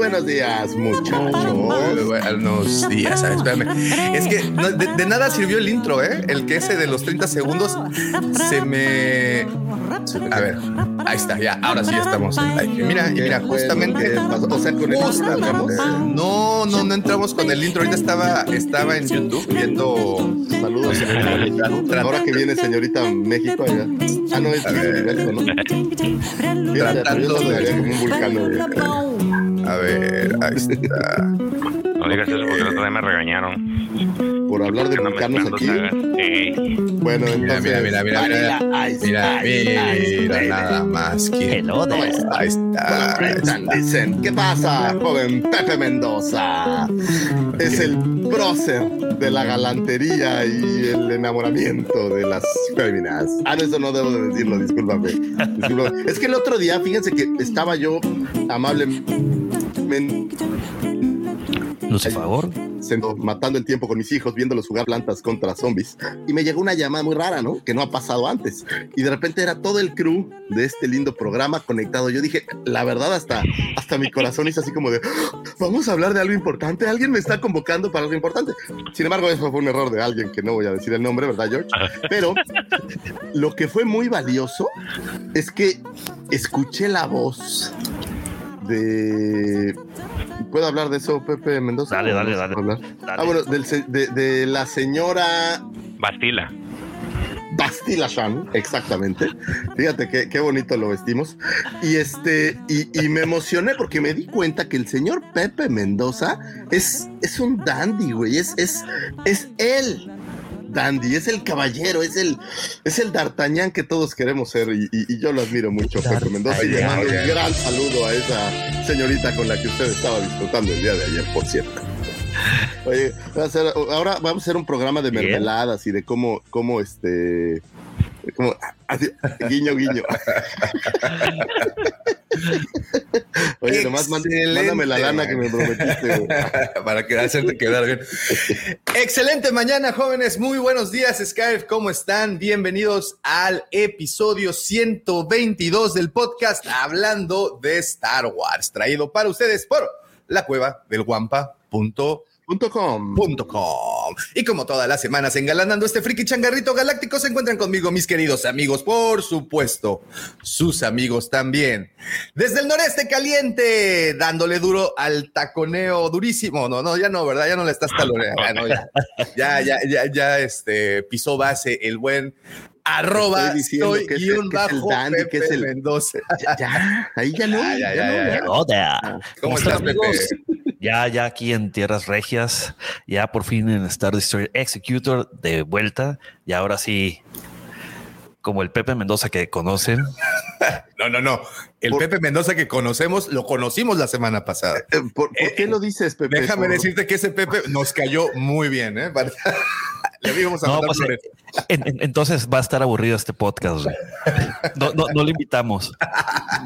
Buenos días, muchachos. Muy buenos días. Espérame. Es que no, de, de nada sirvió el intro, ¿eh? El que ese de los 30 segundos se me. A ver, ahí está, ya. Ahora sí ya estamos. Ahí, mira, y mira, justamente. O sea, con el entramos. No, no, no entramos con el intro. Ahorita estaba, estaba en YouTube viendo. Saludos, señorita. Ahora que viene señorita México allá. Ah, no, es ver. universo, ¿no? Tratando de- como un vulcano. A ver, ahí está. No digas eso porque el otro día me regañaron. Por hablar de Que no aquí. Bueno, Mira, entonces. mira, mira, mira, mira. Mira, mira, baby. nada más que. There. Ahí está, ahí está. Presentan, dicen, ¿qué pasa, joven Pepe Mendoza? Es el prócer de la galantería y el enamoramiento de las féminas. Ah, no, eso no debo de decirlo, discúlpame. Discúlpame. Es que el otro día, fíjense que estaba yo amablemente Favor. sendo- matando el tiempo con mis hijos, viéndolos jugar plantas contra zombies. Y me llegó una llamada muy rara, ¿no? Que no ha pasado antes. Y de repente era todo el crew de este lindo programa conectado. Yo dije, la verdad, hasta, hasta mi corazón hizo así como de, "Ah, vamos a hablar de algo importante. Alguien me está convocando para algo importante. Sin embargo, eso fue un error de alguien que no voy a decir el nombre, ¿verdad, George? Pero lo que fue muy valioso es que escuché la voz de... ¿Puedo hablar de eso, Pepe Mendoza? Dale, ¿O dale, dale. Ah, bueno, del de, de la señora Bastila. Bastila Shan, exactamente. Fíjate qué, qué bonito lo vestimos. Y este, y, y me emocioné porque me di cuenta que el señor Pepe Mendoza es, es un dandy, güey. Es, es, es él. Dandy, es el caballero, es el, es el D'Artagnan que todos queremos ser y, y- y yo lo admiro mucho, Pepe Mendoza, y le mando un gran saludo a esa señorita con la que usted estaba disfrutando el día de ayer, por cierto. Oye, ahora vamos a hacer un programa de mermeladas y de cómo, cómo este, como, así, guiño, guiño. Oye, nomás mándame la lana que me prometiste. güey. para que hacerte quedar bien. Excelente mañana, jóvenes. Muy buenos días, Skype. ¿Cómo están? Bienvenidos al episodio 122 del podcast Hablando de Star Wars, traído para ustedes por la cueva del guampa.com. Com. Com. Y como todas las semanas engalanando este friki changarrito galáctico, se encuentran conmigo mis queridos amigos, por supuesto, sus amigos también. Desde el noreste caliente, dándole duro al taconeo durísimo. No, no, ya no, ¿verdad? Ya no le estás taloneando. Ya, no, ya, ya, ya, ya, ya, este, pisó base el buen arroba Estoy diciendo soy que bajo dandy, que es el- Mendoza. Ya, ya, ahí ya no. Ya, ya ya, ya, no. ¿Cómo ¿Cómo estás, Pepe? Ya, ya aquí en Tierras Regias, ya por fin en Star Destroyer Executor de vuelta. Y ahora sí, como el Pepe Mendoza que conocen. No, no, no. El Por- Pepe Mendoza que conocemos, lo conocimos la semana pasada. Eh, ¿Por, por qué lo dices, Pepe? Déjame Por- decirte que ese Pepe nos cayó muy bien, ¿eh? Para- Le íbamos a No, mandar pues, flores. en- en- entonces va a estar aburrido este podcast. No, no, no lo invitamos.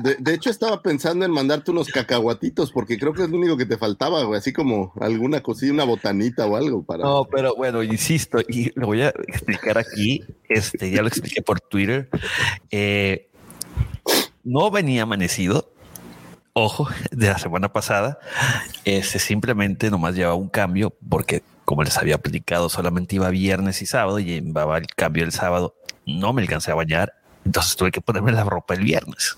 De, de hecho, estaba pensando en mandarte unos cacahuatitos porque creo que es lo único que te faltaba, güey. Así como alguna cosilla, una botanita o algo para. No, pero bueno, insisto, y lo voy a explicar aquí. Este, ya lo expliqué por Twitter. Eh, no venía amanecido. Ojo, de la semana pasada, este simplemente nomás llevaba un cambio porque, como les había platicado, solamente iba viernes y sábado y llevaba el cambio el sábado. No me alcancé a bañar, entonces tuve que ponerme la ropa el viernes.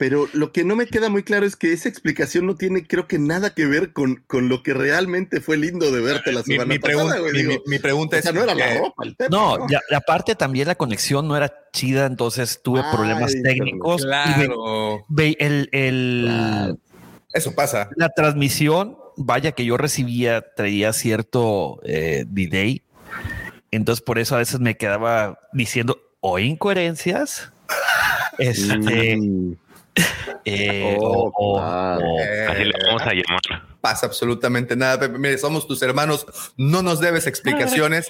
Pero lo que no me queda muy claro es que esa explicación no tiene, creo que nada que ver con, con lo que realmente fue lindo de verte la semana mi pasada, mi- Digo, mi- mi pregunta o es. sea, no era la ropa el tema. No, y a- y aparte también la conexión no era chida, entonces tuve Ay, problemas técnicos. y ve- Claro, ve- el, el- Claro. eso pasa. la transmisión, vaya que yo recibía, traía cierto eh, delay. Entonces por eso a veces me quedaba diciendo o incoherencias. Este, Mm. Eh, Oh, o- o- claro. o- Así le vamos a llamar. pasa absolutamente nada, Pepe. Mire, somos tus hermanos, no nos debes explicaciones.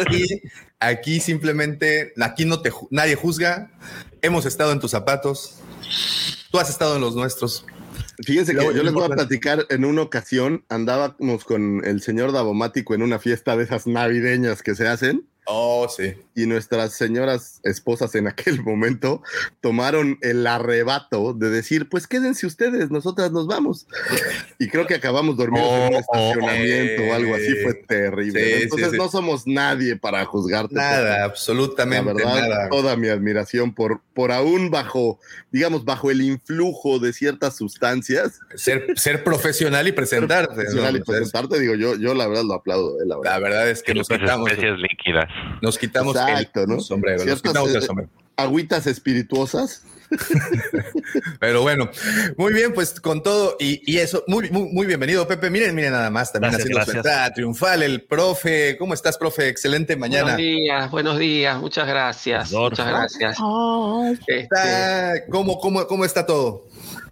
Aquí, aquí simplemente, aquí no te, nadie juzga. Hemos estado en tus zapatos. Tú has estado en los nuestros. Fíjense que yo lo les voy a platicar en una ocasión, andábamos con el señor Davomático en una fiesta de esas navideñas que se hacen Oh, sí. y nuestras señoras esposas en aquel momento tomaron el arrebato de decir, pues quédense ustedes, nosotras nos vamos. Y creo que acabamos dormidos en un Oh, estacionamiento o algo así, fue sí, terrible. sí, Entonces sí. no somos nadie para juzgarte. Nada. La absolutamente verdad, nada. toda mi admiración por, por aún bajo, digamos, bajo el influjo de ciertas sustancias, Ser, ser profesional y presentarte. y presentarte, digo, yo, yo la verdad lo aplaudo, eh, la verdad. La verdad es que nos quitamos, especies líquidas. Nos quitamos Exacto, el ¿no? sombrero. Nos quitamos el eh, sombrero. Agüitas espirituosas. Pero bueno, muy bien, pues con todo y, y eso, muy, muy, muy bienvenido, Pepe. Miren, miren nada más, también Gracias, haciendo su gracias. entrada triunfal, el profe. ¿Cómo estás, profe? Excelente mañana. Buenos días, buenos días, muchas gracias. Muchas gracias. Este, ¿Cómo, cómo, ¿Cómo está todo?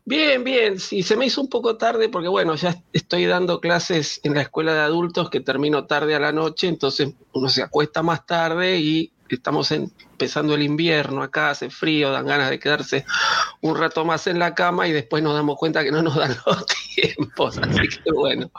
Bien, bien, sí, se me hizo un poco tarde porque bueno, ya estoy dando clases en la escuela de adultos que termino tarde a la noche, entonces uno se acuesta más tarde y estamos empezando el invierno acá, hace frío, dan ganas de quedarse un rato más en la cama y después nos damos cuenta que no nos dan los tiempos, así que bueno,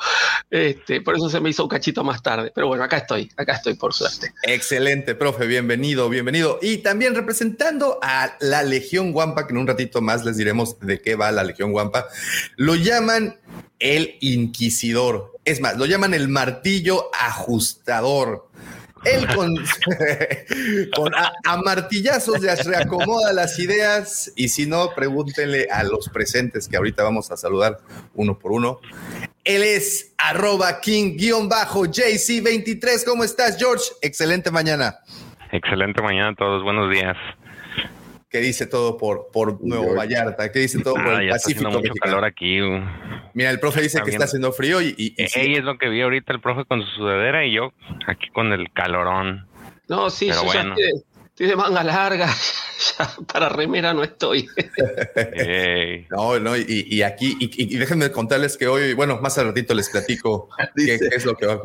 este, por eso se me hizo un cachito más tarde, pero bueno, acá estoy, acá estoy por suerte. Excelente, profe. Bienvenido, bienvenido. Y también representando a la Legión Guampa, que en un ratito más les diremos de qué va la Legión Guampa. Lo llaman el Inquisidor. Es más, lo llaman el martillo ajustador. Él con, con a, martillazos les reacomoda las ideas y si no, pregúntenle a los presentes que ahorita vamos a saludar uno por uno. Él es arroba king-jc23. ¿Cómo estás, George? Excelente mañana. Excelente mañana a todos. Buenos días. ¿Qué dice todo por, por Nuevo George. Vallarta? ¿Qué dice todo por Ah, el ya está haciendo Pacífico mucho mexicano? calor aquí. uh. Mira, el profe dice Está que bien. está haciendo frío y, y- y sí. Ey, es lo que vi ahorita el profe con su sudadera y yo aquí con el calorón. No, sí, Pero bueno. estoy, de- estoy de manga larga, ya para remera no estoy. No, no, y, y aquí, y, déjenme contarles que hoy, bueno, más al ratito les platico qué, Dice- qué es lo que va.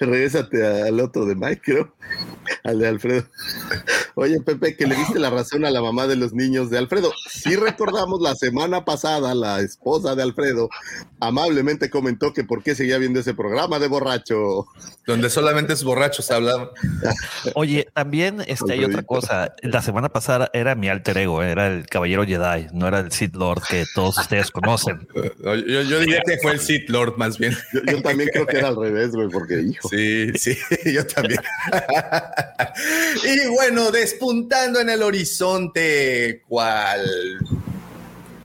Regrésate al otro de Mike, creo. Al de Alfredo. Oye, Pepe, que le diste la razón a la mamá de los niños de Alfredo. Sí recordamos la semana pasada, la esposa de Alfredo amablemente comentó que por qué seguía viendo ese programa de borracho. Donde solamente es borrachos hablan. Oye, también este, hay otra cosa. La semana pasada era mi alter ego, era el caballero Jedi, no era el Sith Lord que todos ustedes conocen. Yo, yo diría que fue el Sith Lord más bien. Yo, yo también creo que era al revés, güey, porque, hijo. Sí, sí, yo también. y bueno, despuntando en el horizonte, cual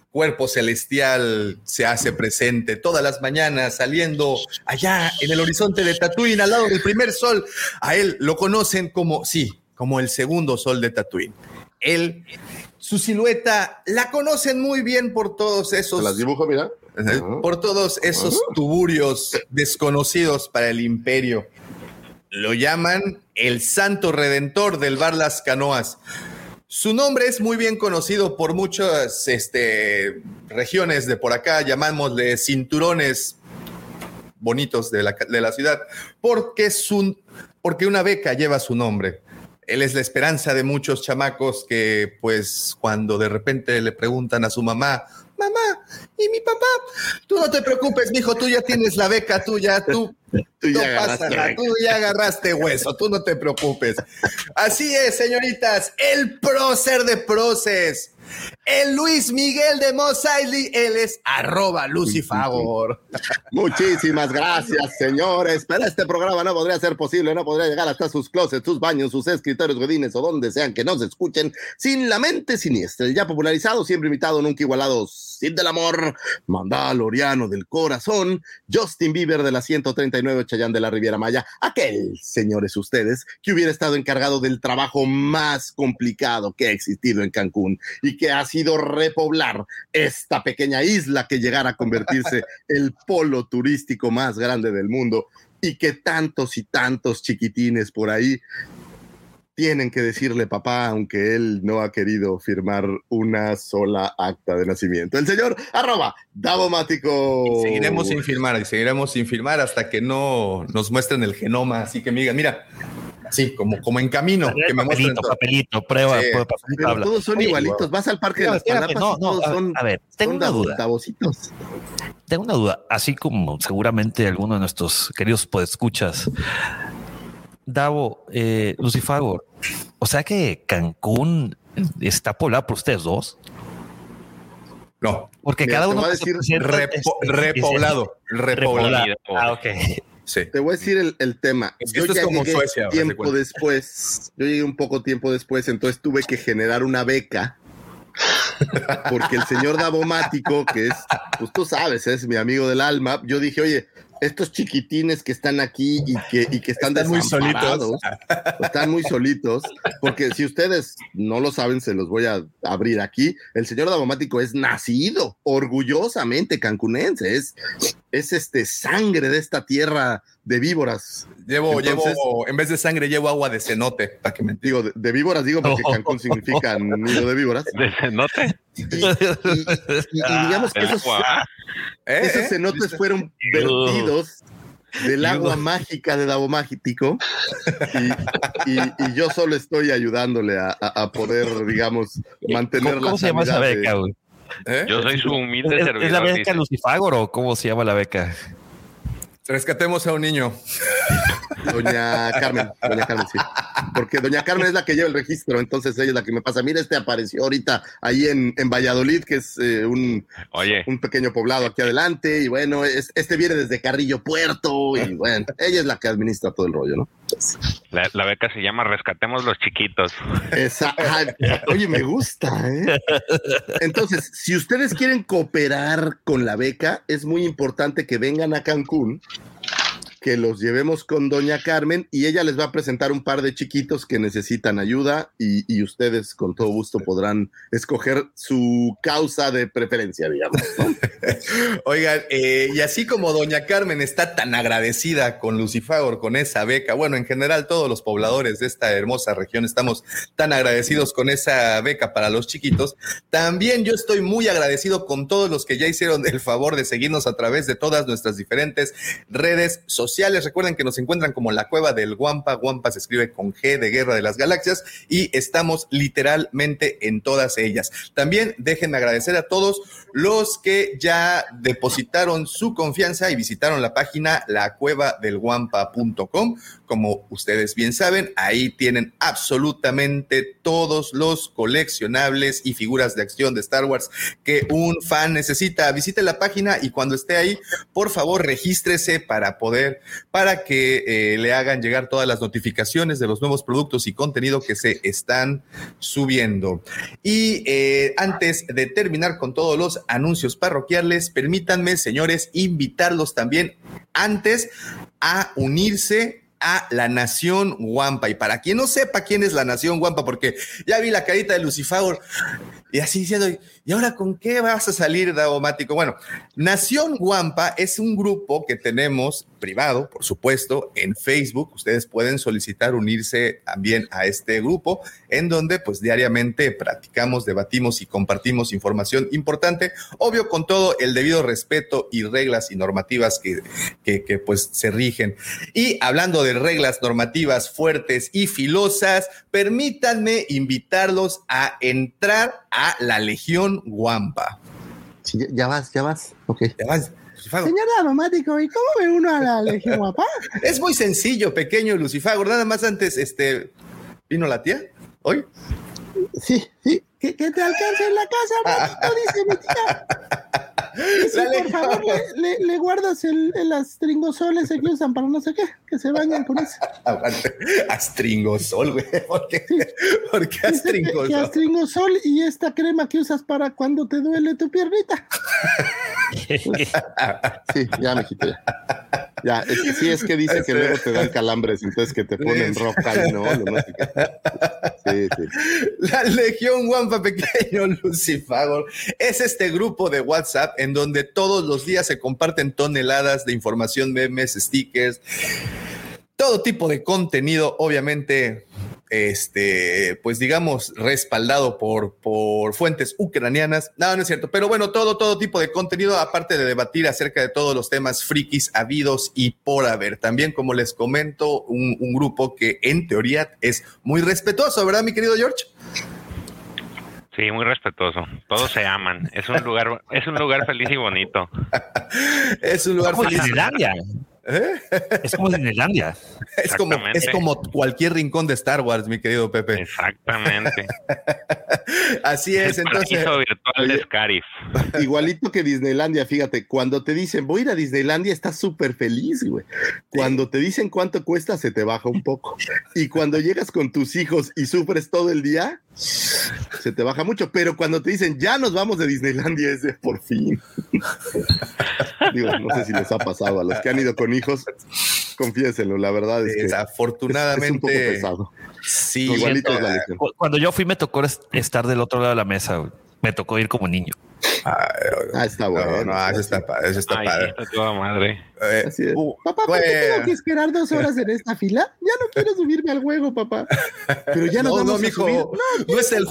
cuerpo celestial se hace presente todas las mañanas saliendo allá en el horizonte de Tatooine al lado del primer sol. A él lo conocen como, sí, como el segundo sol de Tatooine. Él, su silueta, la conocen muy bien por todos ¿Se esos las dibujo, mira? Por todos esos tuburios desconocidos para el imperio. Lo llaman el Santo Redentor del Bar Las Canoas. Su nombre es muy bien conocido por muchas este, regiones de por acá, llamámosle cinturones bonitos de la, de la ciudad, porque, su, porque una beca lleva su nombre. Él es la esperanza de muchos chamacos que, pues, cuando de repente le preguntan a su mamá, mamá, ¿y mi papá? Tú no te preocupes, mijo, tú ya tienes la beca tuya, tú, Tú no ya pasa agarraste tú ya agarraste hueso, tú no te preocupes. Así es, señoritas, el prócer de próces. El Luis Miguel de Mos Eisley, él es arroba Lucifagor. Muchísimas gracias, señores. Pero este programa no podría ser posible, no podría llegar hasta sus closets, sus baños, sus escritorios godines o donde sean que nos escuchen sin la mente siniestra. El ya popularizado, siempre invitado, nunca igualado, Cid del Amor, Mandaloriano del Corazón, Justin Bieber de la 139 Chayán de la Riviera Maya, aquel, señores ustedes, que hubiera estado encargado del trabajo más complicado que ha existido en Cancún y que ha sido repoblar esta pequeña isla que llegara a convertirse el polo turístico más grande del mundo y que tantos y tantos chiquitines por ahí tienen que decirle papá, aunque él no ha querido firmar una sola acta de nacimiento. El señor arroba Davomático. Y seguiremos sin firmar, y seguiremos sin firmar hasta que no nos muestren el genoma. Así que, mira, mira, así como, como en camino. Que me muestren papelito, papelito, prueba, Sí. prueba, papelito, Pero todos son Oye, igualitos. Vas al parque de las espérame, palapas no, y no, todos a- son, a ver, tengo una duda. Davositos. Tengo una duda, así como seguramente alguno de nuestros queridos podescuchas. Davo, eh, Lucifagor, o sea que Cancún está poblado por ustedes dos, No, porque Mira, cada uno a decir repo- repoblado, repoblado. repoblado. Ah, ok. Sí. Te voy a decir el, el tema. Es que esto es ya como llegué Suecia, tiempo después. Yo llegué un poco tiempo después, entonces tuve que generar una beca. Porque el señor Davomático, que es, pues tú sabes, es mi amigo del alma, yo dije, oye, estos chiquitines que están aquí y que, y que están, Están muy solitos. están muy solitos, porque si ustedes no lo saben, se los voy a abrir aquí. El señor Davomático es nacido orgullosamente cancunense, es, es este sangre de esta tierra de víboras. Llevo, Entonces- llevo, en vez de sangre, llevo agua de cenote, para que me Digo, de, de víboras digo porque Oh. Cancún significa nido de víboras. ¿De cenote? Y, y- y- y digamos que El esos. ¿Eh? esos ¿Eh? cenotes fueron vertidos del agua mágica de Davo Mágico y, y- y yo solo estoy ayudándole a, a- a poder, digamos, mantener ¿Cómo, la cómo se llama esa de-? ¿Eh? Yo soy su humilde ¿Es, servidor. es la beca dice. Lucifagor o cómo se llama la beca? Rescatemos a un niño. Doña Carmen, doña Carmen, sí. Porque doña Carmen es la que lleva el registro, entonces ella es la que me pasa. Mira, este apareció ahorita ahí en, en Valladolid, que es eh, un, Oye, un pequeño poblado aquí adelante, y bueno, es- este viene desde Carrillo Puerto, y bueno, ella es la que administra todo el rollo, ¿no? la, la beca se llama Rescatemos los Chiquitos. Esa, oye, me gusta, ¿eh? Entonces, si ustedes quieren cooperar con la beca, es muy importante que vengan a Cancún, que los llevemos con doña Carmen y ella les va a presentar un par de chiquitos que necesitan ayuda y, y ustedes con todo gusto podrán escoger su causa de preferencia, digamos. ¿no? Oigan, eh, y así como Doña Carmen está tan agradecida con Lucifagor, con esa beca, bueno, en general todos los pobladores de esta hermosa región estamos tan agradecidos con esa beca para los chiquitos, también yo estoy muy agradecido con todos los que ya hicieron el favor de seguirnos a través de todas nuestras diferentes redes sociales. Recuerden que nos encuentran como la cueva del Guampa, Guampa se escribe con G de Guerra de las Galaxias y estamos literalmente en todas ellas. También déjenme agradecer a todos los que ya depositaron su confianza y visitaron la página lacuevadelguampa.com. Como ustedes bien saben, ahí tienen absolutamente todos los coleccionables y figuras de acción de Star Wars que un fan necesita. Visite la página y cuando esté ahí, por favor, regístrese para poder, para que eh, le hagan llegar todas las notificaciones de los nuevos productos y contenido que se están subiendo. Y eh, antes de terminar con todos los anuncios parroquiales, permítanme, señores, invitarlos también antes a unirse a la Nación Guampa. Y para quien no sepa quién es la Nación Guampa, porque ya vi la carita de Lucifagor y así diciendo, ¿y ahora con qué vas a salir, Davomático? Bueno, Nación Guampa es un grupo que tenemos privado, por supuesto, en Facebook. Ustedes pueden solicitar unirse también a este grupo, en donde pues diariamente practicamos, debatimos y compartimos información importante, obvio con todo el debido respeto y reglas y normativas que, que, que pues se rigen. Y hablando de reglas normativas fuertes y filosas, permítanme invitarlos a entrar a la Legión Guampa. Sí, ya, ya vas, ya vas. Ok. Ya vas, Lucifago. Señor Davomático, ¿y cómo ve uno a la Legión Guapa? Es muy sencillo, pequeño Lucifago. Nada más antes, este, ¿vino la tía hoy? Sí, sí, que, que te alcance en la casa, no dice mi tía. Sí, por favor, le, le- le guardas el, el astringosoles que usan para no sé qué, que se bañan con eso. Aguante. Astringosol, güey. ¿Por qué, ¿Por qué Dice que- Que astringosol? astringosol y esta crema que usas para cuando te duele tu piernita. Sí, ya me quité. Ya, es que sí, es que dice que luego te dan calambres, entonces que te ponen roca y no, lo más que- Sí, sí. La Legión Wampa Pequeño Lucifagor es este grupo de WhatsApp en donde todos los días se comparten toneladas de información, memes, stickers, todo tipo de contenido, obviamente, este, pues digamos, respaldado por, por fuentes ucranianas. No, no es cierto, pero bueno, todo, todo tipo de contenido, aparte de debatir acerca de todos los temas frikis habidos y por haber. También, como les comento, un, un grupo que en teoría es muy respetuoso, ¿verdad, mi querido George? Sí, muy respetuoso. Todos se aman. Es un lugar, es un lugar feliz y bonito. Es un lugar feliz. ¿Eh? Es como Disneylandia. Es como, es como cualquier rincón de Star Wars, mi querido Pepe. Exactamente. Así es, el entonces. virtual de Scarif. Igualito que Disneylandia, fíjate, cuando te dicen voy a ir a Disneylandia, estás súper feliz, güey. Cuando te dicen cuánto cuesta, se te baja un poco. Y cuando llegas con tus hijos y sufres todo el día, se te baja mucho. Pero cuando te dicen ya nos vamos de Disneylandia, es de por fin. Digo, no sé si les ha pasado a los que han ido con hijos, confiésenlo, la verdad es que Desafortunadamente. es un poco pesado. Sí, Igualito es la. Cu- Cuando yo fui, me tocó es- estar del otro lado de la mesa. güey. Me tocó ir como niño. Ah, está No, bueno. no, eso está, pa- eso está Ay, padre. está toda madre. Eh, Así es. uh, Papá, ¿por qué tengo que esperar dos horas en esta fila? Ya no quiero subirme al juego, papá. Pero ya nos no, no, vamos a mijo, subir. no, es el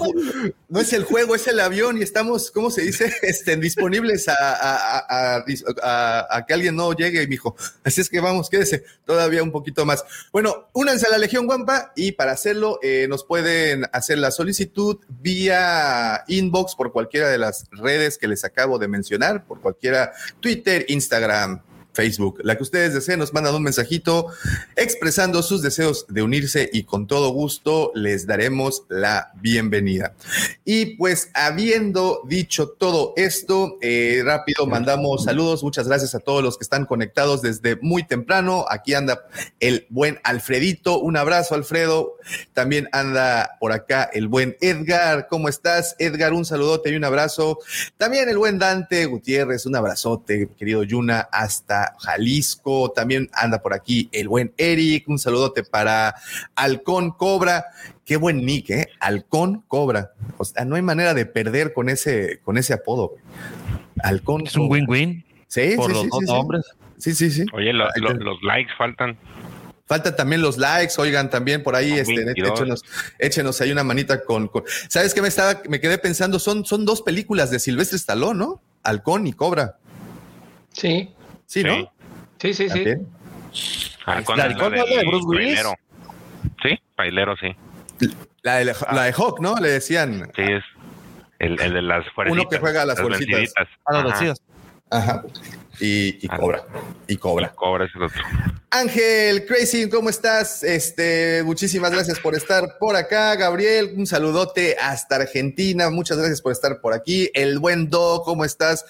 no es el juego, es el avión y estamos, ¿cómo se dice? Estén disponibles a, a- a- a- a- a que alguien no llegue, mijo. Así es que vamos, quédese todavía un poquito más. Bueno, únanse a la Legión Guampa y para hacerlo eh, nos pueden hacer la solicitud vía inbox por cualquiera de las redes que les acabo de mencionar, por cualquiera Twitter, Instagram, Facebook, la que ustedes deseen, nos mandan un mensajito expresando sus deseos de unirse y con todo gusto les daremos la bienvenida. Y pues habiendo dicho todo esto, eh, rápido mandamos saludos, muchas gracias a todos los que están conectados desde muy temprano. Aquí anda el buen Alfredito, un abrazo Alfredo. También anda por acá el buen Edgar, ¿cómo estás? Edgar, un saludote y un abrazo. También el buen Dante Gutiérrez, un abrazote, querido Yuna, hasta Jalisco. También anda por aquí el buen Eric, un saludote para Halcón Cobra. Qué buen nick, ¿eh? Halcón Cobra. O sea, no hay manera de perder con ese, con ese apodo. Halcón Es un win-win Sí, por sí, los sí, dos sí, sí. hombres. Sí, sí, sí. Oye, lo- los likes faltan. Faltan también los likes, oigan, también por ahí, este, 22. échenos, échenos ahí una manita con, con- ¿sabes qué me estaba, me quedé pensando? Son, son dos películas de Silvestre Stallone, ¿no? Halcón y Cobra. Sí, Sí, ¿no? sí, sí, sí. También. Halcón ¿La es Halcón no es la de Bruce Willis? Pailero. Sí, Pailero, sí. La de, la de Hawk, ¿no? Le decían. Sí, es el, el de las fuercitas. Uno que juega a las fuercitas. venciditas. Ah, no, los Ajá. Ajá. Y, y Ah. Cobra. Y Cobra. Cobra es el otro. Ángel Crazy, ¿cómo estás? Este, muchísimas gracias por estar por acá. Gabriel, un saludote hasta Argentina. Muchas gracias por estar por aquí. El buen Doc, ¿cómo estás?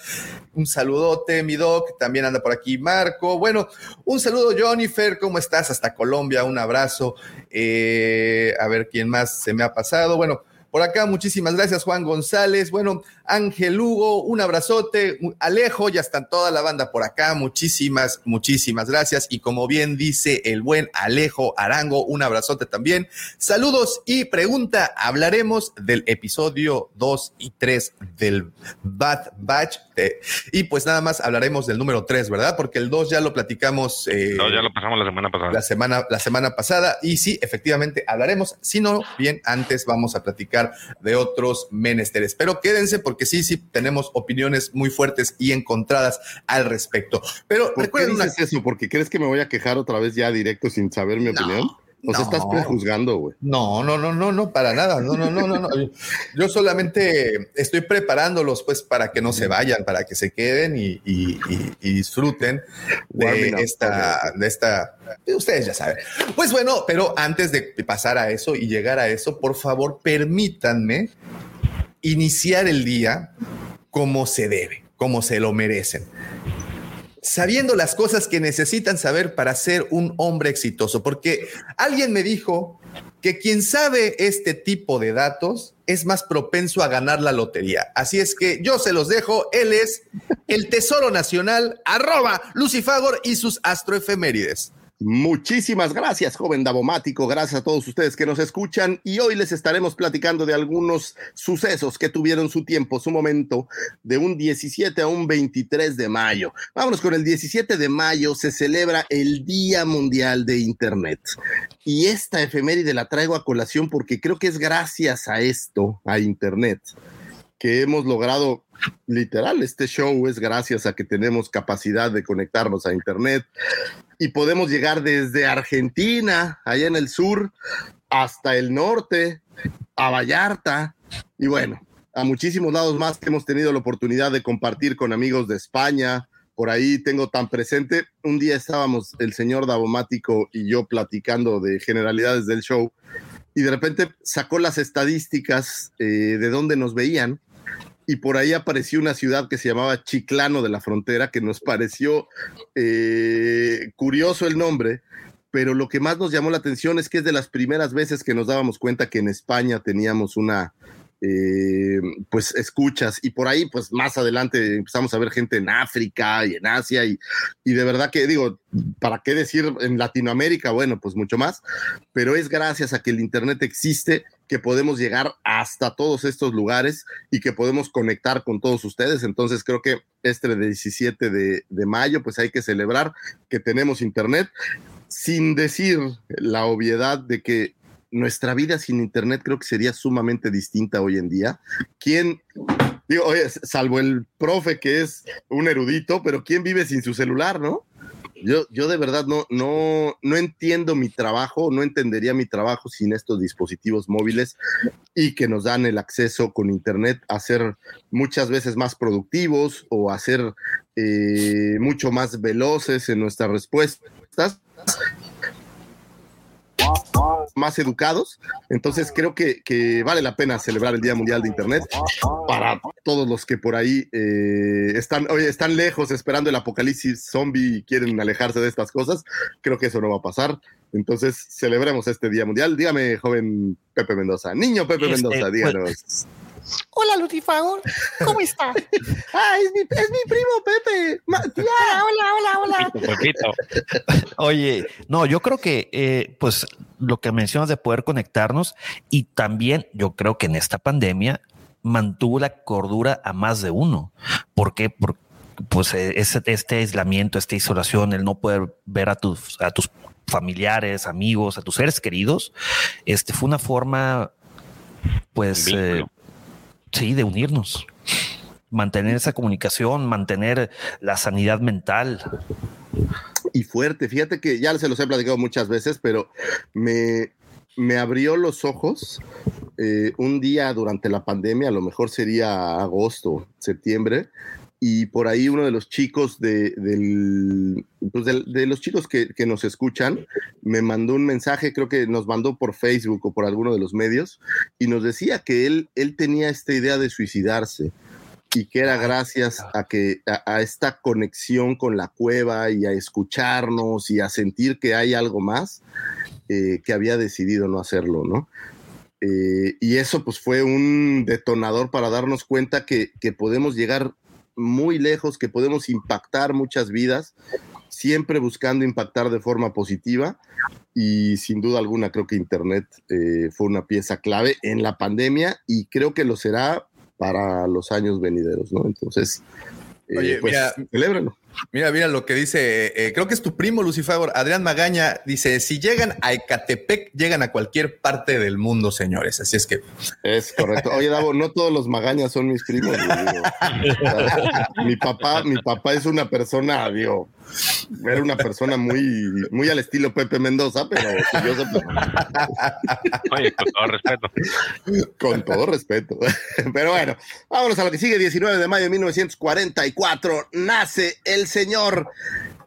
Un saludote, mi Doc. También anda por aquí Marco. Bueno, un saludo, Jennifer, ¿cómo estás? Hasta Colombia, un abrazo. Eh, a ver quién más se me ha pasado. Bueno. Por acá, muchísimas gracias, Juan González. Bueno, Ángel Hugo, un abrazote. Alejo, ya está toda la banda por acá. Muchísimas, muchísimas gracias. Y como bien dice el buen Alejo Arango, un abrazote también. Saludos y pregunta. Hablaremos del episodio 2 y 3 del Bad Batch. Eh, y pues nada más hablaremos del número 3, ¿verdad? Porque el 2 ya lo platicamos. eh, No, ya lo pasamos la semana pasada. la semana, la semana pasada. Y sí, efectivamente hablaremos. Si no, bien, antes vamos a platicar de otros menesteres. Pero quédense porque sí, sí, tenemos opiniones muy fuertes y encontradas al respecto. Pero ¿Por qué recuerden una dices eso? ¿Porque crees que me voy a quejar otra vez ya directo sin saber mi opinión? Nos No. estás prejuzgando, güey. No, no, no, no, no, para nada. No, no, no, no, no. Yo solamente estoy preparándolos, pues, para que no se vayan, para que se queden y, y- y- y disfruten de esta, de esta. Ustedes ya saben. Pues bueno, pero antes de pasar a eso y llegar a eso, por favor, permítanme iniciar el día como se debe, como se lo merecen sabiendo las cosas que necesitan saber para ser un hombre exitoso, porque alguien me dijo que quien sabe este tipo de datos es más propenso a ganar la lotería. Así es que yo se los dejo. Él es el Tesoro Nacional, arroba Lucifagor y sus astroefemérides. Muchísimas gracias, joven Davomático. Gracias a todos ustedes que nos escuchan. Y hoy les estaremos platicando de algunos sucesos que tuvieron su tiempo, su momento, de un 17 a un 23 de mayo. Vámonos con el 17 de mayo, se celebra el Día Mundial de Internet. Y esta efeméride la traigo a colación porque creo que es gracias a esto, a Internet, que hemos logrado literal, este show es gracias a que tenemos capacidad de conectarnos a Internet y podemos llegar desde Argentina, allá en el sur, hasta el norte, a Vallarta y bueno, a muchísimos lados más que hemos tenido la oportunidad de compartir con amigos de España. Por ahí tengo tan presente. Un día estábamos el señor Davomático y yo platicando de generalidades del show y de repente sacó las estadísticas eh, de dónde nos veían y por ahí apareció una ciudad que se llamaba Chiclano de la Frontera, que nos pareció eh, curioso el nombre, pero lo que más nos llamó la atención es que es de las primeras veces que nos dábamos cuenta que en España teníamos una, eh, pues escuchas y por ahí pues más adelante empezamos a ver gente en África y en Asia y, y de verdad que digo, ¿para qué decir en Latinoamérica? Bueno, pues mucho más, pero es gracias a que el Internet existe que podemos llegar hasta todos estos lugares y que podemos conectar con todos ustedes. Entonces creo que este 17 de, de mayo pues hay que celebrar que tenemos Internet sin decir la obviedad de que nuestra vida sin internet creo que sería sumamente distinta hoy en día. ¿Quién, digo, oye, salvo el profe que es un erudito, pero quién vive sin su celular, no? Yo, yo de verdad no, no, no entiendo mi trabajo, no entendería mi trabajo sin estos dispositivos móviles y que nos dan el acceso con internet a ser muchas veces más productivos o a ser eh, mucho más veloces en nuestras respuestas más educados. Entonces creo que, que, vale la pena celebrar el Día Mundial de Internet para todos los que por ahí eh, están, oye, están lejos esperando el apocalipsis zombie y quieren alejarse de estas cosas. Creo que eso no va a pasar. Entonces celebremos este Día Mundial. Dígame, joven Pepe Mendoza. Niño Pepe Este, Mendoza, díganos. pues, Hola, Lutifagor. ¿Cómo está? ah, es mi, es mi primo Pepe. Ma- tía, hola, hola, hola. Oye, no, yo creo que eh, pues lo que mencionas de poder conectarnos y también yo creo que en esta pandemia mantuvo la cordura a más de uno. ¿Por qué? Porque pues ese- este aislamiento, esta isolación, el no poder ver a tus, a tus familiares, amigos, a tus seres queridos, este fue una forma, pues, eh, sí, de unirnos, mantener esa comunicación, mantener la sanidad mental. y fuerte. Fíjate que ya se los he platicado muchas veces, pero me, me abrió los ojos eh, un día durante la pandemia, a lo mejor sería agosto, septiembre, y por ahí uno de los chicos de, del, pues de los chicos que, que nos escuchan me mandó un mensaje, creo que nos mandó por Facebook o por alguno de los medios, y nos decía que él, él tenía esta idea de suicidarse y que era gracias a que a, a esta conexión con la cueva y a escucharnos y a sentir que hay algo más eh, que había decidido no hacerlo, ¿no? Eh, y eso pues fue un detonador para darnos cuenta que, que podemos llegar muy lejos, que podemos impactar muchas vidas, siempre buscando impactar de forma positiva y sin duda alguna creo que Internet eh, fue una pieza clave en la pandemia y creo que lo será para los años venideros, ¿no? Entonces, eh, Oye, pues, mira, celébralo. Mira, mira lo que dice, eh, creo que es tu primo Lucifagor, Adrián Magaña, dice, si llegan a Ecatepec, llegan a cualquier parte del mundo, señores. Así es que... Es correcto. Oye, Davo, no todos los magañas son mis primos. güey, digo. O sea, mi papá, mi papá es una persona, digo, Era una persona muy, muy al estilo Pepe Mendoza, pero curioso. Oye, con todo respeto. Con todo respeto. Pero bueno, vámonos a lo que sigue. 19 de mayo de 1944 nace el señor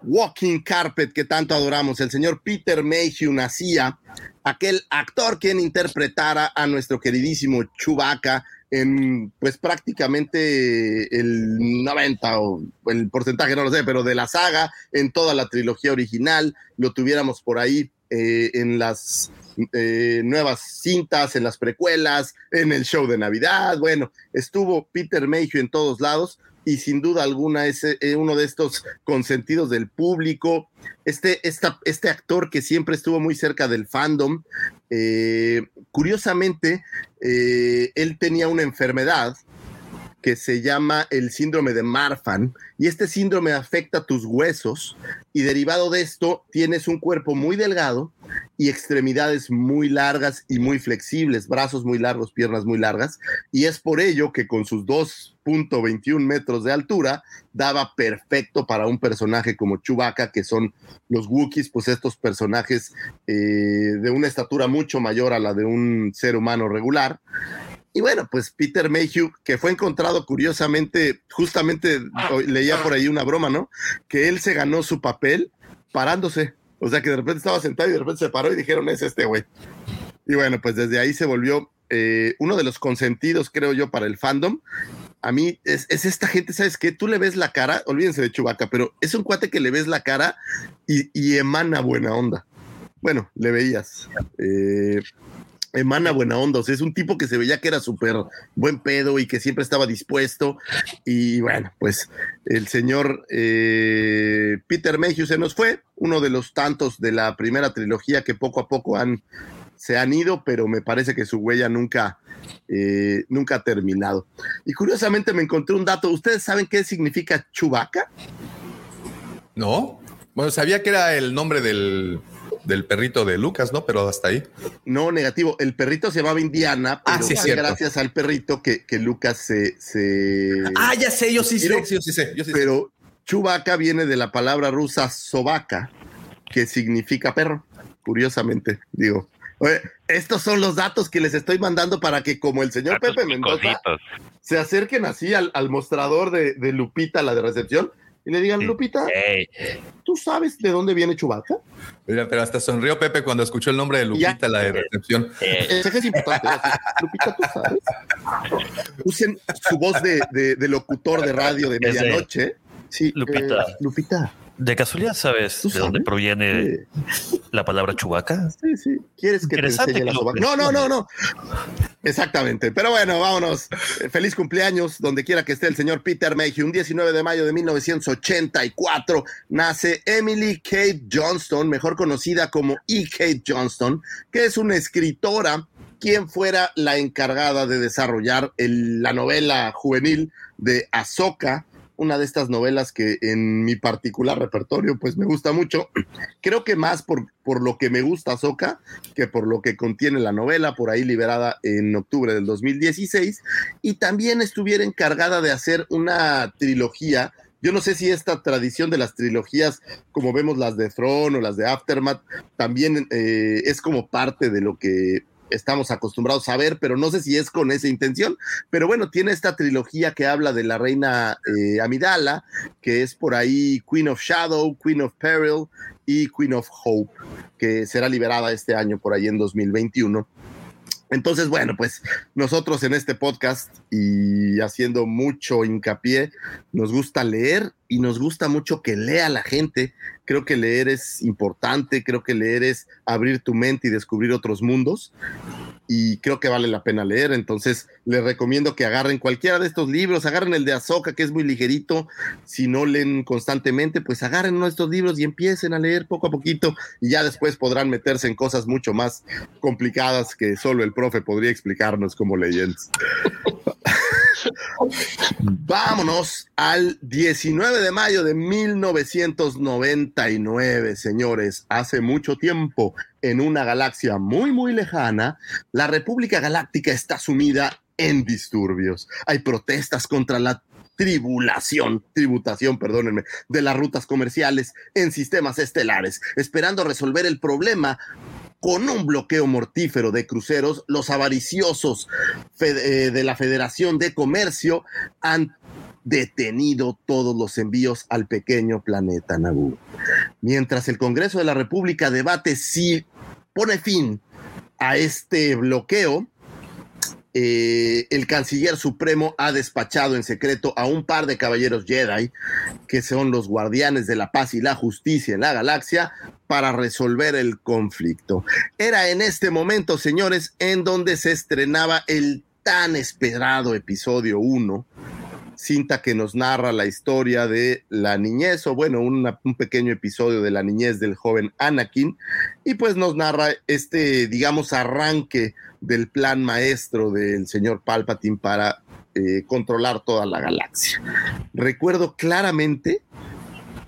Walking Carpet que tanto adoramos. El señor Peter Mayhew nacía, aquel actor quien interpretara a nuestro queridísimo Chewbacca en pues prácticamente el 90 o el porcentaje no lo sé, pero de la saga en toda la trilogía original, lo tuviéramos por ahí eh, en las eh, nuevas cintas, en las precuelas, en el show de Navidad, bueno, estuvo Peter Mayhew en todos lados y sin duda alguna es eh, uno de estos consentidos del público, este, esta, este actor que siempre estuvo muy cerca del fandom, eh, curiosamente, eh, él tenía una enfermedad que se llama el síndrome de Marfan y este síndrome afecta tus huesos y derivado de esto tienes un cuerpo muy delgado y extremidades muy largas y muy flexibles, brazos muy largos, piernas muy largas y es por ello que con sus 2.21 metros de altura daba perfecto para un personaje como Chewbacca que son los Wookiees, pues estos personajes eh, de una estatura mucho mayor a la de un ser humano regular y bueno, pues Peter Mayhew, que fue encontrado curiosamente, justamente leía por ahí una broma, ¿no? Que él se ganó su papel parándose. O sea, que de repente estaba sentado y de repente se paró y dijeron, es este güey. Y bueno, pues desde ahí se volvió eh, uno de los consentidos, creo yo, para el fandom. A mí es, es esta gente, ¿sabes qué? Tú le ves la cara, olvídense de Chubaca, pero es un cuate que le ves la cara y, emana buena onda. Bueno, le veías. Eh, emana buena onda, o sea, es un tipo que se veía que era súper buen pedo y que siempre estaba dispuesto. Y bueno, pues el señor eh, Peter Mayhew se nos fue, uno de los tantos de la primera trilogía que poco a poco han, se han ido, pero me parece que su huella nunca, eh, nunca ha terminado. Y curiosamente me encontré un dato, ¿ustedes saben qué significa Chubaca? No, bueno, sabía que era el nombre del, del perrito de Lucas, ¿no? Pero hasta ahí. No, negativo. El perrito se llamaba Indiana, pero Ah, sí, es fue gracias al perrito que, que Lucas se, se- Ah, ya sé, yo sí sé, Pero- yo sí sé, yo sí sé. Pero Chewbacca viene de la palabra rusa sobaca, que significa perro. Curiosamente, digo. Estos son los datos que les estoy mandando para que, como el señor Datos Pepe Mendoza, picositos. se acerquen así al, al mostrador de, de Lupita, la de recepción, y le digan, Lupita, ¿tú sabes de dónde viene Chewbacca? Mira, pero hasta sonrió Pepe cuando escuchó el nombre de Lupita, Ya. la de recepción. eh, es importante. Lupita, ¿tú sabes? Usen su voz de, de- de locutor de radio de- medianoche. Sí, Lupita. eh, Lupita. ¿De casualidad sabes ¿Tú de dónde proviene la palabra chubaca? Sí, sí. ¿Quieres que te enseñe la que sobaca? No, no, no, no. Exactamente. Pero bueno, vámonos. Eh, Feliz cumpleaños, donde quiera que esté el señor Peter Mayhew. Un 19 de mayo de 1984 nace Emily Kate Johnston, mejor conocida como E. Kate Johnston, que es una escritora quien fuera la encargada de desarrollar el- la novela juvenil de Ahsoka, una de estas novelas que en mi particular repertorio pues me gusta mucho. Creo que más por, por lo que me gusta Ahsoka que por lo que contiene la novela, por ahí liberada en octubre del 2016, y también estuviera encargada de hacer una trilogía. Yo no sé si esta tradición de las trilogías, como vemos las de Throne o las de Aftermath, también eh, es como parte de lo que estamos acostumbrados a ver, pero no sé si es con esa intención. Pero bueno, tiene esta trilogía que habla de la reina eh, Amidala, que es por ahí Queen of Shadow, Queen of Peril y Queen of Hope, que será liberada este año por ahí en 2021. Entonces, bueno, pues nosotros en este podcast y haciendo mucho hincapié, nos gusta leer y nos gusta mucho que lea la gente. Creo que leer es importante, creo que leer es abrir tu mente y descubrir otros mundos y creo que vale la pena leer. Entonces, les recomiendo que agarren cualquiera de estos libros, agarren el de Azoka, que es muy ligerito. Si no leen constantemente, pues agarren uno de estos libros y empiecen a leer poco a poquito y ya después podrán meterse en cosas mucho más complicadas que solo el profe podría explicarnos como leyentes. Vámonos al 19 de mayo de 1999, señores. Hace mucho tiempo, en una galaxia muy, muy lejana, la República Galáctica está sumida en disturbios. Hay protestas contra la tribulación, tributación, perdónenme, de las rutas comerciales en sistemas estelares, esperando resolver el problema con un bloqueo mortífero de cruceros, los avariciosos eh, de la Federación de Comercio han detenido todos los envíos al pequeño planeta Naboo. Mientras el Congreso de la República debate si pone fin a este bloqueo, eh, el canciller supremo ha despachado en secreto a un par de caballeros Jedi, que son los guardianes de la paz y la justicia en la galaxia, para resolver el conflicto. Era en este momento, señores, en donde se estrenaba el tan esperado episodio 1 cinta que nos narra la historia de la niñez, o bueno, un pequeño episodio de la niñez del joven Anakin, y pues nos narra este, digamos, arranque del plan maestro del señor Palpatine para eh, controlar toda la galaxia. Recuerdo claramente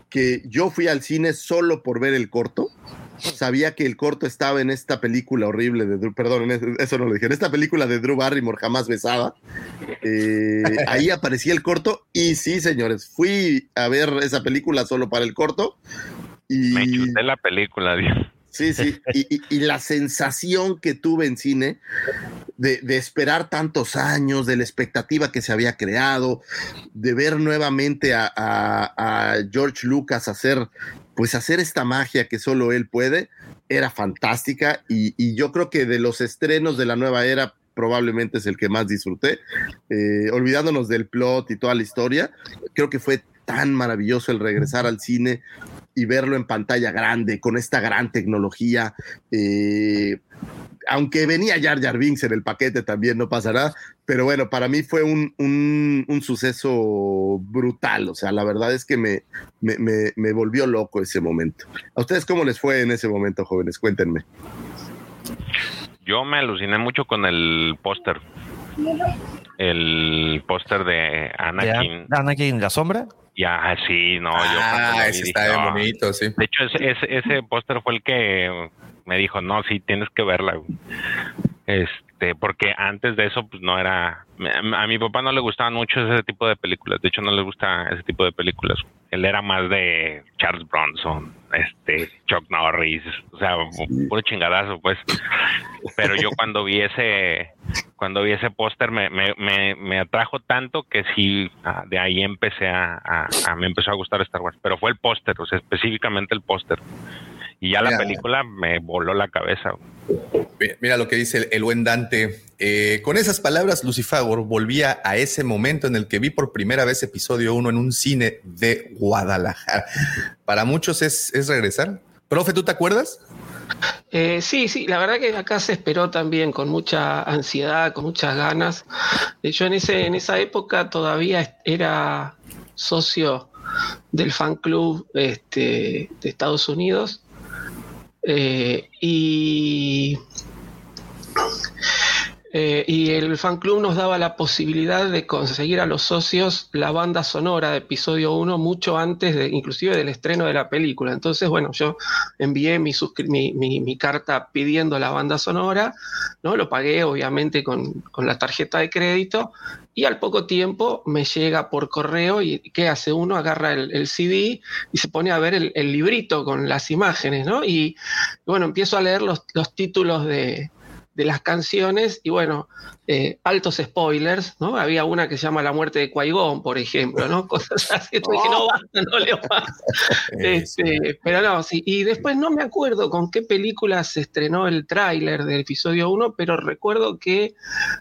que yo fui al cine solo por ver el corto. Sabía que el corto estaba en esta película horrible de Drew, perdón, eso no lo dije, en esta película de Drew Barrymore jamás besada. Eh, ahí aparecía el corto y sí, señores, fui a ver esa película solo para el corto. Y... Me chuté la película, Dios. Sí, sí. Y, la sensación que tuve en cine de, esperar tantos años, de la expectativa que se había creado, de ver nuevamente a, George Lucas hacer, pues hacer esta magia que solo él puede, era fantástica. Y, yo creo que de los estrenos de la nueva era, probablemente es el que más disfruté. Eh, olvidándonos del plot y toda la historia, creo que fue tan maravilloso el regresar al cine y verlo en pantalla grande, con esta gran tecnología. Eh, aunque venía Jar Jar Binks en el paquete también, no pasará. Pero bueno, para mí fue un, un, suceso brutal. O sea, la verdad es que me, me, me, volvió loco ese momento. ¿A ustedes cómo les fue en ese momento, jóvenes? Cuéntenme. Yo me aluciné mucho con el póster. El póster de Anakin. ¿De Anakin la sombra? Ya, sí, no, yo. Ah, ese está bien bonito, sí. De hecho, ese, ese, póster fue el que me dijo, no, sí, tienes que verla. Este, porque antes de eso, pues no era. A mi papá no le gustaban mucho ese tipo de películas. De hecho, no le gusta ese tipo de películas. Él era más de Charles Bronson, este, Chuck Norris, o sea, puro chingadazo, pues. Pero yo cuando vi ese, cuando vi ese póster me, me, me, me, atrajo tanto que sí, ah, de ahí empecé a, a, me empezó a gustar Star Wars. Pero fue el póster, o sea, específicamente el póster. Y ya la película me voló la cabeza. Mira lo que dice el, buen Dante. Eh, con esas palabras, Lucifagor volvía a ese momento en el que vi por primera vez episodio 1 en un cine de Guadalajara. Para muchos es, es regresar. Profe, ¿tú te acuerdas? Eh, sí, sí, la verdad que acá se esperó también con mucha ansiedad, con muchas ganas. De hecho, en, ese, en esa época todavía era socio del fan club este, de Estados Unidos. Eh, y eh, y el fan club nos daba la posibilidad de conseguir a los socios la banda sonora de episodio 1 mucho antes de, inclusive del estreno de la película. Entonces, bueno, yo envié mi, mi, carta pidiendo la banda sonora, ¿no? Lo pagué obviamente con, la tarjeta de crédito y al poco tiempo me llega por correo y ¿qué hace uno? Agarra el, CD y se pone a ver el, librito con las imágenes, ¿no? Y bueno, empiezo a leer los títulos de, de las canciones y bueno, eh, altos spoilers, ¿no? Había una que se llama La muerte de Qui-Gon, por ejemplo, ¿no? Cosas así, dije, no basta, no leo más. Este, pero no, sí, y después no me acuerdo con qué película se estrenó el tráiler del episodio 1, pero recuerdo que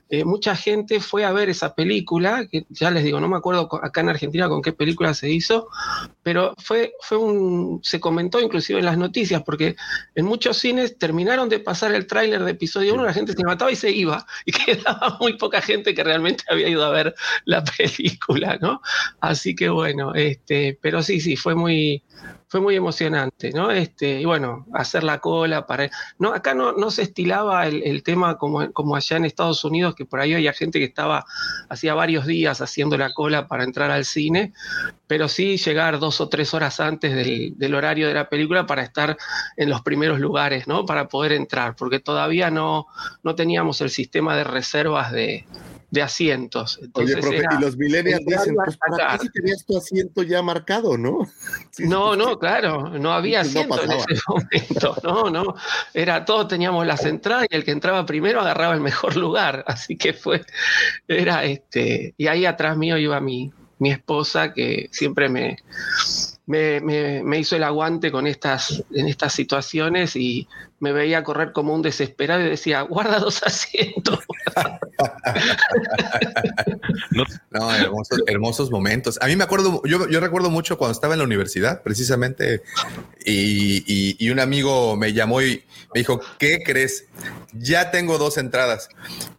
eh, mucha gente fue a ver esa película, que ya les digo, no me acuerdo acá en Argentina con qué película se hizo, pero fue, fue un, se comentó inclusive en las noticias, porque en muchos cines terminaron de pasar el tráiler de episodio 1, la gente se mataba y se iba, y quedaba muy poca gente que realmente había ido a ver la película, ¿no? Así que bueno, este, pero sí, sí, fue muy, fue muy emocionante, ¿no? Este, y bueno, hacer la cola para... No, acá no, no se estilaba el, el tema como, como allá en Estados Unidos, que por ahí había gente que estaba hacía varios días haciendo la cola para entrar al cine, pero sí llegar dos o tres horas antes del, del horario de la película para estar en los primeros lugares, ¿no? Para poder entrar, porque todavía no, no teníamos el sistema de reservas de, de asientos. Entonces Oye, profe, era- y los millennials dicen, pues, ¿para qué si tenías tu asiento ya marcado, no? Sí, No, no. Claro, no había asiento en ese momento, no, no, era todos teníamos las entradas y el que entraba primero agarraba el mejor lugar, así que fue, era este, y ahí atrás mío iba mi, mi esposa que siempre me, me, me- me hizo el aguante con estas, en estas situaciones y me veía correr como un desesperado y decía, guarda dos asientos. No, hermosos, hermosos momentos. A mí me acuerdo, yo, yo recuerdo mucho cuando estaba en la universidad, precisamente, y, y- y un amigo me llamó y me dijo, ¿qué crees? Ya tengo dos entradas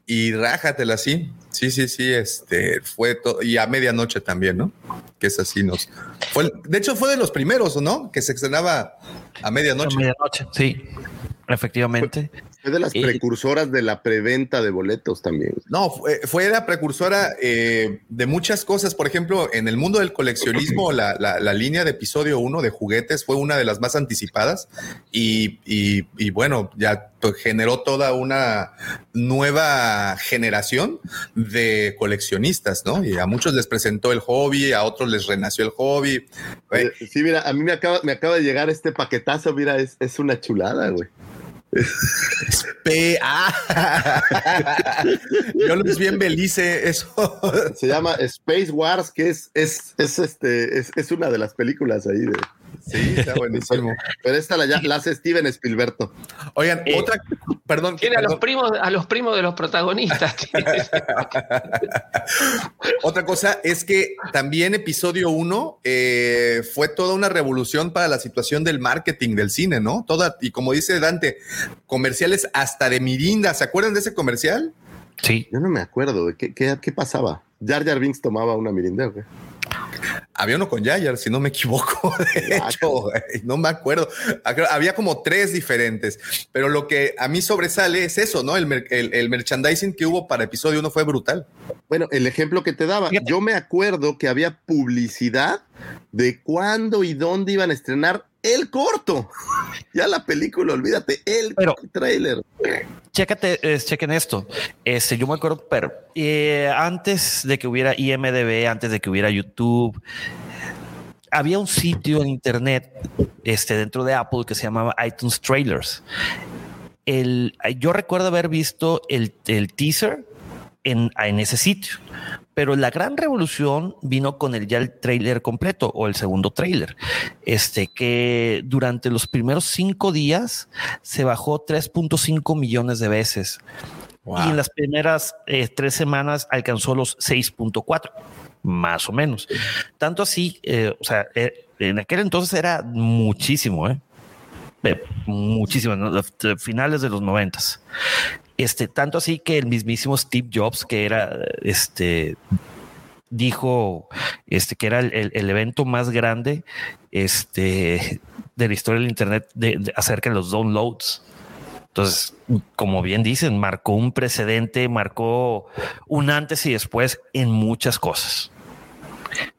y rájatela así. Sí, sí, sí, este fue todo, y a medianoche también, ¿no? Que es así, nos fue, de hecho, fue de los primeros, ¿no? Que se estrenaba a medianoche. A medianoche, sí, efectivamente. Es de las precursoras de la preventa de boletos también. No, fue, fue la precursora eh, de muchas cosas. Por ejemplo, en el mundo del coleccionismo, la, la- la línea de episodio 1 de juguetes fue una de las más anticipadas y, y- y bueno, ya generó toda una nueva generación de coleccionistas, ¿no? Y a muchos les presentó el hobby, a otros les renació el hobby. Sí, mira, a mí me acaba, me acaba de llegar este paquetazo, mira, es, es una chulada, güey. Pe- ah. Yo los vi en Belice, eso. Se llama Space Wars, que es, es, es este, es, es una de las películas ahí de. Sí, está buenísimo. Pero esta la, ya- la hace Steven Spielberto. Oigan, Eh, otra, perdón, Tiene a los primos, a los primos de los protagonistas. Otra cosa es que también episodio 1 fue toda una revolución para la situación del marketing del cine, ¿no? Toda, y como dice Dante, comerciales hasta de Mirinda. ¿Se acuerdan de ese comercial? Sí, Yo no me acuerdo. ¿Qué, qué, qué pasaba? Jar Jar Binks tomaba una mirinda, güey. Había uno con Yayar, si no me equivoco. De hecho, no me acuerdo. Había como tres diferentes, pero lo que a mí sobresale es eso, ¿no? El, mer- el- el merchandising que hubo para episodio 1 fue brutal. Bueno, el ejemplo que te daba, yo me acuerdo que había publicidad de cuándo y dónde iban a estrenar el corto. Ya la película, olvídate, el Pero- trailer. Chécate, eh, chequen esto. Este, yo me acuerdo, pero eh, antes de que hubiera IMDB, antes de que hubiera YouTube, había un sitio en internet este, dentro de Apple que se llamaba iTunes Trailers. El, yo recuerdo haber visto el, el teaser en, en ese sitio, pero la gran revolución vino con el ya el trailer completo o el segundo trailer, este que durante los primeros cinco días se bajó 3.5 millones de veces y en las primeras eh, tres semanas alcanzó los 6.4 más o menos. Tanto así, eh, o sea, eh, en aquel entonces era muchísimo, ¿eh? Eh, muchísimo, ¿no? De finales de los noventas. Este, tanto así que el mismísimo Steve Jobs, que era este, dijo este, que era el, el- el evento más grande este, de la historia del Internet de- de- acerca de los downloads. Entonces, como bien dicen, marcó un precedente, marcó un antes y después en muchas cosas.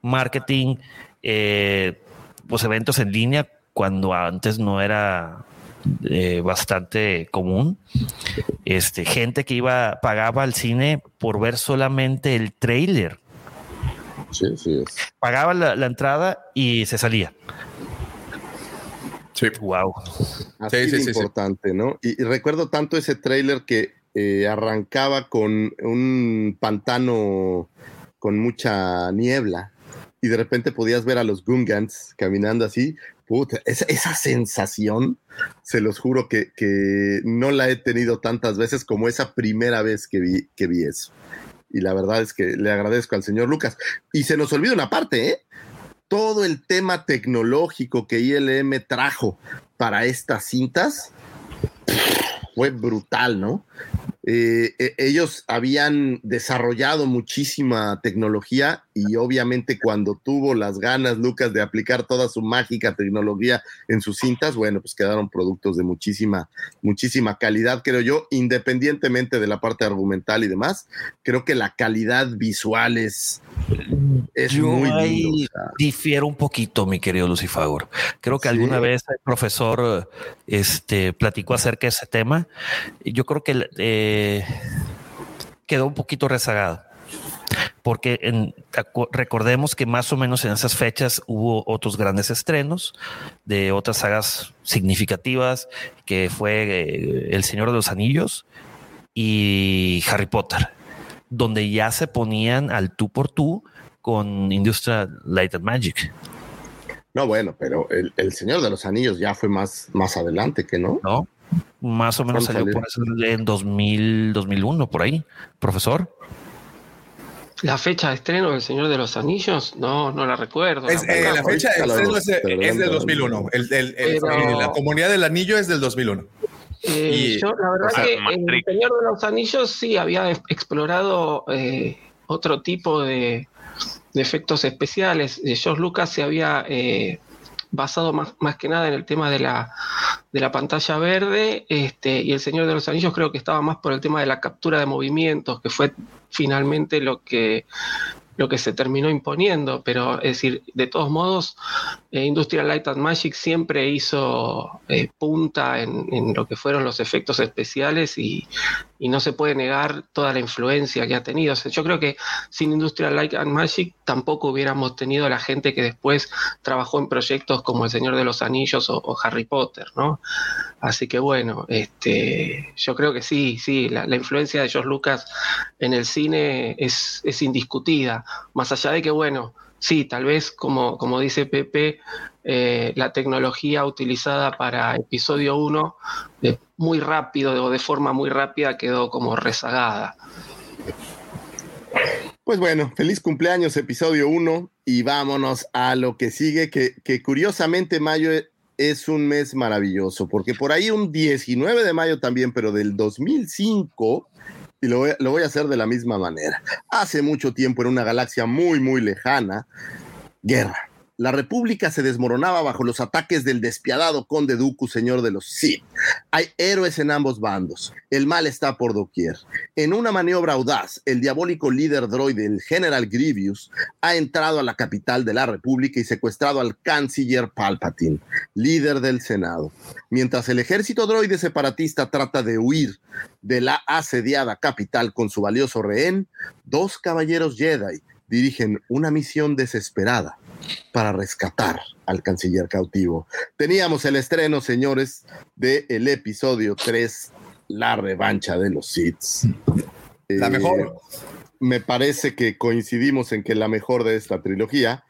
Marketing, eh, pues eventos en línea, cuando antes no era eh, bastante común. Este, gente que iba, pagaba al cine por ver solamente el trailer. Sí, sí. es. Pagaba la, la entrada y se salía. Sí. Wow. Así Sí, sí, de sí, sí. importante, ¿no? Y, y recuerdo tanto ese tráiler que eh, arrancaba con un pantano con mucha niebla y de repente podías ver a los Gungans caminando así. Esa sensación, se los juro que, que no la he tenido tantas veces como esa primera vez que vi, que vi eso. Y la verdad es que le agradezco al señor Lucas. Y se nos olvida una parte, ¿eh? Todo el tema tecnológico que ILM trajo para estas cintas fue brutal, ¿no? Eh, eh, ellos habían desarrollado muchísima tecnología y obviamente cuando tuvo las ganas Lucas de aplicar toda su mágica tecnología en sus cintas, bueno, pues quedaron productos de muchísima, muchísima calidad, creo yo, independientemente de la parte argumental y demás, creo que la calidad visual es, es Yo muy ahí lindo, difiero un poquito, mi querido Lucifagor. Creo que alguna vez el profesor este, platicó acerca de ese tema. Yo creo que eh, quedó un poquito rezagado. Porque en- recordemos que más o menos en esas fechas hubo otros grandes estrenos de otras sagas significativas, que fue eh, El Señor de los Anillos y Harry Potter, donde ya se ponían al tú por tú con Industrial Light and Magic, No, bueno, pero el, el Señor de los Anillos ya fue más, más adelante que no. ¿no? Más o menos ¿Cuándo salió por eso en 2000, 2001, por ahí, profesor. La fecha de estreno del Señor de los Anillos, no, no la recuerdo. Es, eh, la tampoco. fecha de estreno es, es del dentro- 2001. El, el- el- Pero- eh, la comunidad del anillo es del 2001. Eh, Y- yo, la verdad o sea, que en. El Señor de los Anillos sí había ex- explorado eh, otro tipo de, de efectos especiales. Eh, George Lucas se había eh, basado más, más que nada en el tema de la, de la pantalla verde este, y El Señor de los Anillos creo que estaba más por el tema de la captura de movimientos, que fue finalmente lo que lo que se terminó imponiendo, pero es decir, de todos modos, eh, Industrial Light and Magic siempre hizo eh, punta en, en lo que fueron los efectos especiales y, y no se puede negar toda la influencia que ha tenido. O sea, yo creo que sin Industrial Light and Magic tampoco hubiéramos tenido la gente que después trabajó en proyectos como El Señor de los Anillos o, o Harry Potter, ¿no? Así que bueno, este, yo creo que sí, sí, la, la influencia de George Lucas en el cine es, es indiscutida, más allá de que, bueno, sí, tal vez, como, como dice Pepe, eh, la tecnología utilizada para episodio 1 de muy rápido o de forma muy rápida quedó como rezagada. Pues bueno, feliz cumpleaños, episodio 1, y vámonos a lo que sigue, que, que curiosamente mayo es un mes maravilloso, porque por ahí un 19 de mayo también, pero del 2005, y lo voy, lo voy a hacer de la misma manera. Hace mucho tiempo, en una galaxia muy, muy lejana, guerra. La república se desmoronaba bajo los ataques del despiadado conde Dooku, señor de los Sith. Hay héroes en ambos bandos. El mal está por doquier. En una maniobra audaz, el diabólico líder droide, el General Grievous, ha entrado a la capital de la República y secuestrado al canciller Palpatine, líder del Senado. Mientras el ejército droide separatista trata de huir de la asediada capital con su valioso rehén, dos caballeros Jedi dirigen una misión desesperada para rescatar al canciller cautivo. Teníamos el estreno, señores, del el episodio 3, La revancha de los Sith. La Eh, mejor. me parece que coincidimos en que la mejor de esta trilogía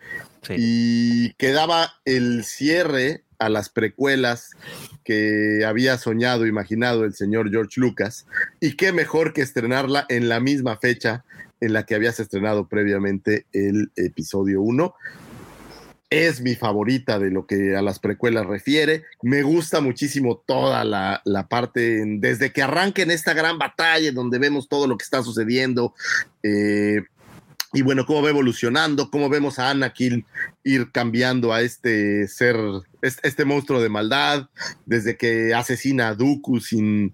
Sí. y quedaba el cierre a las precuelas que había soñado, imaginado el señor George Lucas y qué mejor que estrenarla en la misma fecha en la que habías estrenado previamente el episodio 1 es mi favorita de lo que a las precuelas refiere. Me gusta muchísimo toda la, la parte, en- desde que arranquen esta gran batalla, en donde vemos todo lo que está sucediendo. eh, y bueno, cómo va evolucionando, cómo vemos a Anakin ir cambiando a este ser, este, este monstruo de maldad, desde que asesina a Dooku sin,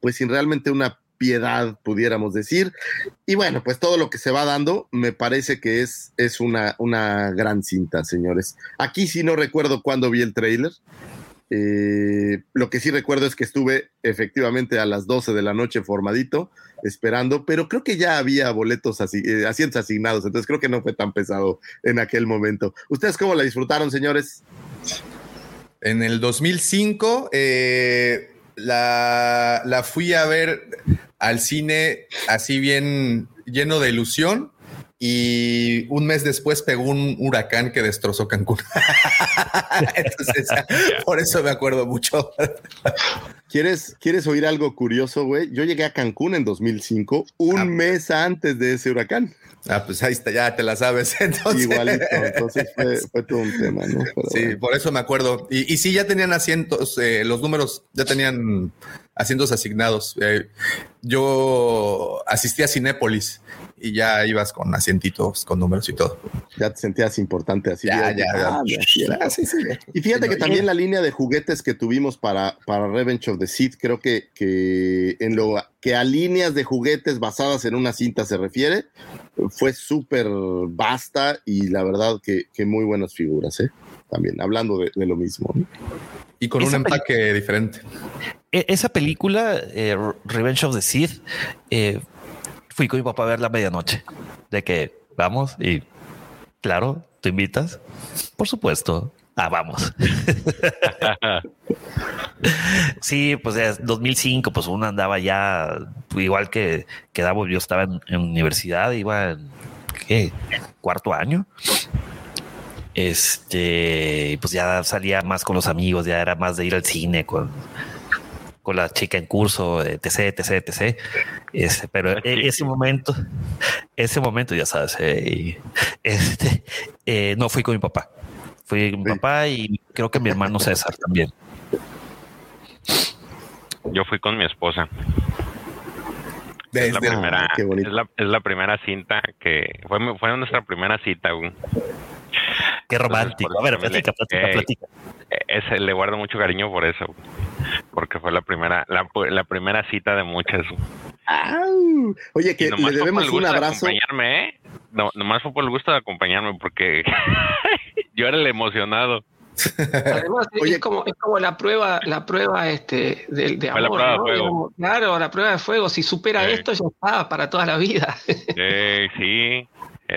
pues sin realmente una piedad, pudiéramos decir. Y bueno, pues todo lo que se va dando me parece que es, es una, una gran cinta, señores. Aquí sí no recuerdo cuándo vi el tráiler. Eh, lo que sí recuerdo es que estuve efectivamente a las 12 de la noche formadito, esperando, pero creo que ya había boletos así, eh, asientos asignados, entonces creo que no fue tan pesado en aquel momento. ¿Ustedes cómo la disfrutaron, señores? En el 2005 eh, la, la fui a ver al cine así bien lleno de ilusión y un mes después pegó un huracán que destrozó Cancún. Entonces, por eso me acuerdo mucho. ¿Quieres, ¿Quieres oír algo curioso, güey? Yo llegué a Cancún en 2005, un Ah. mes antes de ese huracán. Ah, pues ahí está, ya te la sabes. Entonces, Igualito, entonces fue, fue todo un tema, ¿no? Pero Sí, bueno. por eso me acuerdo. Y, y sí, ya tenían asientos, eh, los números ya tenían asientos asignados. Eh, yo asistí a Cinépolis y ya ibas con asientitos, con números y todo. ya te sentías importante así. Ya, ya, ya. ah, sí, sí. Y fíjate Sí, que no, también la línea de juguetes que tuvimos para, para Revenge of the Sith, creo que, que en lo que a líneas de juguetes basadas en una cinta se refiere, fue súper vasta y la verdad que, que muy buenas figuras, ¿eh? También, hablando de, de lo mismo. ¿no? Y con un empaque diferente. E- Esa película, eh, Revenge of the Sith, eh, fui con mi papá a verla a medianoche. De que vamos y, claro, ¿te invitas? Por supuesto. Ah, vamos. sí, pues es 2005, pues uno andaba ya, igual que, que Davo, yo estaba en, en universidad, iba en, ¿qué? Cuarto año. Este, pues ya salía más con los amigos, ya era más de ir al cine con, con la chica en curso, etc, etc, etc. Este, pero ese momento, ese momento, ya sabes, eh, este, eh, no fui con mi papá. Fui con mi Sí. papá y creo que mi hermano César también. Yo fui con mi esposa. Es la primera, es la, es la primera cinta que fue, fue nuestra primera cita. güey. Qué romántico. A ver, platica, platica, eh, platica. Ese, le guardo mucho cariño por eso, porque fue la primera, la, la primera cita de muchas. ¡Au! Oye, que nomás le fue por debemos el un gusto de abrazo. acompañarme, ¿eh? No, nomás fue por el gusto de acompañarme, porque yo era el emocionado. Además, es- Oye. es como, es como la prueba, la prueba este, de, de Fue la amor, prueba de ¿no? fuego. Digamos, Claro, la prueba de fuego. Si supera Sí. esto, ya está, para toda la vida. Eh, sí.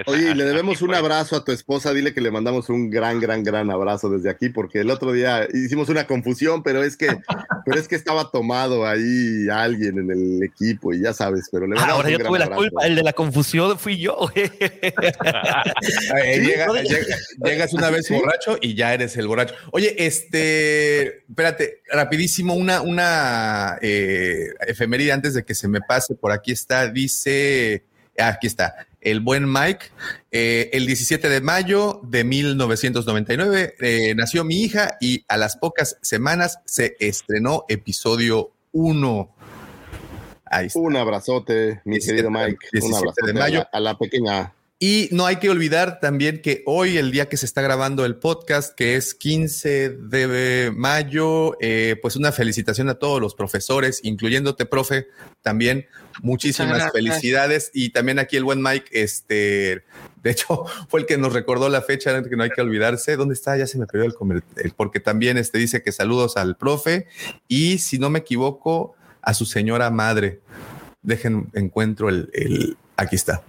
Esa- Oye, y le debemos un abrazo a tu esposa. Dile que le mandamos un gran, gran, gran abrazo desde aquí, porque el otro día hicimos una confusión, pero es que, pero es que estaba tomado ahí alguien en el equipo y ya sabes, pero le Ah, mandamos ahora un yo gran tuve la abrazo. culpa. El de la confusión fui yo. güey. Eh, Sí, llega- no, llega- llegas una vez borracho y ya eres el borracho. Oye, este, espérate, rapidísimo, una, una eh, efeméride antes de que se me pase. Por aquí está, dice, ah, aquí está, el buen Mike. eh, el 17 de mayo de 1999 eh, nació mi hija y a las pocas semanas se estrenó episodio 1. Ahí está. Un abrazote, mi 17 querido Mike. 17 un de abrazote mayo. A, la, a la pequeña. Y no hay que olvidar también que hoy, el día que se está grabando el podcast, que es 15 de mayo, eh, pues una felicitación a todos los profesores, incluyéndote, profe, también muchísimas felicidades. Y también aquí el buen Mike, este, de hecho, fue el que nos recordó la fecha que no hay que olvidarse. ¿Dónde está? Ya se me perdió el, comer- el- porque también este dice que saludos al profe y si no me equivoco, a su señora madre. Dejen, encuentro el, el aquí está.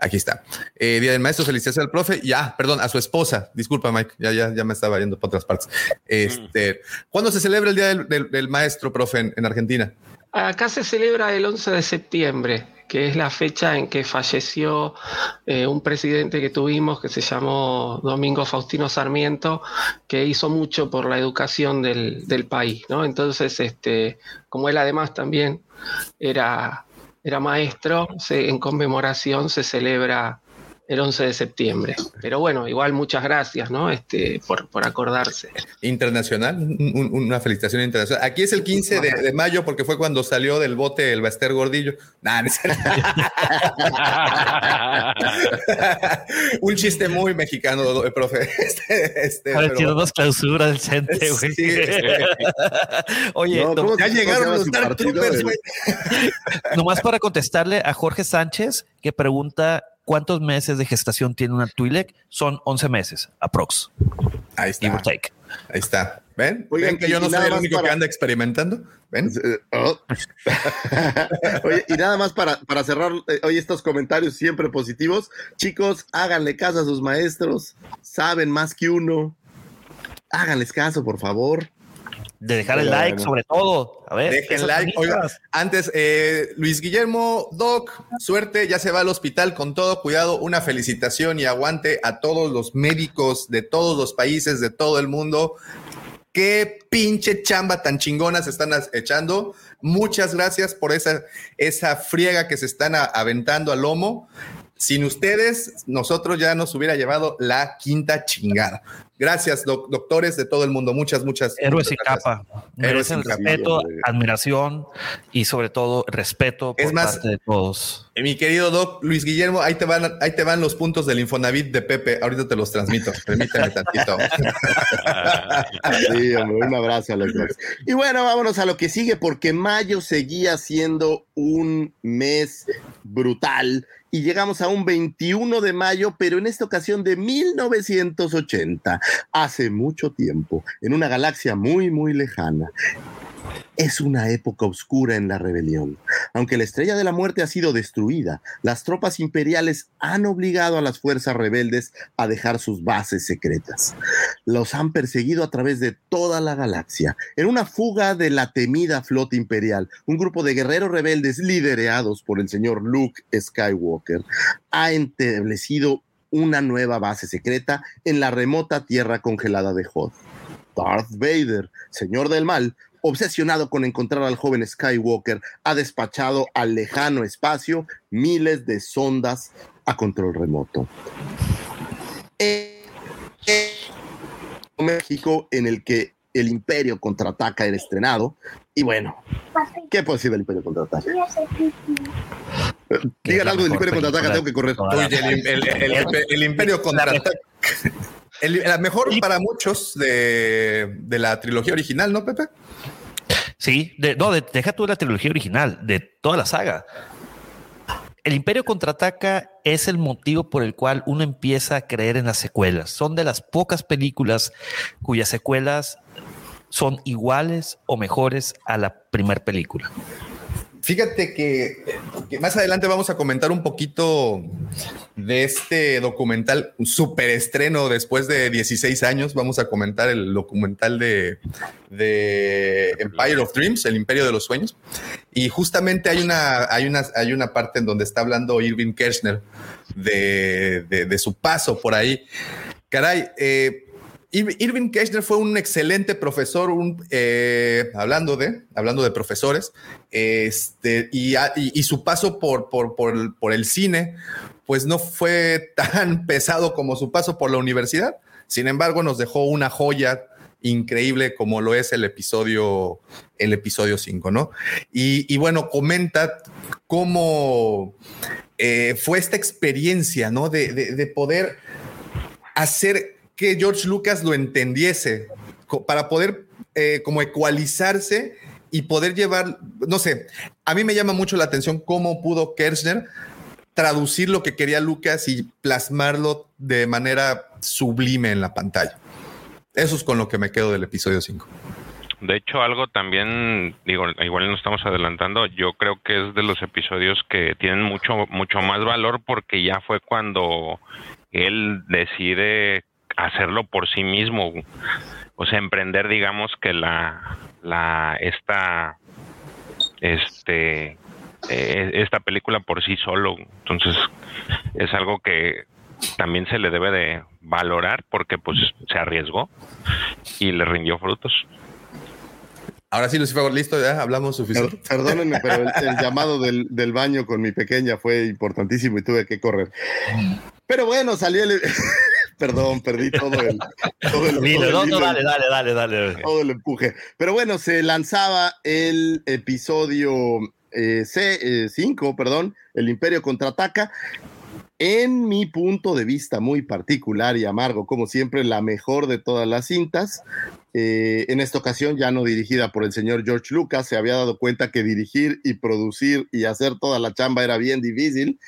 Aquí está. Eh, Día del Maestro, felicidades al profe. Ya, perdón, a su esposa. Disculpa, Mike. Ya, ya, ya me estaba yendo para otras partes. Este, ¿Cuándo se celebra el Día del, del- Maestro, profe, en, en Argentina? Acá se celebra el 11 de septiembre, que es la fecha en que falleció eh, un presidente que tuvimos que se llamó Domingo Faustino Sarmiento, que hizo mucho por la educación del, del país, ¿no? Entonces, este, como él además también era, era maestro, se- en conmemoración se celebra el 11 de septiembre. Pero bueno, igual muchas gracias, ¿no? Este, por, por acordarse. Internacional, un- un- una felicitación internacional. Aquí es el 15 de, de mayo porque fue cuando salió del bote el Baster Gordillo. Nah, no un chiste muy mexicano, eh, profe. Este, este, pero dos clausuras del CENTE, güey. Sí, Oye, No, no- ¿cómo Ya llegaron los? Troopers, güey. nomás para contestarle a Jorge Sánchez, que pregunta cuántos meses de gestación tiene una Twi'lek. Son 11 meses, aprox, Ahí give or está. take. Ahí está. ¿Ven? Oigan, ¿Ven que yo no soy el único que anda experimentando? ¿Ven? Eh, oh. Oye, y nada más para, para cerrar eh, hoy estos comentarios siempre positivos. Chicos, háganle caso a sus maestros. Saben más que uno. Háganles caso, por favor. De dejar el Bueno, like, bueno. sobre todo. A ver, Dejen like. Oiga, antes, eh, Luis Guillermo, Doc, suerte, ya se va al hospital con todo cuidado. Una felicitación y aguante a todos los médicos de todos los países, de todo el mundo. Qué pinche chamba tan chingona se están echando. Muchas gracias por esa, esa friega que se están aventando al lomo. Sin ustedes, nosotros ya nos hubiera llevado la quinta chingada. Gracias, doctores de todo el mundo. Muchas, muchas. Héroes y capa. Héroes y respeto, admiración y sobre todo respeto por parte de todos. Eh, mi querido doc Luis Guillermo, ahí te van, ahí te van los puntos del Infonavit de Pepe. Ahorita te los transmito. Permítame tantito. sí, hombre, un abrazo a los dos. Y bueno, vámonos a lo que sigue, porque mayo seguía siendo un mes brutal y llegamos a un 21 de mayo, pero en esta ocasión de 1980, hace mucho tiempo, en una galaxia muy, muy lejana. Es una época oscura en la rebelión. Aunque la estrella de la muerte ha sido destruida, las tropas imperiales han obligado a las fuerzas rebeldes a dejar sus bases secretas. Los han perseguido a través de toda la galaxia. En una fuga de la temida flota imperial, un grupo de guerreros rebeldes liderados por el señor Luke Skywalker ha establecido una nueva base secreta en la remota tierra congelada de Hoth. Darth Vader, señor del mal, obsesionado con encontrar al joven Skywalker, ha despachado al lejano espacio miles de sondas a control remoto. México, en el que el Imperio contraataca era estrenado. Y bueno, ¿qué puedo decir del Imperio contraataca? Digan algo del Imperio contraataca, tengo que correr. el, Imperio contraataca. la mejor para muchos de, de la trilogía original, ¿no, Pepe? Sí, no, deja tú la trilogía original, de toda la saga. El Imperio contraataca es el motivo por el cual uno empieza a creer en las secuelas. Son de las pocas películas cuyas secuelas son iguales o mejores a la primera película. Fíjate que, más adelante vamos a comentar un poquito de este documental, super estreno después de 16 años. Vamos a comentar el documental de, Empire of Dreams, el Imperio de los Sueños. Y justamente hay una, hay una, hay una parte en donde está hablando Irving Kirchner de, su paso por ahí. Caray, eh, Irving Kirchner fue un excelente profesor, eh, hablando, de, hablando de profesores, este, y, su paso por, por, el cine, pues no fue tan pesado como su paso por la universidad. Sin embargo, nos dejó una joya increíble como lo es el episodio, el episodio 5, ¿no? Y, bueno, comenta cómo eh, fue esta experiencia, ¿no? De, de poder hacer que George Lucas lo entendiese para poder eh, como ecualizarse y poder llevar, no sé, a mí me llama mucho la atención cómo pudo Kirchner traducir lo que quería Lucas y plasmarlo de manera sublime en la pantalla. Eso es con lo que me quedo del episodio 5. De hecho, algo también, digo, igual no estamos adelantando, yo creo que es de los episodios que tienen mucho, mucho más valor porque ya fue cuando él decide hacerlo por sí mismo, o sea, emprender, digamos, que la, la, esta, este, eh, esta película por sí solo. Entonces, es algo que también se le debe de valorar porque pues se arriesgó y le rindió frutos. Ahora sí, Lucifer, listo, ya hablamos suficiente. Perdónenme, pero el, llamado del, del, baño con mi pequeña fue importantísimo y tuve que correr. Pero bueno, salió el, Perdón, perdí todo el. Todo el, dale, dale, dale, dale. Todo el empuje. Pero bueno, se lanzaba el episodio eh, C5, eh, perdón, El Imperio contraataca. En mi punto de vista muy particular y amargo, como siempre, la mejor de todas las cintas. Eh, en esta ocasión ya no dirigida por el señor George Lucas, se había dado cuenta que dirigir y producir y hacer toda la chamba era bien difícil.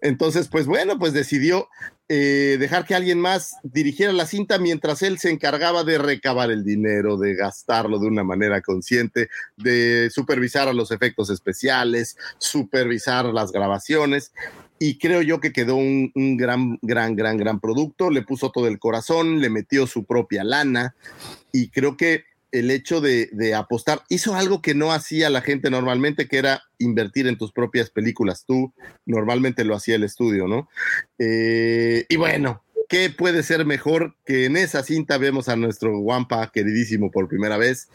Entonces, pues bueno, pues decidió eh, dejar que alguien más dirigiera la cinta mientras él se encargaba de recabar el dinero, de gastarlo de una manera consciente, de supervisar a los efectos especiales, supervisar las grabaciones. Y creo yo que quedó un, un gran, gran, gran, gran producto. Le puso todo el corazón, le metió su propia lana y creo que el hecho de, apostar, hizo algo que no hacía la gente normalmente, que era invertir en tus propias películas. Tú normalmente lo hacía el estudio, ¿no? Eh, y bueno, ¿qué puede ser mejor que en esa cinta vemos a nuestro Wampa queridísimo por primera vez?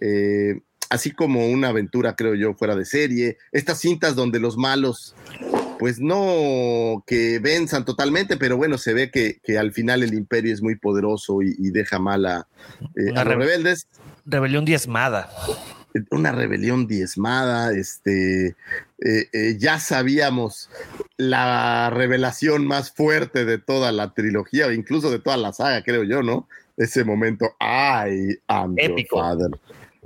Eh, así como una aventura, creo yo, fuera de serie. Estas cintas donde los malos, pues no que venzan totalmente, pero bueno, se ve que, que al final el imperio es muy poderoso y, y deja mal a, eh, a los re- rebeldes. Rebelión diezmada. Una rebelión diezmada, este, eh, eh, ya sabíamos la revelación más fuerte de toda la trilogía, o incluso de toda la saga, creo yo, ¿no? Ese momento, I am your Épico. father.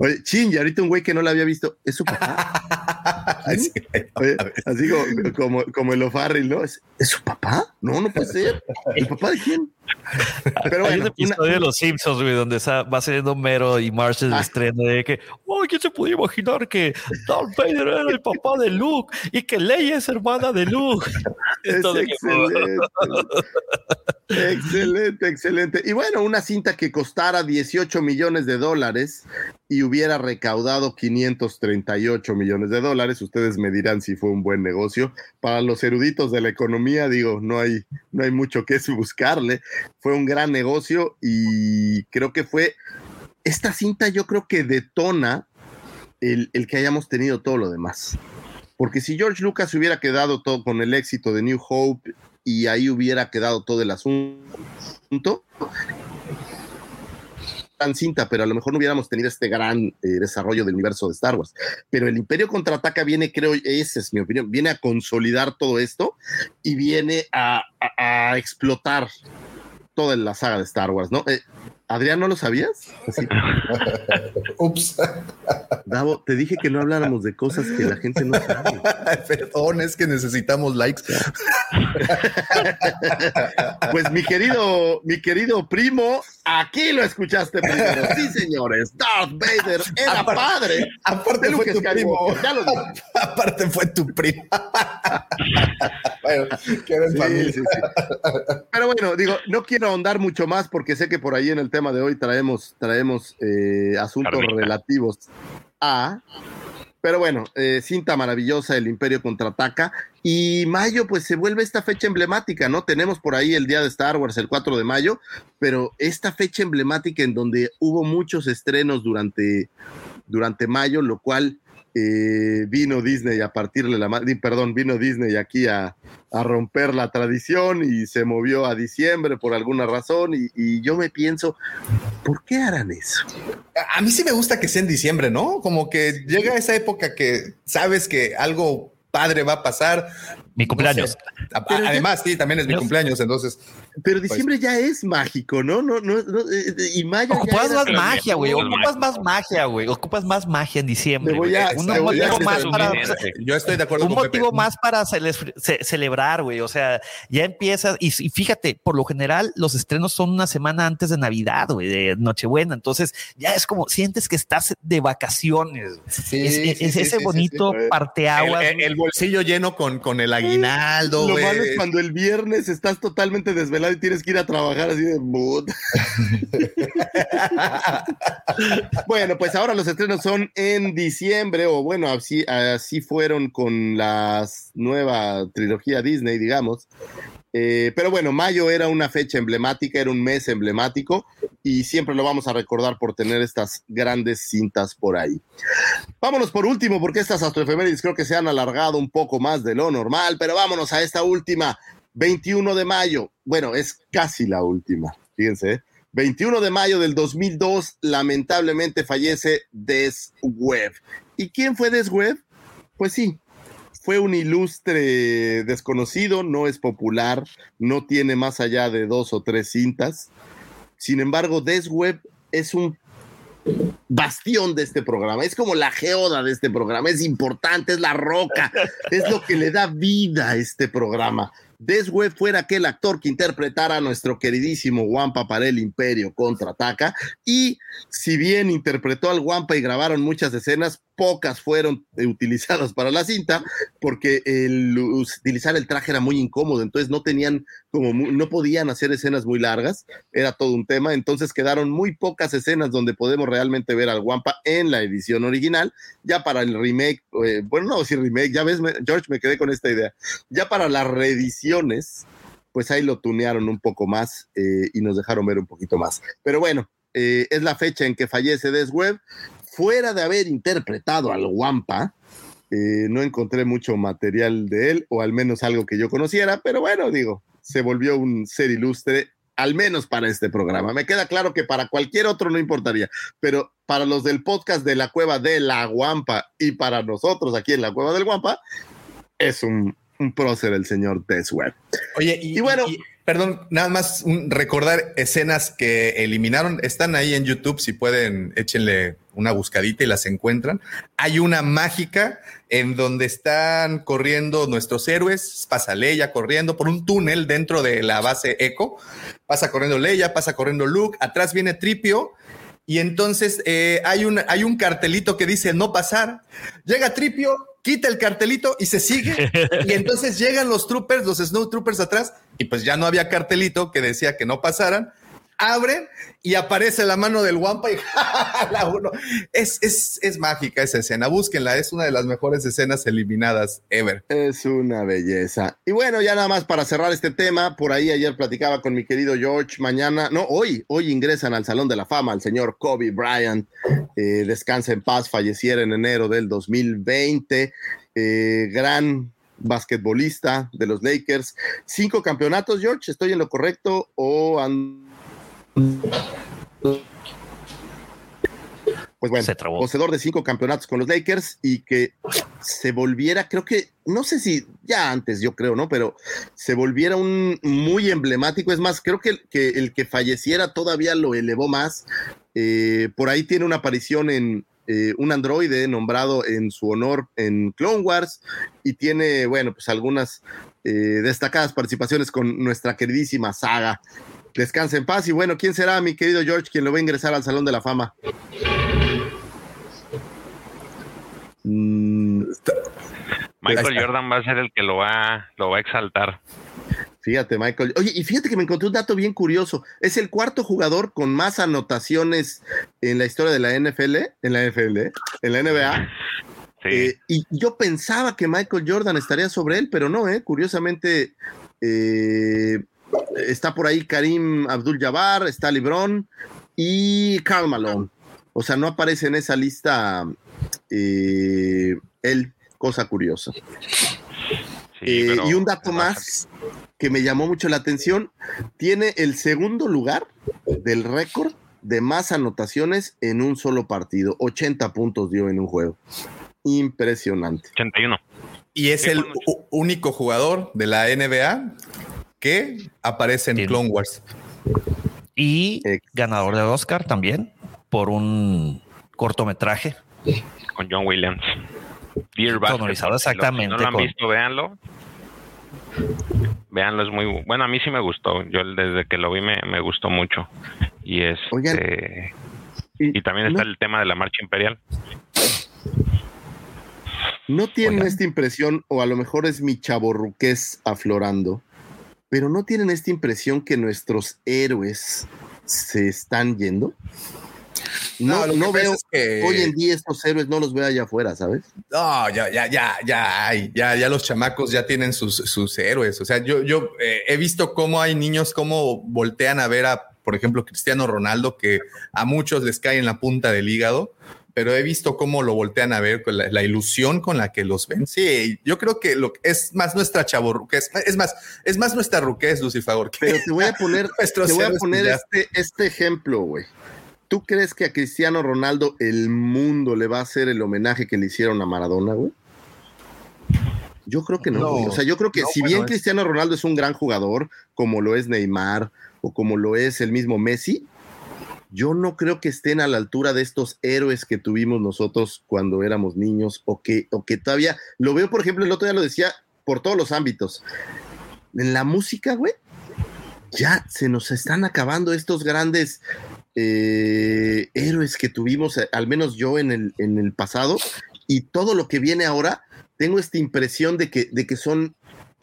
Oye, chin, y ahorita un güey que no la había visto, ¿es su papá? Así, Oye, así como, como, como el O'Farrill, ¿no? ¿Es, es su papá? No, no puede ser. ¿El papá de quién? Pero Hay un bueno, episodio una- de Los Simpsons, güey, donde va saliendo Mero y Marsh el Ah. estreno de que, oh, ¿quién se podía imaginar que Darth Vader era el papá de Luke y que Leia es hermana de Luke? Es que- excelente, excelente. Y bueno, una cinta que costara 18 millones de dólares y hubiera recaudado 538 millones de dólares. Ustedes me dirán si fue un buen negocio. Para los eruditos de la economía, digo, no hay, no hay mucho que buscarle. Fue un gran negocio y creo que fue esta cinta, yo creo que detona el, el que hayamos tenido todo lo demás. Porque si George Lucas hubiera quedado todo con el éxito de New Hope y ahí hubiera quedado todo el asunto, gran cinta, pero a lo mejor no hubiéramos tenido este gran eh, desarrollo del universo de Star Wars. Pero el Imperio contraataca viene, creo, esa es mi opinión, viene a consolidar todo esto y viene a, a- a explotar toda la saga de Star Wars, ¿no? Eh, Adrián, ¿no lo sabías? Así, Ups, Davo, te dije que no habláramos de cosas que la gente no sabe. perdón, es que necesitamos likes. Pues mi querido, mi querido primo, aquí lo escuchaste primero. Sí, señores, Darth Vader era Aparte- padre. Aparte fue tu primo. Ya lo. Aparte fue tu primo. bueno, Sí, familia. sí, sí. Pero bueno, digo, no quiero ahondar mucho más porque sé que por ahí en el tema de hoy traemos, traemos eh, asuntos relativos a. Pero bueno, eh, cinta maravillosa, el Imperio contraataca. Y mayo, pues se vuelve esta fecha emblemática, ¿no? Tenemos por ahí el día de Star Wars, el 4 de mayo, pero esta fecha emblemática en donde hubo muchos estrenos durante, durante mayo, lo cual eh, vino Disney a partirle la mano, perdón, vino Disney aquí a, a romper la tradición y se movió a diciembre por alguna razón y, y yo me pienso, ¿por qué harán eso? A mí sí me gusta que sea en diciembre, ¿no? Como que llega esa época que sabes que algo padre va a pasar. Mi No cumpleaños. sé. A- Pero ya- Además, sí, también es mi cumpleaños, entonces. Pero diciembre ya es mágico, ¿no? no, no, no, eh, eh, y mayo ya Ocupas era- más magia, güey. más Ocupas más magia, güey. Ocupas más magia en diciembre. Voy a- Un voy a- motivo más para, suficiente. Yo estoy de acuerdo un con motivo Pepe. más para cele- ce- celebrar, güey. O sea, ya empiezas y, y fíjate, por lo general los estrenos son una semana antes de Navidad, güey, de Nochebuena. Entonces ya es como sientes que estás de vacaciones. Sí, es, sí, es sí, ese bonito sí. parteaguas. El, el bolsillo lleno con, con el aguinaldo, Lo malo es cuando el viernes estás totalmente desvelado y tienes que ir a trabajar así de mood. bueno, pues ahora los estrenos son en diciembre, o bueno, así, así fueron con la nueva trilogía Disney, digamos. Eh, pero bueno, mayo era una fecha emblemática, era un mes emblemático y siempre lo vamos a recordar por tener estas grandes cintas por ahí. Vámonos por último, porque estas astroefemérides creo que se han alargado un poco más de lo normal, pero vámonos a esta última, 21 de mayo. Bueno, es casi la última, fíjense. ¿eh? 21 de mayo del 2002, lamentablemente fallece Des Webb. ¿Y quién fue Des Webb? Pues sí, fue un ilustre desconocido, no es popular, no tiene más allá de dos o tres cintas. Sin embargo, Des Webb es un bastión de este programa, es como la geoda de este programa, es importante, es la roca, es lo que le da vida a este programa. Des Webb fuera aquel actor que interpretara a nuestro queridísimo Wampa para el Imperio contraataca y si bien interpretó al Wampa y grabaron muchas escenas, pocas fueron eh, utilizadas para la cinta porque el utilizar el traje era muy incómodo, entonces no tenían como no podían hacer escenas muy largas, era todo un tema, entonces quedaron muy pocas escenas donde podemos realmente ver al Wampa en la edición original, ya para el remake, eh, bueno, no, si remake, ya ves, me- George, me quedé con esta idea, ya para las reediciones, pues ahí lo tunearon un poco más eh, y nos dejaron ver un poquito más. Pero bueno, eh, es la fecha en que fallece Des Webb. Fuera de haber interpretado al Wampa, eh, no encontré mucho material de él, o al menos algo que yo conociera, pero bueno, digo, se volvió un ser ilustre, al menos para este programa. Me queda claro que para cualquier otro no importaría, pero para los del podcast de la Cueva de la Guampa y para nosotros aquí en la Cueva del Guampa, es un, un prócer el señor Des Webb. Oye, y, Y bueno- y- perdón, nada más un- recordar escenas que eliminaron. Están ahí en YouTube, si pueden, échenle una buscadita y las encuentran. Hay una mágica en donde están corriendo nuestros héroes. Pasa Leia corriendo por un túnel dentro de la base Echo. Pasa corriendo Leia, pasa corriendo Luke. Atrás viene Tripio. Y entonces eh, hay, un, hay un cartelito que dice no pasar. Llega Tripio, quita el cartelito y se sigue. y entonces llegan los troopers, los snow troopers atrás, y pues ya no había cartelito que decía que no pasaran. Abren y aparece la mano del Wampa y la uno. Es, es, es mágica esa escena. Búsquenla, es una de las mejores escenas eliminadas ever. Es una belleza. Y bueno, ya nada más para cerrar este tema, por ahí ayer platicaba con mi querido George, mañana, no, hoy, hoy ingresan al Salón de la Fama el señor Kobe Bryant, eh, descansa en paz, falleciera en enero del 2020, eh, gran basquetbolista de los Lakers, cinco campeonatos, George, ¿estoy en lo correcto o an- Pues bueno, Se trabó. poseedor de cinco campeonatos con los Lakers y que se volviera, creo que, no sé si ya antes, yo creo, ¿no? Pero se volviera un muy emblemático. Es más, creo que, el- que el que falleciera todavía lo elevó más. Eh, por ahí tiene una aparición en eh, un androide nombrado en su honor en Clone Wars y tiene, bueno, pues algunas eh, destacadas participaciones con nuestra queridísima saga. Descansa en paz y bueno, ¿quién será mi querido George quien lo va a ingresar al Salón de la Fama? Mm, Michael. Jordan va a ser el que lo va, lo va a exaltar. Fíjate, Michael. Oye, y fíjate que me encontré un dato bien curioso. Es el cuarto jugador con más anotaciones en la historia de la NFL, en la NFL, en la NBA. Sí. Eh, y yo pensaba que Michael Jordan estaría sobre él, pero no, ¿eh? Curiosamente, eh, está por ahí Karim Abdul-Jabbar, está LeBron y Karl Malone. O sea, no aparece en esa lista eh, él, cosa curiosa. sí, Eh, y un dato más que me llamó mucho la atención, tiene el segundo lugar del récord de más anotaciones en un solo partido. 80 puntos dio en un juego. Impresionante. 81. Y es el único jugador de la NBA que aparece en Clone Wars. Y ganador de Oscar también por un cortometraje. con John Williams. Dear. Sonorizado exactamente Si no lo han con- visto, véanlo. Véanlo, es muy bu- bueno. A mí sí me gustó. Yo desde que lo vi me, me gustó mucho. Y es. Oigan, y también está ¿no- el tema de la marcha imperial. ¿No tienen Oigan. esta impresión, o a lo mejor es mi chaborruqués aflorando, pero no tienen esta impresión que nuestros héroes se están yendo? No, no, veo, es que- hoy en día estos héroes no los veo allá afuera, ¿sabes? No, ya, ya, ya, ya, hay, ya, ya los chamacos ya tienen sus, sus héroes. O sea, yo, yo eh, he visto cómo hay niños cómo voltean a ver a, por ejemplo, Cristiano Ronaldo, que a muchos les cae en la punta del hígado, pero he visto cómo lo voltean a ver con la, la ilusión con la que los ven. Sí, yo creo que lo es más nuestra chavorruquez, es más, es más nuestra ruquez, Lucifer. Pero te voy a poner, te voy a poner este, este ejemplo, güey. ¿Tú crees que a Cristiano Ronaldo el mundo le va a hacer el homenaje que le hicieron a Maradona, güey? Yo creo que no. O sea, yo creo que no, si bien Cristiano Ronaldo es un gran jugador, como lo es Neymar o como lo es el mismo Messi, yo no creo que estén a la altura de estos héroes que tuvimos nosotros cuando éramos niños o que, o que todavía lo veo, por ejemplo, el otro día lo decía por todos los ámbitos. En la música, güey, ya se nos están acabando estos grandes eh, héroes que tuvimos, al menos yo en el, en el pasado, y todo lo que viene ahora, tengo esta impresión de que, de que son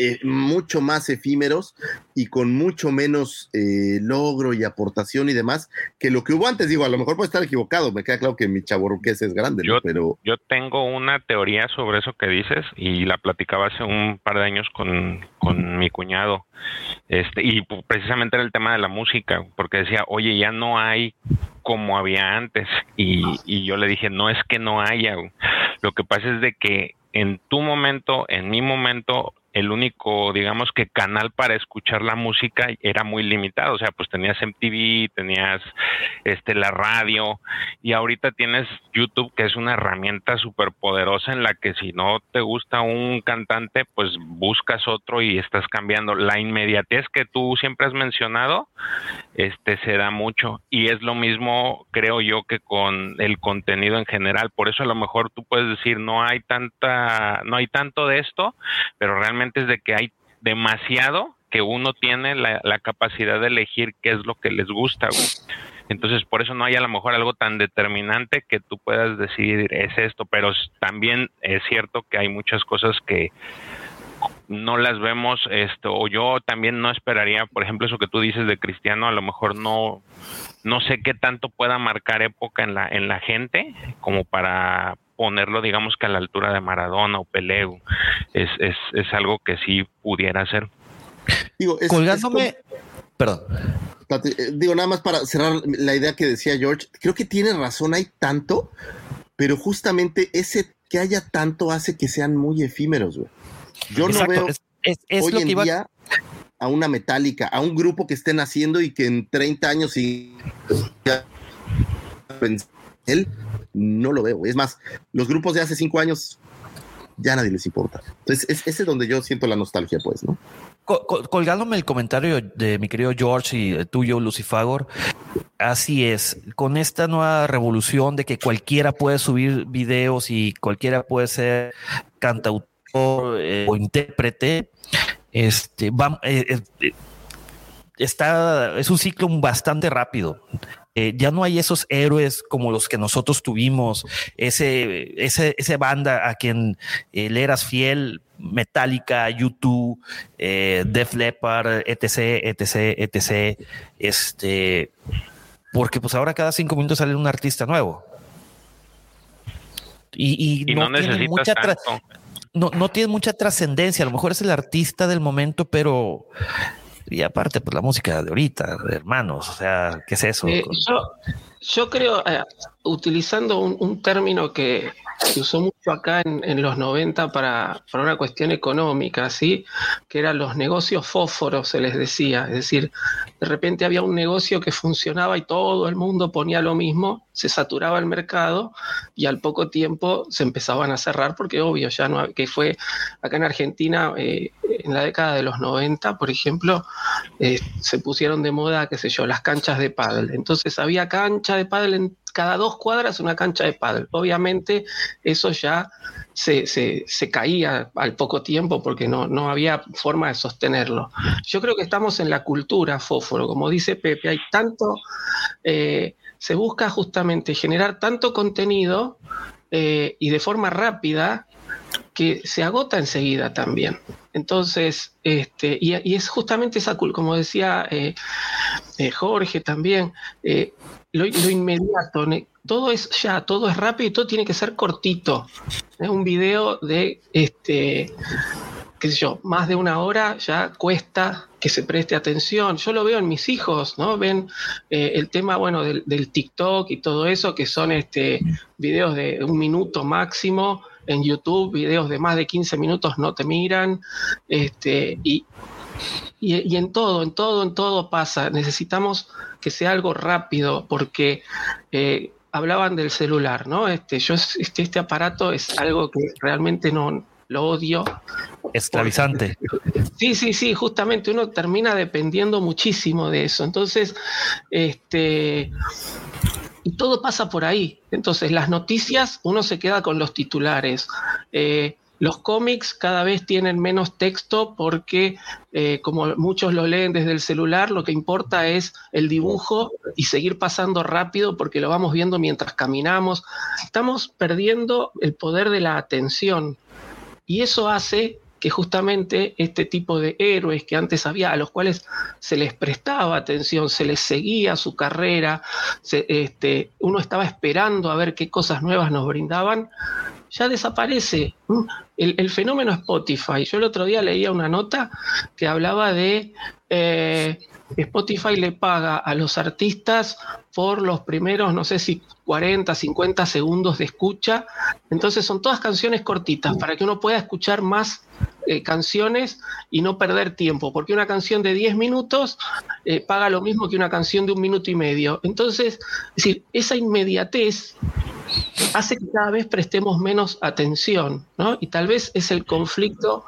eh, mucho más efímeros y con mucho menos eh, logro y aportación y demás que lo que hubo antes. Digo, a lo mejor puede estar equivocado, me queda claro que mi chaborruqués es grande, ¿no? Yo, pero yo tengo una teoría sobre eso que dices y la platicaba hace un par de años con, con mi cuñado. Este, y precisamente era el tema de la música, porque decía, oye, ya no hay como había antes. Y, y yo le dije, no es que no haya. Lo que pasa es de que en tu momento, en mi momento, el único, digamos que canal para escuchar la música era muy limitado. O sea, pues tenías MTV, tenías este la radio y ahorita tienes YouTube que es una herramienta súper poderosa en la que si no te gusta un cantante, pues buscas otro y estás cambiando. La inmediatez que tú siempre has mencionado, este se da mucho y es lo mismo creo yo que con el contenido en general. Por eso a lo mejor tú puedes decir no hay tanta, no hay tanto de esto, pero realmente es de que hay demasiado que uno tiene la, capacidad de elegir qué es lo que les gusta. Entonces, por eso no hay a lo mejor algo tan determinante que tú puedas decir es esto, pero también es cierto que hay muchas cosas que no las vemos esto o yo también no esperaría, por ejemplo, eso que tú dices de Cristiano, a lo mejor no no sé qué tanto pueda marcar época en la en la gente como para ponerlo digamos que a la altura de Maradona o Pelé. güey. Es es es algo que sí pudiera ser. digo, es- es Colgándome, perdón. Eh, Digo, nada más para cerrar la idea que decía George, creo que tiene razón, hay tanto, pero justamente ese que haya tanto hace que sean muy efímeros, güey. Yo no veo es, es- es hoy lo en que iba día a una metálica, a un grupo que estén haciendo y que en 30 años y él no lo veo. Es más, los grupos de hace 5 años ya nadie les importa. Entonces, es, ese es donde yo siento la nostalgia, pues, ¿no? Col- col- colgándome el comentario de mi querido George y tuyo, Lucifagor, así es. Con esta nueva revolución de que cualquiera puede subir videos y cualquiera puede ser cantautor eh, o intérprete, este, va- eh, eh, está, es un ciclo bastante rápido. Eh, ya no hay esos héroes como los que nosotros tuvimos, ese, ese, ese banda a quien eh, le eras fiel, Metallica, YouTube, eh, Def Leppard, etc, etc, etc. Este, porque pues ahora cada cinco minutos sale un artista nuevo. Y, y Y no, no, tiene mucha no, no tiene mucha trascendencia. A lo mejor es el artista del momento, pero y aparte, pues la música de ahorita, de hermanos, o sea, ¿qué es eso? Eh, yo, yo creo, eh, utilizando un, término que se usó mucho acá en, en los 90 para, para una cuestión económica, ¿sí? que eran los negocios fósforos, se les decía. Es decir, de repente había un negocio que funcionaba y todo el mundo ponía lo mismo, se saturaba el mercado y al poco tiempo se empezaban a cerrar porque obvio, ya no, que fue acá en Argentina eh, en la década de los 90, por ejemplo, eh, se pusieron de moda, qué sé yo, las canchas de pádel. Entonces había de pádel en cada dos cuadras, una cancha de pádel. Obviamente eso ya se, se- se caía al poco tiempo porque no, no había forma de sostenerlo. Yo creo que estamos en la cultura fósforo, como dice Pepe, hay tanto, eh, se busca justamente generar tanto contenido eh, y de forma rápida que se agota enseguida también. Entonces, este, y, es justamente esa, cul- como decía eh, Jorge también, lo, inmediato, todo es ya, todo es rápido y todo tiene que ser cortito. Es un video de, este, qué sé yo, más de una hora ya cuesta que se preste atención. Yo lo veo en mis hijos, ¿no? Ven eh, el tema, bueno, del, del TikTok y todo eso, que son este, videos de un minuto máximo en YouTube, videos de más de 15 minutos no te miran, este, y, y, y en todo, en todo, en todo pasa. Necesitamos que sea algo rápido, porque eh, hablaban del celular, ¿no? Este, yo, este, este aparato es algo que realmente no lo odio. Esclavizante. Sí, sí, sí, justamente uno termina dependiendo muchísimo de eso. Entonces, este, y todo pasa por ahí. Entonces, las noticias, uno se queda con los titulares. Eh, los cómics cada vez tienen menos texto porque, eh, como muchos lo leen desde el celular, lo que importa es el dibujo y seguir pasando rápido porque lo vamos viendo mientras caminamos. Estamos perdiendo el poder de la atención y eso hace que justamente este tipo de héroes que antes había, a los cuales se les prestaba atención, se les seguía su carrera, se- este, uno estaba esperando a ver qué cosas nuevas nos brindaban, ya desaparece. el fenómeno Spotify. Yo el otro día leía una nota que hablaba de eh, Spotify le paga a los artistas por los primeros, no sé si 40, 50 segundos de escucha. Entonces son todas canciones cortitas para que uno pueda escuchar más eh, canciones y no perder tiempo, porque una canción de 10 minutos eh, paga lo mismo que una canción de un minuto y medio. Entonces, es decir, esa inmediatez hace que cada vez prestemos menos atención, ¿no? Y tal vez es el conflicto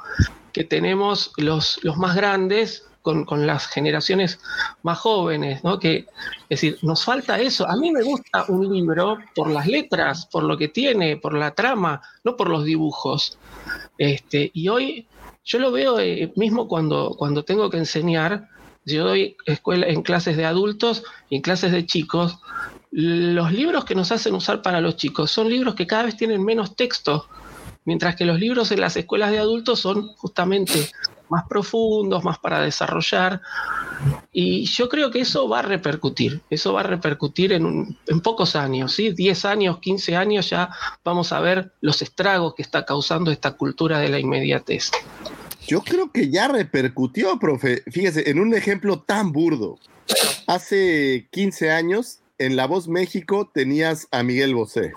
que tenemos los más grandes con, las generaciones más jóvenes, ¿no? Que, es decir, nos falta eso. A mí me gusta un libro por las letras, por lo que tiene, por la trama, no por los dibujos. Este, y hoy yo lo veo eh, mismo cuando, cuando tengo que enseñar, yo doy escuela en clases de adultos y en clases de chicos, los libros que nos hacen usar para los chicos son libros que cada vez tienen menos texto, mientras que los libros en las escuelas de adultos son justamente más profundos, más para desarrollar. Y yo creo que eso va a repercutir, eso va a repercutir en, un- en pocos años, ¿sí? 10 años, 15 años ya vamos a ver los estragos que está causando esta cultura de la inmediatez. Yo creo que ya repercutió, profe. Fíjese, en un ejemplo tan burdo. Hace 15 años, en La Voz México tenías a Miguel Bosé,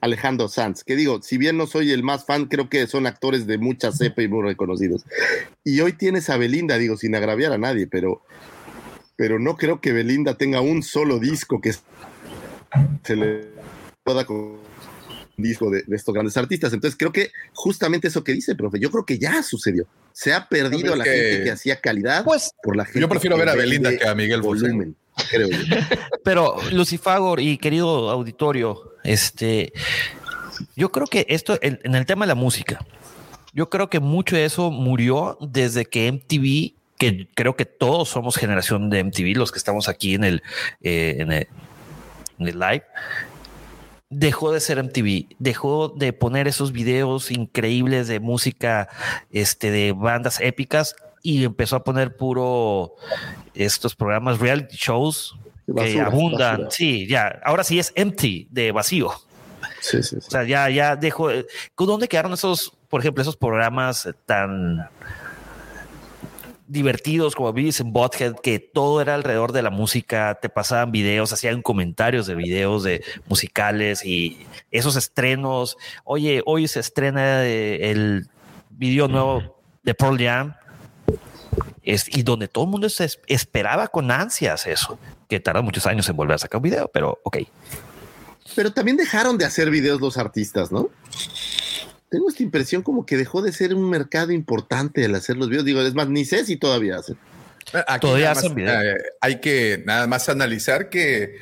Alejandro Sanz, que digo, si bien no soy el más fan, creo que son actores de mucha cepa y muy reconocidos. Y hoy tienes a Belinda, digo, sin agraviar a nadie, pero, pero no creo que Belinda tenga un solo disco que se le pueda con disco de, de estos grandes artistas. Entonces creo que justamente eso que dice, profe, yo creo que ya sucedió. Se ha perdido a la que- gente que hacía calidad Pues por la gente. Yo prefiero ver a Belinda que a Miguel Bosé. volumen, creo yo. Pero Lucifagor y querido auditorio, este, yo creo que esto en, el tema de la música, yo creo que mucho de eso murió desde que MTV, que creo que todos somos generación de MTV, los que estamos aquí en el, eh, en el, en el live, dejó de ser MTV, dejó de poner esos videos increíbles de música, este, de bandas épicas y empezó a poner puro estos programas reality shows que Basura, abundan. basura. Sí, ya. Ahora sí es empty de vacío. Sí, sí, sí. O sea, ya, ya dejó. eh, ¿Dónde quedaron esos, por ejemplo, esos programas tan divertidos como Beavis en Butthead, que todo era alrededor de la música, te pasaban videos, hacían comentarios de videos de musicales y esos estrenos. Oye, hoy se estrena eh, el video nuevo de Pearl Jam. Es, y donde todo el mundo se es- esperaba con ansias eso, que tarda muchos años en volver a sacar un video, pero ok. Pero también dejaron de hacer videos los artistas, ¿no? Tengo esta impresión como que dejó de ser un mercado importante el hacer los videos. Digo, es más, ni sé si todavía hacen. Aquí Todavía hacen eh, hay que nada más analizar que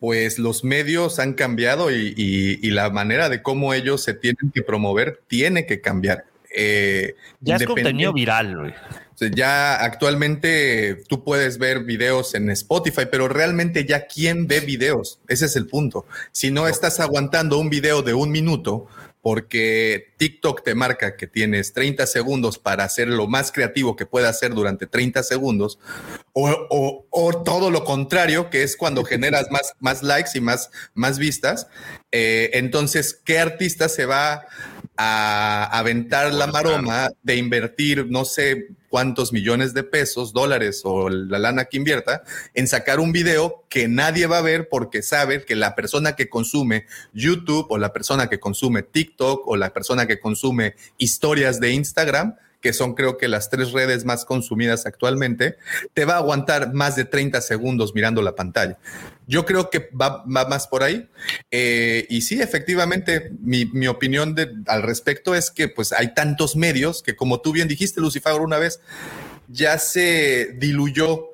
pues los medios han cambiado y, y- y la manera de cómo ellos se tienen que promover tiene que cambiar. Eh, Ya es contenido viral, güey. Ya actualmente tú puedes ver videos en Spotify, pero realmente ya quién ve videos. Ese es el punto. Si no estás aguantando un video de un minuto porque TikTok te marca que tienes 30 segundos para hacer lo más creativo que pueda hacer durante 30 segundos, o, o- o todo lo contrario, que es cuando generas más, más likes y más, más vistas, eh, entonces, ¿qué artista se va a aventar la maroma de invertir no sé cuántos millones de pesos, dólares o la lana que invierta en sacar un video que nadie va a ver porque sabe que la persona que consume YouTube o la persona que consume TikTok o la persona que consume historias de Instagram, que son creo que las tres redes más consumidas actualmente, te va a aguantar más de 30 segundos mirando la pantalla. Yo creo que va, va más por ahí. Eh, y sí, efectivamente, mi, mi opinión de- al respecto es que pues hay tantos medios que como tú bien dijiste, Lucifer, una vez, ya se diluyó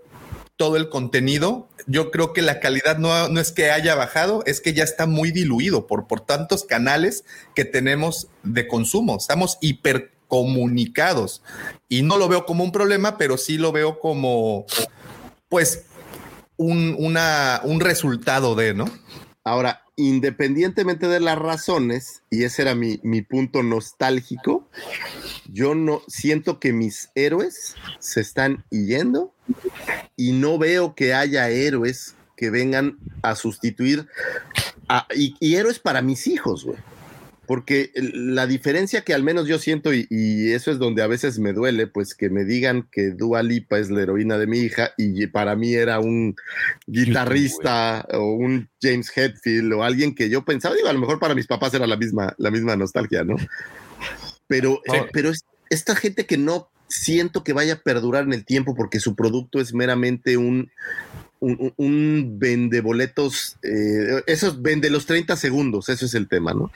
todo el contenido. Yo creo que la calidad no, no es que haya bajado, es que ya está muy diluido por, por tantos canales que tenemos de consumo. Estamos hipercomunicados y no lo veo como un problema, pero sí lo veo como, pues, un, una, un resultado de, ¿no? Ahora, independientemente de las razones, y ese era mi, mi punto nostálgico, yo no siento que mis héroes se están yendo y no veo que haya héroes que vengan a sustituir a- y héroes para mis hijos, güey. Porque la diferencia que al menos yo siento, y, y eso es donde a veces me duele, pues que me digan que Dua Lipa es la heroína de mi hija y para mí era un guitarrista o un James Hetfield o alguien que yo pensaba, digo, a lo mejor para mis papás era la misma, la misma nostalgia, ¿no? Pero, Sí. eh, pero es esta gente que no siento que vaya a perdurar en el tiempo porque su producto es meramente un, un, un- vendeboletos, eh, esos vende los 30 segundos, eso es el tema, ¿no?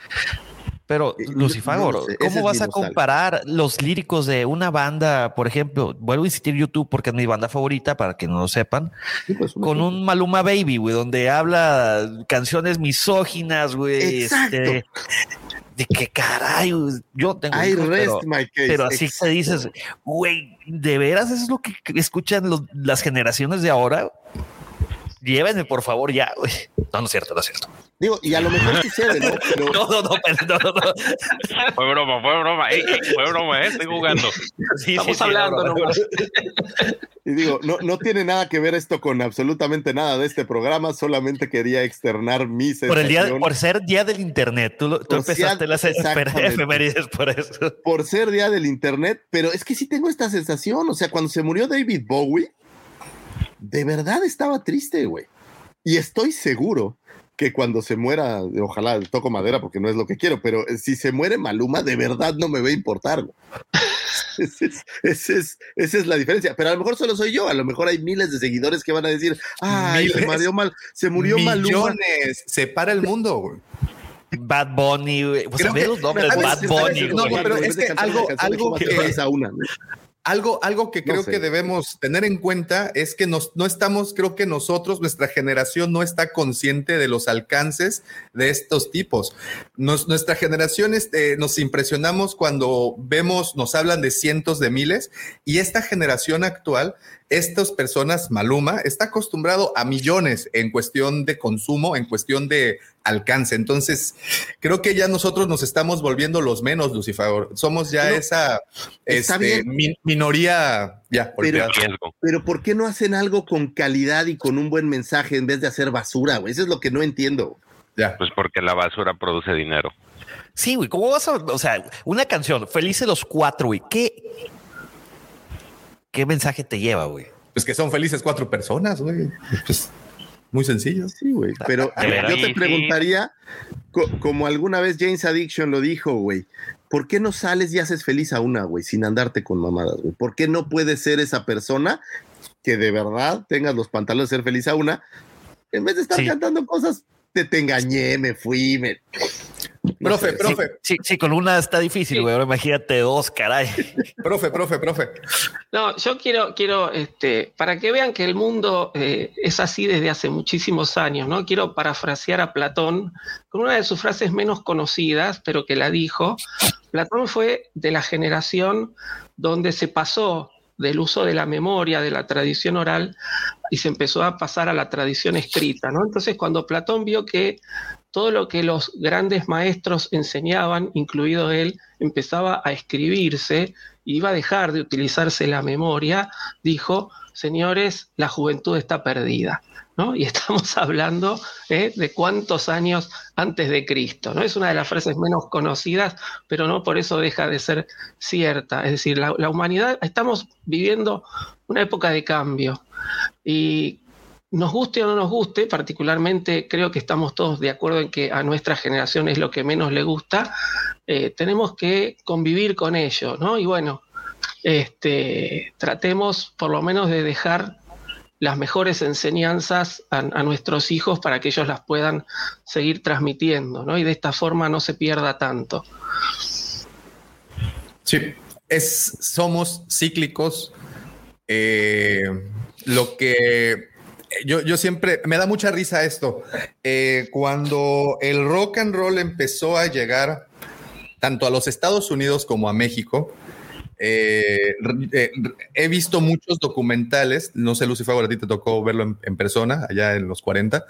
Pero, Eh, Lucifagor, no sé, ¿cómo vas a comparar los líricos de una banda, por ejemplo, vuelvo a insistir YouTube porque es mi banda favorita, para que no lo sepan, Sí, pues, con un Maluma Baby, güey, donde habla canciones misóginas, güey. Este, de qué caray, yo tengo I hijos, rest pero, my case. pero así Exacto. te dices, güey, ¿de veras eso es lo que escuchan los- las generaciones de ahora? Llévenme, por favor, ya, güey. No, no es cierto, no es cierto. Digo, y a lo mejor sucede, ¿no? Pero, No, no, no, no, no, no. Fue broma, fue broma. Ey, fue broma, eh, estoy jugando. Sí, Estamos sí, sí, hablando no. nomás. y digo, no, no tiene nada que ver esto con absolutamente nada de este programa, solamente quería externar mi Por el día, por ser día del internet, tú, lo- tú empezaste las efemérides por eso. por ser día del internet, pero es que sí tengo esta sensación, o sea, cuando se murió David Bowie, de verdad estaba triste, güey. Y estoy seguro que cuando se muera, ojalá toco madera porque no es lo que quiero, pero si se muere Maluma, de verdad no me va a importar. güey. Esa es, la diferencia. Pero a lo mejor solo soy yo, a lo mejor hay miles de seguidores que van a decir, ay, se murió, mal, se murió Maluma. Millones. Se para el mundo, güey. Bad Bunny, güey. O sea, Creo que- los nombres. Bad. Bunny, No, pero es que algo- algo que- una, ¿no? Algo, algo que No creo sé. que debemos tener en cuenta es que nos, no estamos, creo que nosotros, nuestra generación no está consciente de los alcances de estos tipos. Nos- nuestra generación este, nos impresionamos cuando vemos, nos hablan de cientos de miles y esta generación actual, estas personas, Maluma, está acostumbrado a millones en cuestión de consumo, en cuestión de alcance. Entonces, creo que ya nosotros nos estamos volviendo los menos, Lucifer. Somos ya No, esa este, bien. mi- minoría ya Pero-. Pero ¿por qué no hacen algo con calidad y con un buen mensaje en vez de hacer basura, güey? Eso es lo que no entiendo. Ya. Pues porque la basura produce dinero. Sí, güey. ¿Cómo vas a.? O sea, una canción, Felices los cuatro, güey. ¿Qué, ¿Qué mensaje te lleva, güey? Pues que son felices cuatro personas, güey. Pues, muy sencillo. Sí, güey. Pero veras. yo te preguntaría, co- como alguna vez James Addiction lo dijo, güey, ¿por qué no sales y haces feliz a una, güey, sin andarte con mamadas, güey? ¿Por qué no puedes ser esa persona que de verdad tengas los pantalones de ser feliz a una, en vez de estar Sí. cantando cosas, te, te engañé, me fui, me... No Profe, sé, profe, Sí, sí, con una está difícil, güey. Ahora imagínate dos, caray. profe, profe, profe. No, yo quiero, quiero, este, para que vean que el mundo eh, es así desde hace muchísimos años, ¿no? Quiero parafrasear a Platón con una de sus frases menos conocidas, pero que la dijo. Platón fue de la generación donde se pasó del uso de la memoria, de la tradición oral, y se empezó a pasar a la tradición escrita, ¿no? Entonces, cuando Platón vio que todo lo que los grandes maestros enseñaban, incluido él, empezaba a escribirse, iba a dejar de utilizarse la memoria, dijo, señores, la juventud está perdida. ¿no? Y estamos hablando ¿eh? de cuántos años antes de Cristo. ¿no? Es una de las frases menos conocidas, pero no por eso deja de ser cierta. Es decir, la, humanidad, estamos viviendo una época de cambio. Y nos guste o no nos guste, particularmente creo que estamos todos de acuerdo en que a nuestra generación es lo que menos le gusta, eh, tenemos que convivir con ello, ¿no? Y bueno, este, tratemos por lo menos de dejar las mejores enseñanzas a, nuestros hijos para que ellos las puedan seguir transmitiendo, ¿no? Y de esta forma no se pierda tanto. Sí, es, somos cíclicos. Eh, lo que yo, yo, siempre me da mucha risa esto. Eh, cuando el rock and roll empezó a llegar tanto a los Estados Unidos como a México, eh, eh, he visto muchos documentales. No sé, Lucifer, a ti te tocó verlo en, en persona allá en los 40.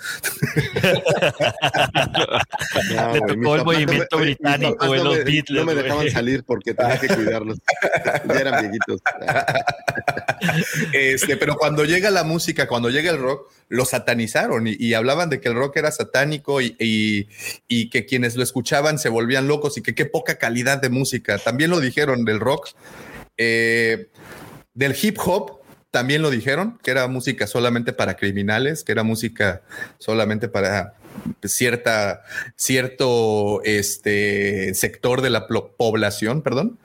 No, mis tocó el me- movimiento británico, no los me- Beatles, No me dejaban salir porque tenía que cuidarlos. Ya eran viejitos. Este, pero cuando llega la música, cuando llega el rock, lo satanizaron y, y hablaban de que el rock era satánico y, y- y que quienes lo escuchaban se volvían locos y que qué poca calidad de música. También lo dijeron del rock. Eh, del hip hop también lo dijeron, que era música solamente para criminales, que era música solamente para cierta, cierto este, sector de la población, perdón.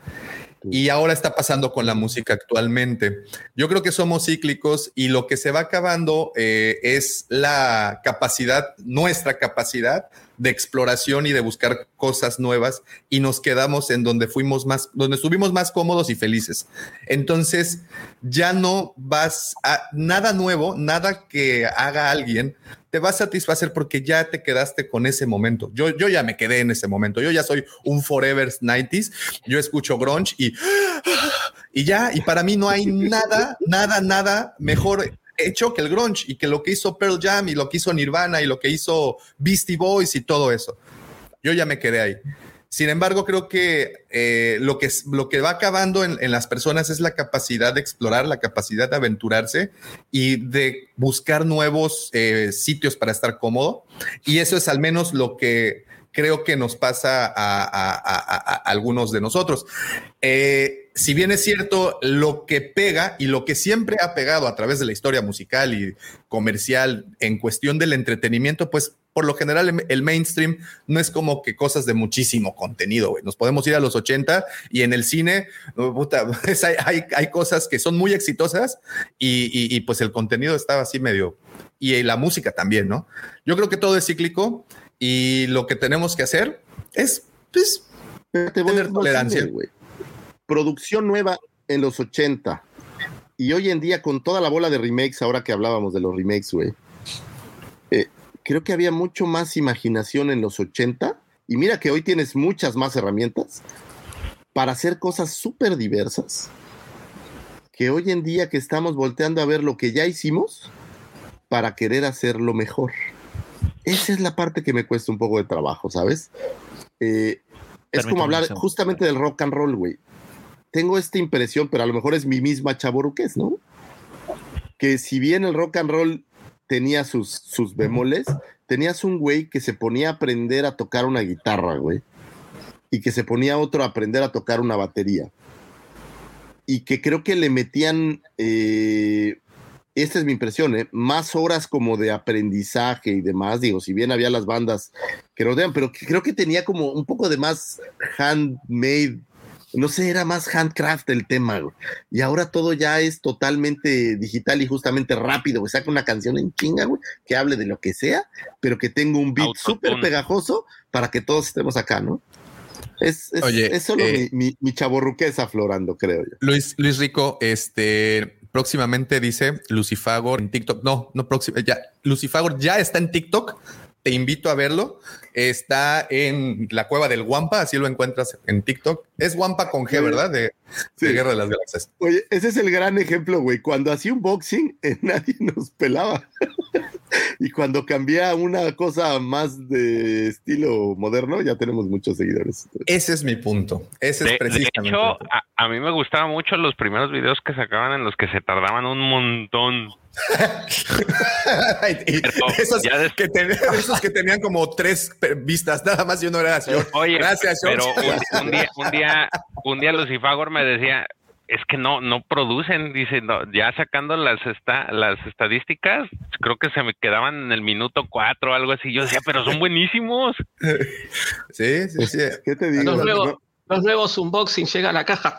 Y ahora está pasando con la música actualmente. Yo creo que somos cíclicos y lo que se va acabando eh, es la capacidad, nuestra capacidad de exploración y de buscar cosas nuevas y nos quedamos en donde fuimos más, donde estuvimos más cómodos y felices. Entonces ya no vas a nada nuevo, nada que haga alguien te va a satisfacer porque ya te quedaste con ese momento. Yo, yo ya me quedé en ese momento. Yo ya soy un Forever 90s. Yo escucho grunge y, y ya, y para mí no hay nada, nada, nada mejor hecho que el grunge y que lo que hizo Pearl Jam y lo que hizo Nirvana y lo que hizo Beastie Boys y todo eso. Yo ya me quedé ahí. Sin embargo, creo que eh, lo, que lo que va acabando en, las personas es la capacidad de explorar, la capacidad de aventurarse y de buscar nuevos eh, sitios para estar cómodo. Y eso es al menos lo que creo que nos pasa a algunos de nosotros. Eh, si bien es cierto, lo que pega y lo que siempre ha pegado a través de la historia musical y comercial en cuestión del entretenimiento, pues por lo general el- mainstream no es como que cosas de muchísimo contenido, güey. Nos podemos ir a los 80 y en el cine, puta, pues hay, hay- hay cosas que son muy exitosas y, y- y, pues el contenido estaba así medio... Y la música también, ¿no? Yo creo que todo es cíclico y lo que tenemos que hacer es, pues, Pero te voy Tener tolerancia. güey. Producción nueva en los 80. Y hoy en día, con toda la bola de remakes, ahora que hablábamos de los remakes, güey. eh, creo que había mucho más imaginación en los 80. Y mira que hoy tienes muchas más herramientas para hacer cosas súper diversas. Que hoy en día que estamos volteando a ver lo que ya hicimos para querer hacerlo mejor. Esa es la parte que me cuesta un poco de trabajo, ¿sabes? Eh, es como hablar justamente del rock and roll, güey. Tengo esta impresión, pero a lo mejor es mi misma chaboruquez, ¿no? Que si bien el rock and roll tenía sus, sus bemoles, tenías un güey que se ponía a aprender a tocar una guitarra, güey. Y que se ponía otro a aprender a tocar una batería. Y que creo que le metían, eh, esta es mi impresión, ¿eh? más horas como de aprendizaje y demás. Digo, si bien había las bandas que rodean, pero creo que tenía como un poco de más handmade, no sé, era más handcraft el tema, güey. Y ahora todo ya es totalmente digital y justamente rápido, güey. Saca una canción en chinga, güey, que hable de lo que sea, pero que tenga un beat súper pegajoso para que todos estemos acá, ¿no? Es, es, Oye, es solo eh, mi, mi, mi chavorruquez aflorando, creo yo. Luis, Luis Rico, este próximamente dice Lucifagor en TikTok. No, no próximo, ya. Lucifagor ya está en TikTok. Te invito a verlo. Está en la cueva del Wampa, así lo encuentras en TikTok. Es Wampa con G, ¿verdad? De, Sí. de Guerra de las Galaxias. Oye, ese es el gran ejemplo, güey. Cuando hacía un boxing, eh, nadie nos pelaba. y cuando cambia a una cosa más de estilo moderno, ya tenemos muchos seguidores. Ese es mi punto. Ese De, es de precisamente. hecho, a, a mí me gustaban mucho los primeros videos que sacaban en los que se tardaban un montón. Esos, ya que ten- esos que tenían como tres vistas, nada más y uno era. Oye, Gracias, pero un, un día, un día, un día Lucifagor me decía, es que no, no producen, dice, no, ya sacando las esta, las estadísticas, creo que se me quedaban en el minuto cuatro o algo así. Yo decía, pero son buenísimos. Sí, sí, sí. ¿Qué te digo? No, los nuevos unboxing llega a la caja.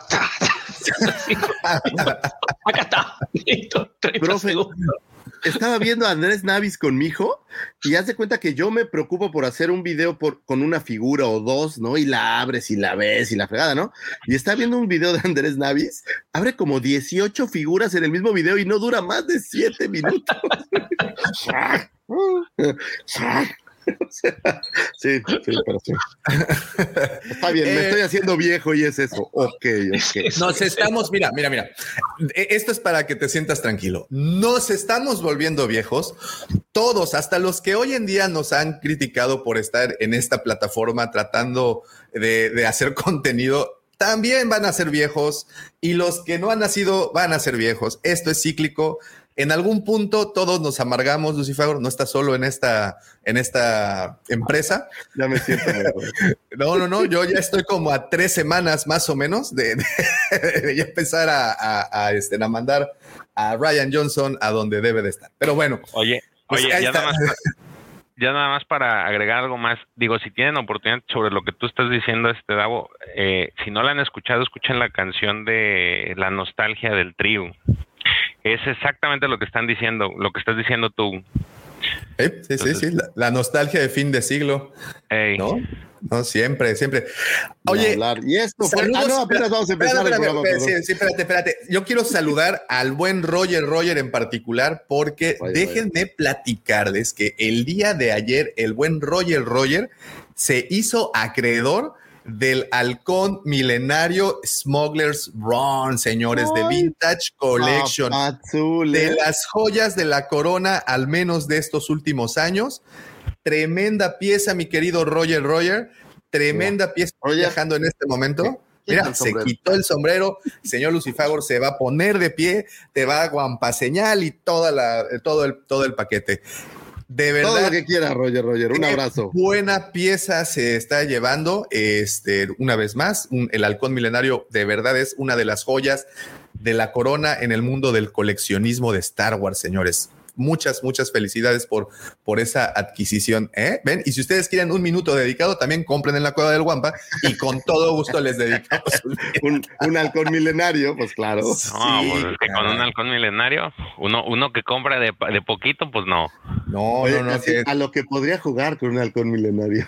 Acá está. Listo. 30 Profe, segundos. estaba viendo a Andrés Navis con mi hijo y haz de cuenta que yo me preocupo por hacer un video por, con una figura o dos, ¿no? Y la abres y la ves y la fregada, ¿no? Y está viendo un video de Andrés Navis, abre como 18 figuras en el mismo video y no dura más de 7 minutos. O sea, sí, sí, pero sí. Está bien, me Eh, estoy haciendo viejo y es eso. Ok, ok. Nos estamos, mira, mira, mira. E- Esto es para que te sientas tranquilo. Nos estamos volviendo viejos. Todos, hasta los que hoy en día nos han criticado por estar en esta plataforma tratando de, de hacer contenido, también van a ser viejos. Y los que no han nacido van a ser viejos. Esto es cíclico. En algún punto todos nos amargamos, Lucifer, no está solo en esta, en esta empresa. Ya me siento mejor. No, no, no, yo ya estoy como a tres semanas más o menos de, de- de ya empezar a, a- a, este, a mandar a Ryan Johnson a donde debe de estar. Pero bueno, Oye, Pues oye, ya está. nada, más, ya nada más para agregar algo más. Digo, si tienen oportunidad sobre lo que tú estás diciendo, este Davo, eh, si no la han escuchado, escuchen la canción de La nostalgia del trío. Es exactamente lo que están diciendo, lo que estás diciendo tú. sí, sí, sí, la, la nostalgia de fin de siglo, ¿no? No, siempre, siempre. Oye, y esto fue. Saludos. Ah, no, apenas vamos a empezar Espérate, espérate, programa. espérate, perdón. sí, sí, espérate, espérate. Yo quiero saludar al buen Roger Roger en particular porque Vaya, déjenme platicarles que el día de ayer el buen Roger Roger se hizo acreedor del halcón milenario Smugglers Run, señores, de Vintage Collection. De ¿eh? las joyas de la corona, al menos de estos últimos años. Tremenda pieza, mi querido Roger Roger. Tremenda pieza Roger. viajando en este momento. Mira, se quitó el sombrero. Señor Lucifagor se va a poner de pie, te va a guampaseñal y toda la, todo, el, todo el paquete. De verdad. Todo lo que quiera, Roger, Roger. Un abrazo. Buena pieza se está llevando. Este, una vez más, un- el halcón milenario de verdad es una de las joyas de la corona en el mundo del coleccionismo de Star Wars, señores. Muchas, muchas felicidades por, por esa adquisición. ¿eh? ¿Ven? Y si ustedes quieren un minuto dedicado, también compren en la Cueva del Guampa y con todo gusto les dedicamos un Un, halcón milenario, pues claro. no, Sí, pues es que con un halcón milenario, uno, uno que compra de, de poquito, pues no. No, Oye, no, no. que- a lo que podría jugar con un halcón milenario.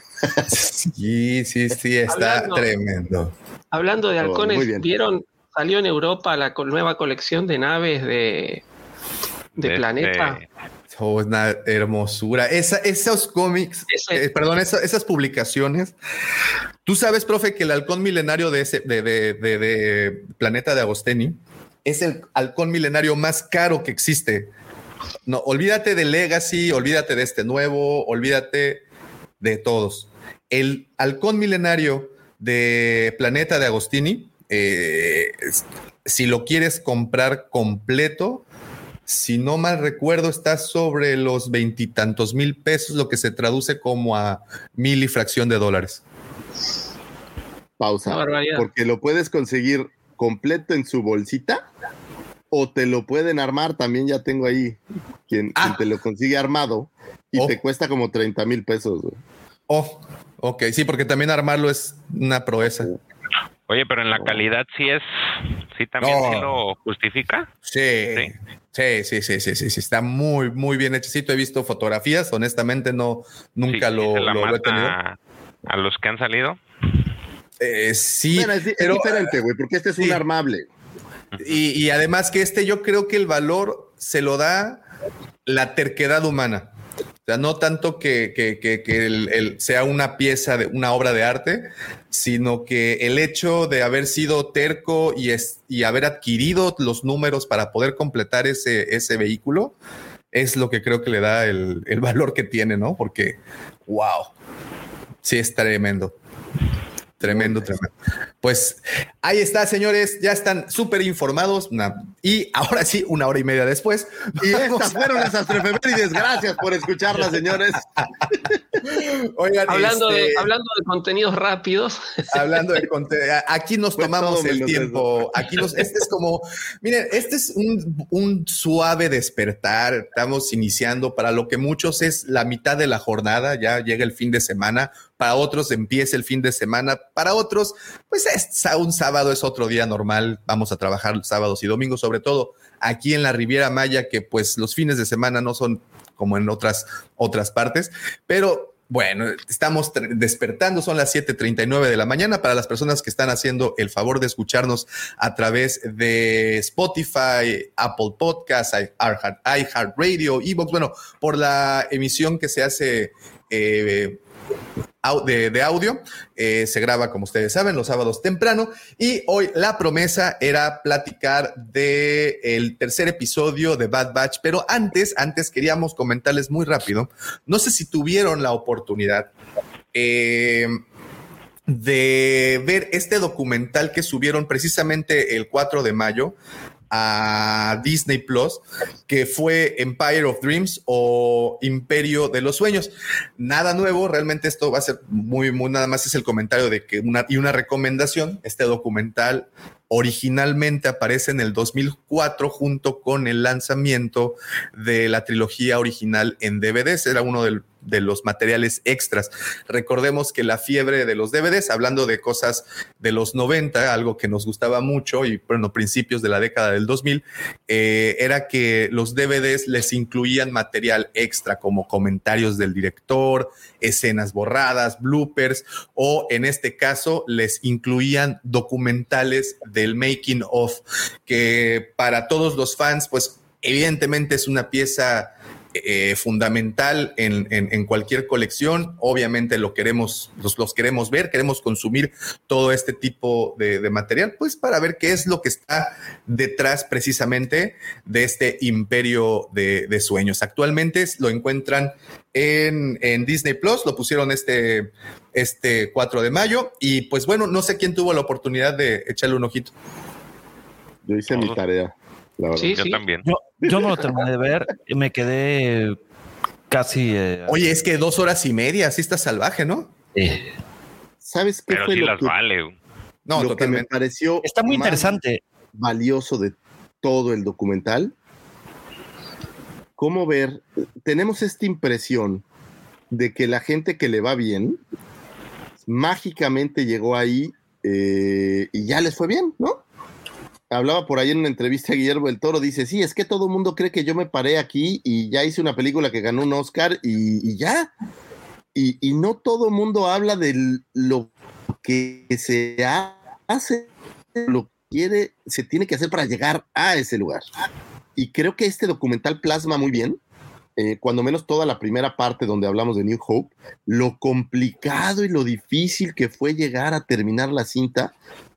sí, sí, sí, está Hablando- tremendo. Hablando de Oh, halcones. ¿vieron? Salió en Europa la co- nueva colección de naves de, de De Planeta. este- Oh, es una hermosura. Esa, esos cómics, eh, perdón, esa- esas publicaciones. Tú sabes, profe, que el halcón milenario de ese, de, de- Planeta de Agostini es el halcón milenario más caro que existe. No, olvídate de Legacy, olvídate de este nuevo, olvídate de todos. El halcón milenario de Planeta de Agostini, eh, si lo quieres comprar completo, si no mal recuerdo, está sobre los veintitantos mil pesos, lo que se traduce como a mil y fracción de dólares. Pausa. Porque lo puedes conseguir completo en su bolsita o te lo pueden armar. También ya tengo ahí quien, Ah. quien te lo consigue armado y Oh. te cuesta como 30 mil pesos. Oh, ok, sí, porque también armarlo es una proeza. Oye, pero en la calidad sí es, sí también No. sí lo justifica. Sí, sí, sí, sí, sí, sí, sí, está muy, muy bien hechecito. He visto fotografías, honestamente no, nunca Sí, lo, sí se la lo- lo he tenido. a, a los que han salido. Eh, sí, Bueno, es, es pero diferente, güey, porque este es sí. un armable. Y, y además que este yo creo que el valor se lo da la terquedad humana. O sea, no tanto que, que- que- que sea una pieza de una obra de arte, sino que el hecho de haber sido terco y, es- y haber adquirido los números para poder completar ese, ese vehículo es lo que creo que le da el, el valor que tiene, ¿no? Porque, wow, sí es tremendo. Tremendo, tremendo. Pues ahí está, señores. Ya están súper informados. Y ahora sí, una hora y media después. Y estas fueron las astrofemérides. Gracias por escucharlas, señores. Oigan, Hablando, de, este, hablando de contenidos rápidos, hablando de conte- a- aquí nos Fue tomamos el tiempo. Aquí nos, este es como, miren, este es un, un suave despertar. Estamos iniciando para lo que muchos es la mitad de la jornada. Ya llega el fin de semana. Para otros empieza el fin de semana. Para otros, pues es un sábado es otro día normal. Vamos a trabajar sábados y domingos, sobre todo aquí en la Riviera Maya, que pues los fines de semana no son como en otras, otras partes, pero bueno, estamos despertando, son las 7:39 de la mañana para las personas que están haciendo el favor de escucharnos a través de Spotify, Apple Podcasts, iHeartRadio, Evox, bueno, por la emisión que se hace eh, de, audio. Eh, se graba, como ustedes saben, los sábados temprano. Y hoy la promesa era platicar de el tercer episodio de Bad Batch. Pero antes, antes queríamos comentarles muy rápido. No sé si tuvieron la oportunidad. eh, de ver este documental que subieron precisamente el 4 de mayo a Disney Plus, que fue Empire of Dreams o Imperio de los Sueños. Nada nuevo, realmente esto va a ser muy, muy, nada más es el comentario de que una y una recomendación. Este documental originalmente aparece en el 2004 junto con el lanzamiento de la trilogía original en DVDs. Era uno de los materiales extras. Recordemos que la fiebre de los DVDs, hablando de cosas de los 90, algo que nos gustaba mucho y bueno, principios de la década del 2000, eh, era que los DVDs les incluían material extra como comentarios del director, escenas borradas, bloopers o en este caso les incluían documentales del making of que para todos los fans pues evidentemente es una pieza eh, fundamental en, en- cualquier colección. Obviamente lo queremos, los, los queremos ver, queremos consumir todo este tipo de, de material, pues para ver qué es lo que está detrás precisamente de este imperio de, de sueños. Actualmente lo encuentran en, en Disney Plus, lo pusieron este, este 4 de mayo y pues bueno, no sé quién tuvo la oportunidad de echarle un ojito. Yo hice mi tarea, la verdad. Sí, Yo sí. también. Yo, yo no lo terminé de ver, y me quedé casi. eh, Oye, es que dos horas y media, así está salvaje, ¿no? eh, ¿Sabes qué Pero fue sí lo, las que, vale. güey. No, lo que me pareció está muy más interesante. valioso de todo el documental? ¿Cómo ver? Tenemos esta impresión de que la gente que le va bien mágicamente llegó ahí eh, y ya les fue bien, ¿no? Hablaba por ahí en una entrevista a Guillermo del Toro, dice, sí, es que todo el mundo cree que yo me paré aquí y ya hice una película que ganó un Oscar y, ya. Y, y no todo el mundo habla de lo que se ha- hace, lo que quiere, se tiene que hacer para llegar a ese lugar. Y creo que este documental plasma muy bien, eh, cuando menos toda la primera parte donde hablamos de New Hope, lo complicado y lo difícil que fue llegar a terminar la cinta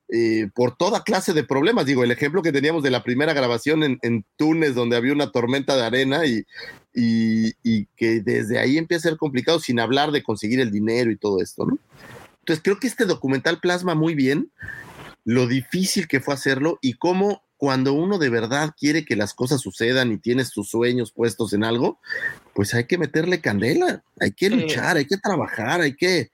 eh, por toda clase de problemas. Digo, el ejemplo que teníamos de la primera grabación en, en Túnez, donde había una tormenta de arena y, y, y que desde ahí empieza a ser complicado, sin hablar de conseguir el dinero y todo esto, ¿no? Entonces creo que este documental plasma muy bien lo difícil que fue hacerlo y cómo cuando uno de verdad quiere que las cosas sucedan y tienes tus sueños puestos en algo, pues hay que meterle candela, hay que Sí. luchar, hay que trabajar, hay que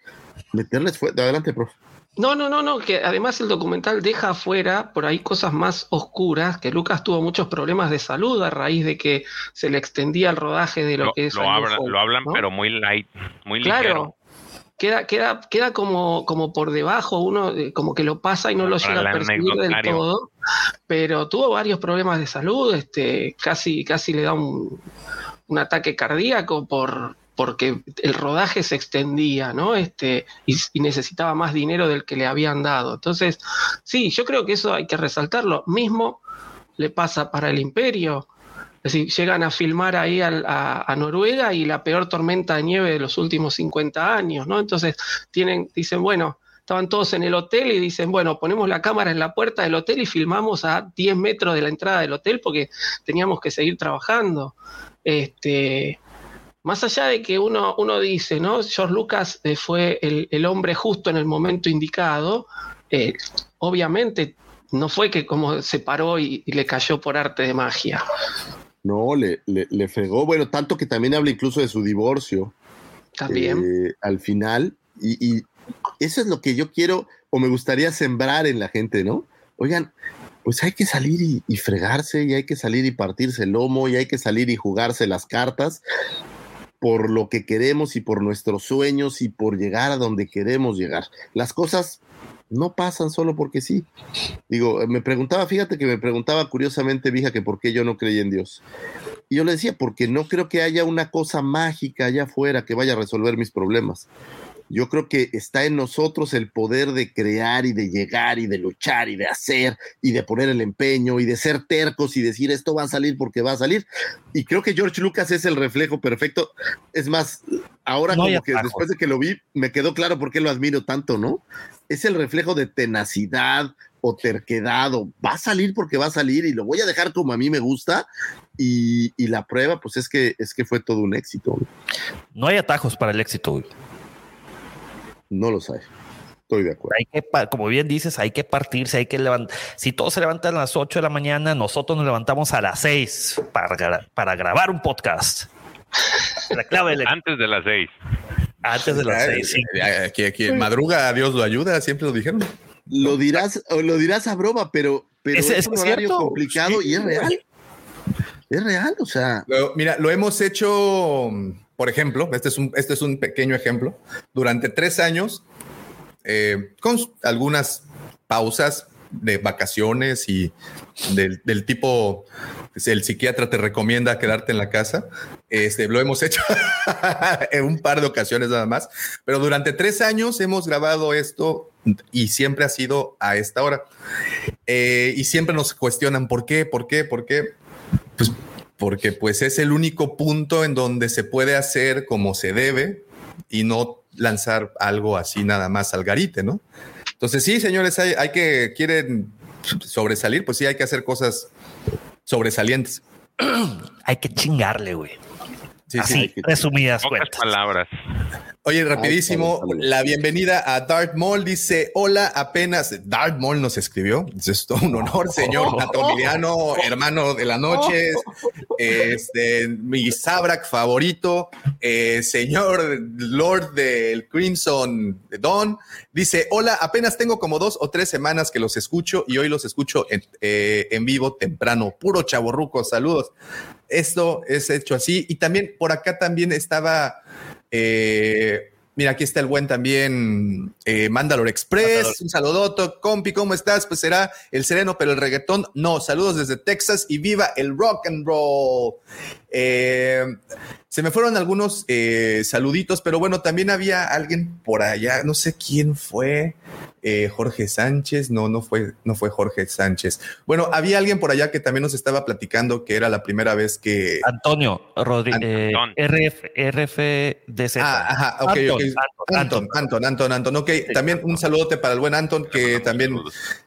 meterle esfuerzo. Adelante, profe. No, no, no, no, que además el documental deja afuera por ahí cosas más oscuras, que Lucas tuvo muchos problemas de salud a raíz de que se le extendía el rodaje de lo, Lo, que es lo hablan, lo hablan ¿no? pero muy light, muy ligero. Queda, queda, queda como, como por debajo, uno eh, como que lo pasa y no lo llega a percibir del todo, pero tuvo varios problemas de salud, este, casi, casi le da un, un ataque cardíaco por porque el rodaje se extendía, ¿no? Este, y, y necesitaba más dinero del que le habían dado. Entonces, sí, yo creo que eso hay que resaltarlo. Mismo le pasa para el imperio. Es decir, llegan a filmar ahí a, Noruega y la peor tormenta de nieve de los últimos 50 años, ¿no? Entonces, tienen, dicen, bueno, estaban todos en el hotel y dicen, bueno, ponemos la cámara en la puerta del hotel y filmamos a 10 metros de la entrada del hotel porque teníamos que seguir trabajando. Este, más allá de que uno, uno dice, ¿no? George Lucas eh, fue el, el hombre justo en el momento indicado, eh, obviamente no fue que como se paró y le cayó por arte de magia. No, le, le, le fregó. Bueno, tanto que también habla incluso de su divorcio. También. eh, al final. Y, y eso es lo que yo quiero o me gustaría sembrar en la gente, ¿no? Oigan, pues hay que salir y, y fregarse y hay que salir y partirse el lomo y hay que salir y jugarse las cartas por lo que queremos y por nuestros sueños y por llegar a donde queremos llegar. Las cosas no pasan solo porque sí. Digo, me preguntaba, fíjate que me preguntaba curiosamente, vieja, que por qué yo no creía en Dios. Y yo le decía, porque no creo que haya una cosa mágica allá afuera que vaya a resolver mis problemas. Yo creo que está en nosotros el poder de crear y de llegar y de luchar y de hacer y de poner el empeño y de ser tercos y decir esto va a salir porque va a salir. Y creo que George Lucas es el reflejo perfecto. Es más, ahora No como que después de que lo vi, me quedó claro por qué lo admiro tanto, ¿no? Es el reflejo de tenacidad o terquedad o va a salir porque va a salir y lo voy a dejar como a mí me gusta. Y, y la prueba, pues es que, es que fue todo un éxito. No hay atajos para el éxito. güey. No lo sé. Estoy de acuerdo. Hay que, como bien dices, hay que partirse, hay que levantar. Si todos se levantan a las 8 de la mañana, nosotros nos levantamos a las 6 para, gra- para grabar un podcast. La clave del- Antes de las seis. Antes de las 6. sí. Aquí, aquí en madruga, Dios lo ayuda, siempre lo dijeron. Lo dirás, o lo dirás a broma, pero, es un horario cierto. complicado Sí. y es real. Es real, o sea, Lo- mira, lo hemos hecho, por ejemplo, este es un, este es un pequeño ejemplo, durante tres años, eh, con algunas pausas de vacaciones y del, del tipo, pues, el psiquiatra te recomienda quedarte en la casa. Este, lo hemos hecho en un par de ocasiones nada más, pero durante tres años hemos grabado esto y siempre ha sido a esta hora. Eh, y siempre nos cuestionan por qué, por qué, por qué. Pues porque pues es el único punto en donde se puede hacer como se debe y no lanzar algo así nada más al garite, ¿no? Entonces sí, señores, hay, hay que, quieren sobresalir, pues sí, hay que hacer cosas sobresalientes. Hay que chingarle, güey. Sí, Así, sí. resumidas Pocas cuentas. palabras. Oye, rapidísimo, la bienvenida a Darth Maul. Dice, hola, apenas, Darth Maul nos escribió, es todo un honor, señor Natomiliano, hermano de la noche, este, mi Sabrak favorito, eh, señor Lord del Crimson Dawn, dice, hola, apenas tengo como dos o tres semanas que los escucho y hoy los escucho en, eh, en vivo temprano, puro chaborruco, saludos. Esto es hecho así. Y también por acá también estaba... Eh, mira, aquí está el buen también eh, Mandalore Express. Un saludoto, compi, ¿cómo estás? Pues será el sereno, pero el reggaetón no. Saludos desde Texas y viva el rock and roll. Eh, se me fueron algunos eh, saluditos, pero bueno, también había alguien por allá, no sé quién fue. eh, Jorge Sánchez, no, no fue, no fue Jorge Sánchez. Bueno, había alguien por allá que también nos estaba platicando que era la primera vez que, Antonio Rodríguez, Antón. RF, RFDZ. Ah, ajá, ok, Anton, ok. Anton, Anton, Anton, Anton, Anton. Ok, también un saludote para el buen Anton que también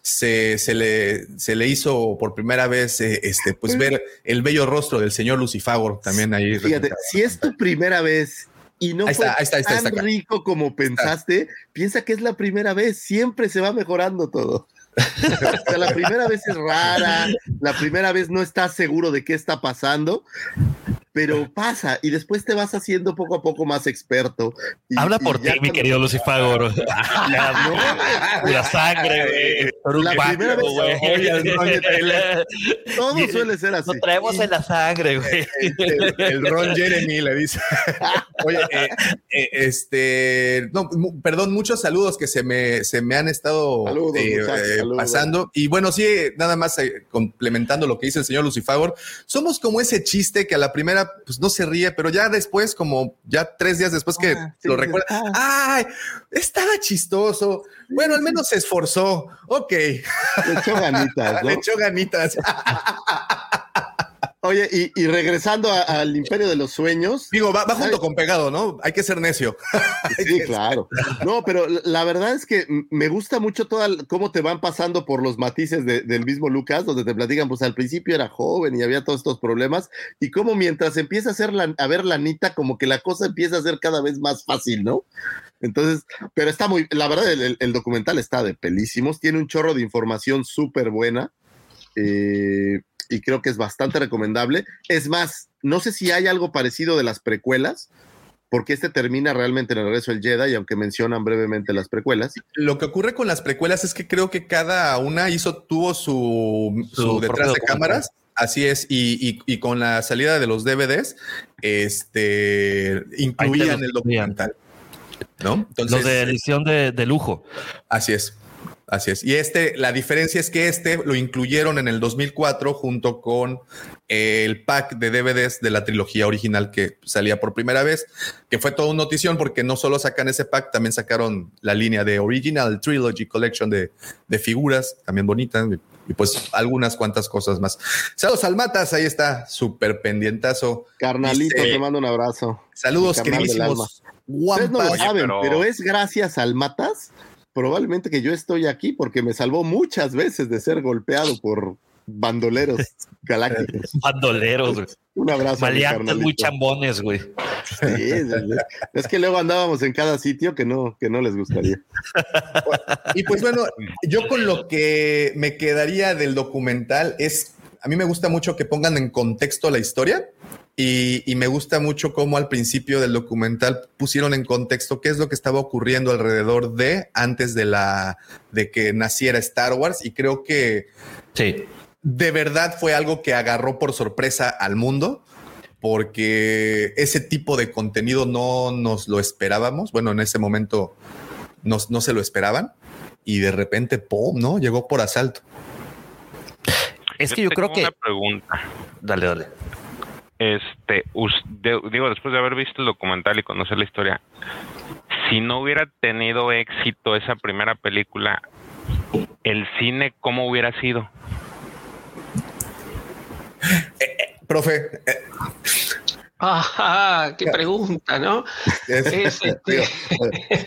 se, se le, se le hizo por primera vez eh, este, pues ver el bello rostro del señor Lucifagor también ahí. fíjate, si es tu primera vez y no Ahí fue está, ahí está, ahí está, tan rico como pensaste, piensa que es la primera vez, siempre se va mejorando todo. o sea, la primera vez es rara, la primera vez no estás seguro de qué está pasando, pero pasa y después te vas haciendo poco a poco más experto. y- Habla y por ti, mi querido Lucifagor. Pura sangre, güey. La primera vez-. Oye. Todo suele ser así. Lo traemos en la sangre, güey. El, el Ron Jeremy le dice. Oye, eh, eh, este, no, perdón, muchos saludos que se me, se me han estado Saludos, eh, muchachos, pasando. Y bueno, sí, nada más complementando lo que dice el señor Lucifagor, somos como ese chiste que a la primera pues no se ríe, pero ya después, como ya tres días después que Ah, sí, lo recuerda, ah. ay, estaba chistoso. Bueno, al menos se esforzó. Ok, Le echó ganitas, ¿no? le echó ganitas. Oye, y, y regresando a- al Imperio de los Sueños. Digo, va, va junto ¿sabes? con pegado, ¿no? Hay que ser necio. Sí, claro. No, pero la- verdad es que me gusta mucho toda el- cómo te van pasando por los matices de- del mismo Lucas, donde te platican, pues al principio era joven y había todos estos problemas, y cómo mientras empieza a, hacer la, a ver la Anita, como que la cosa empieza a ser cada vez más fácil, ¿no? Entonces, pero está muy, la verdad, el, el- el documental está de pelísimos, tiene un chorro de información súper buena. eh, y creo que es bastante recomendable. Es más, no sé si hay algo parecido de las precuelas, porque este termina realmente en el regreso del Jedi, y aunque mencionan brevemente las precuelas. Lo que ocurre con las precuelas es que creo que cada una hizo, tuvo su, Su su propio detrás de cámaras. Así es, y, y- y con la salida de los DVDs, este incluían el documental. ¿No? Entonces, Los de edición de, de lujo. así es. Así es. Y este, la diferencia es que este lo incluyeron en el 2004 junto con el pack de DVDs de la trilogía original que salía por primera vez, que fue toda una notición porque no solo sacan ese pack, también sacaron la línea de Original Trilogy Collection de, de figuras, también bonitas, y pues algunas cuantas cosas más. Saludos al Matas, ahí está, súper pendientazo. Carnalito, Dice, te mando un abrazo. Saludos, queridísimos. Ustedes no lo saben, pero- pero... es gracias al Matas, probablemente que yo estoy aquí porque me salvó muchas veces de ser golpeado por bandoleros galácticos. Bandoleros, güey. Un abrazo. Maleantes muy chambones, güey. Sí, sí, sí. Es que luego andábamos en cada sitio que no, que no les gustaría. Y pues bueno, yo con lo que me quedaría del documental es, a mí me gusta mucho que pongan en contexto la historia y, y me gusta mucho cómo al principio del documental pusieron en contexto qué es lo que estaba ocurriendo alrededor de antes de la de que naciera Star Wars y creo que Sí. de verdad fue algo que agarró por sorpresa al mundo porque ese tipo de contenido no nos lo esperábamos. Bueno, en ese momento nos- no se lo esperaban y de repente, ¡pum! ¿no? Llegó por asalto. Es que yo creo tengo que. Una pregunta. Dale, dale. Este, digo, después de haber visto el documental y conocer la historia, si no hubiera tenido éxito esa primera película, el cine, ¿cómo hubiera sido? Profe, eh, Ajá, qué pregunta, ¿no? es- Es, este, este,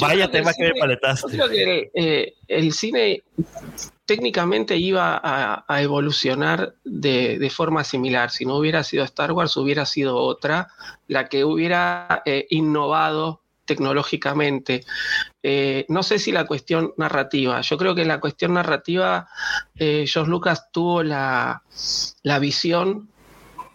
Vaya tema el que me paletaste. Yo creo que eh, el cine técnicamente iba a, a evolucionar de, de forma similar. Si no hubiera sido Star Wars, hubiera sido otra, la que hubiera eh, innovado tecnológicamente. Eh, no sé si la cuestión narrativa. Yo creo que la cuestión narrativa, eh, George Lucas tuvo la, la visión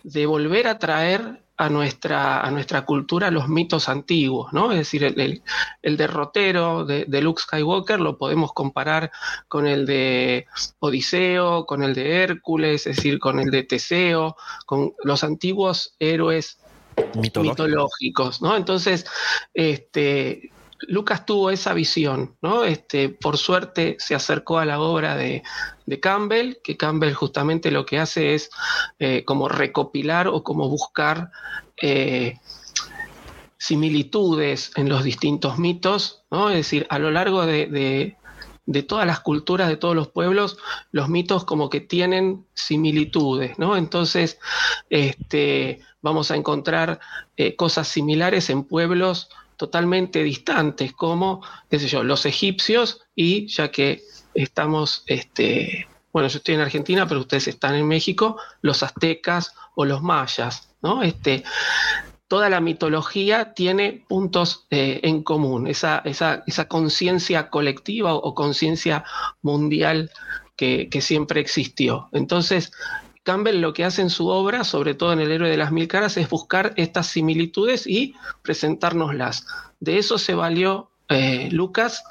de volver a traer a nuestra, a nuestra cultura los mitos antiguos, ¿no? Es decir, el, el- derrotero de, de Luke Skywalker lo podemos comparar con el de Odiseo, con el de Hércules, es decir, con el de Teseo, con los antiguos héroes Mitológico. mitológicos, ¿no? Entonces, este, Lucas tuvo esa visión, ¿no? Este, por suerte se acercó a la obra de, de Campbell, que Campbell justamente lo que hace es eh, como recopilar o como buscar eh, similitudes en los distintos mitos, ¿no? Es decir, a lo largo de- de todas las culturas, de todos los pueblos, los mitos como que tienen similitudes, ¿no? Entonces, este, vamos a encontrar eh, cosas similares en pueblos totalmente distantes, como, qué sé yo, los egipcios y ya que estamos, este, bueno, yo estoy en Argentina, pero ustedes están en México, los aztecas o los mayas, ¿no? Este, toda la mitología tiene puntos eh, en común, esa, conciencia colectiva o, conciencia mundial que, que siempre existió. Entonces, Campbell lo que hace en su obra, sobre todo en El héroe de las mil caras, es buscar estas similitudes y presentárnoslas. De eso se valió eh, Lucas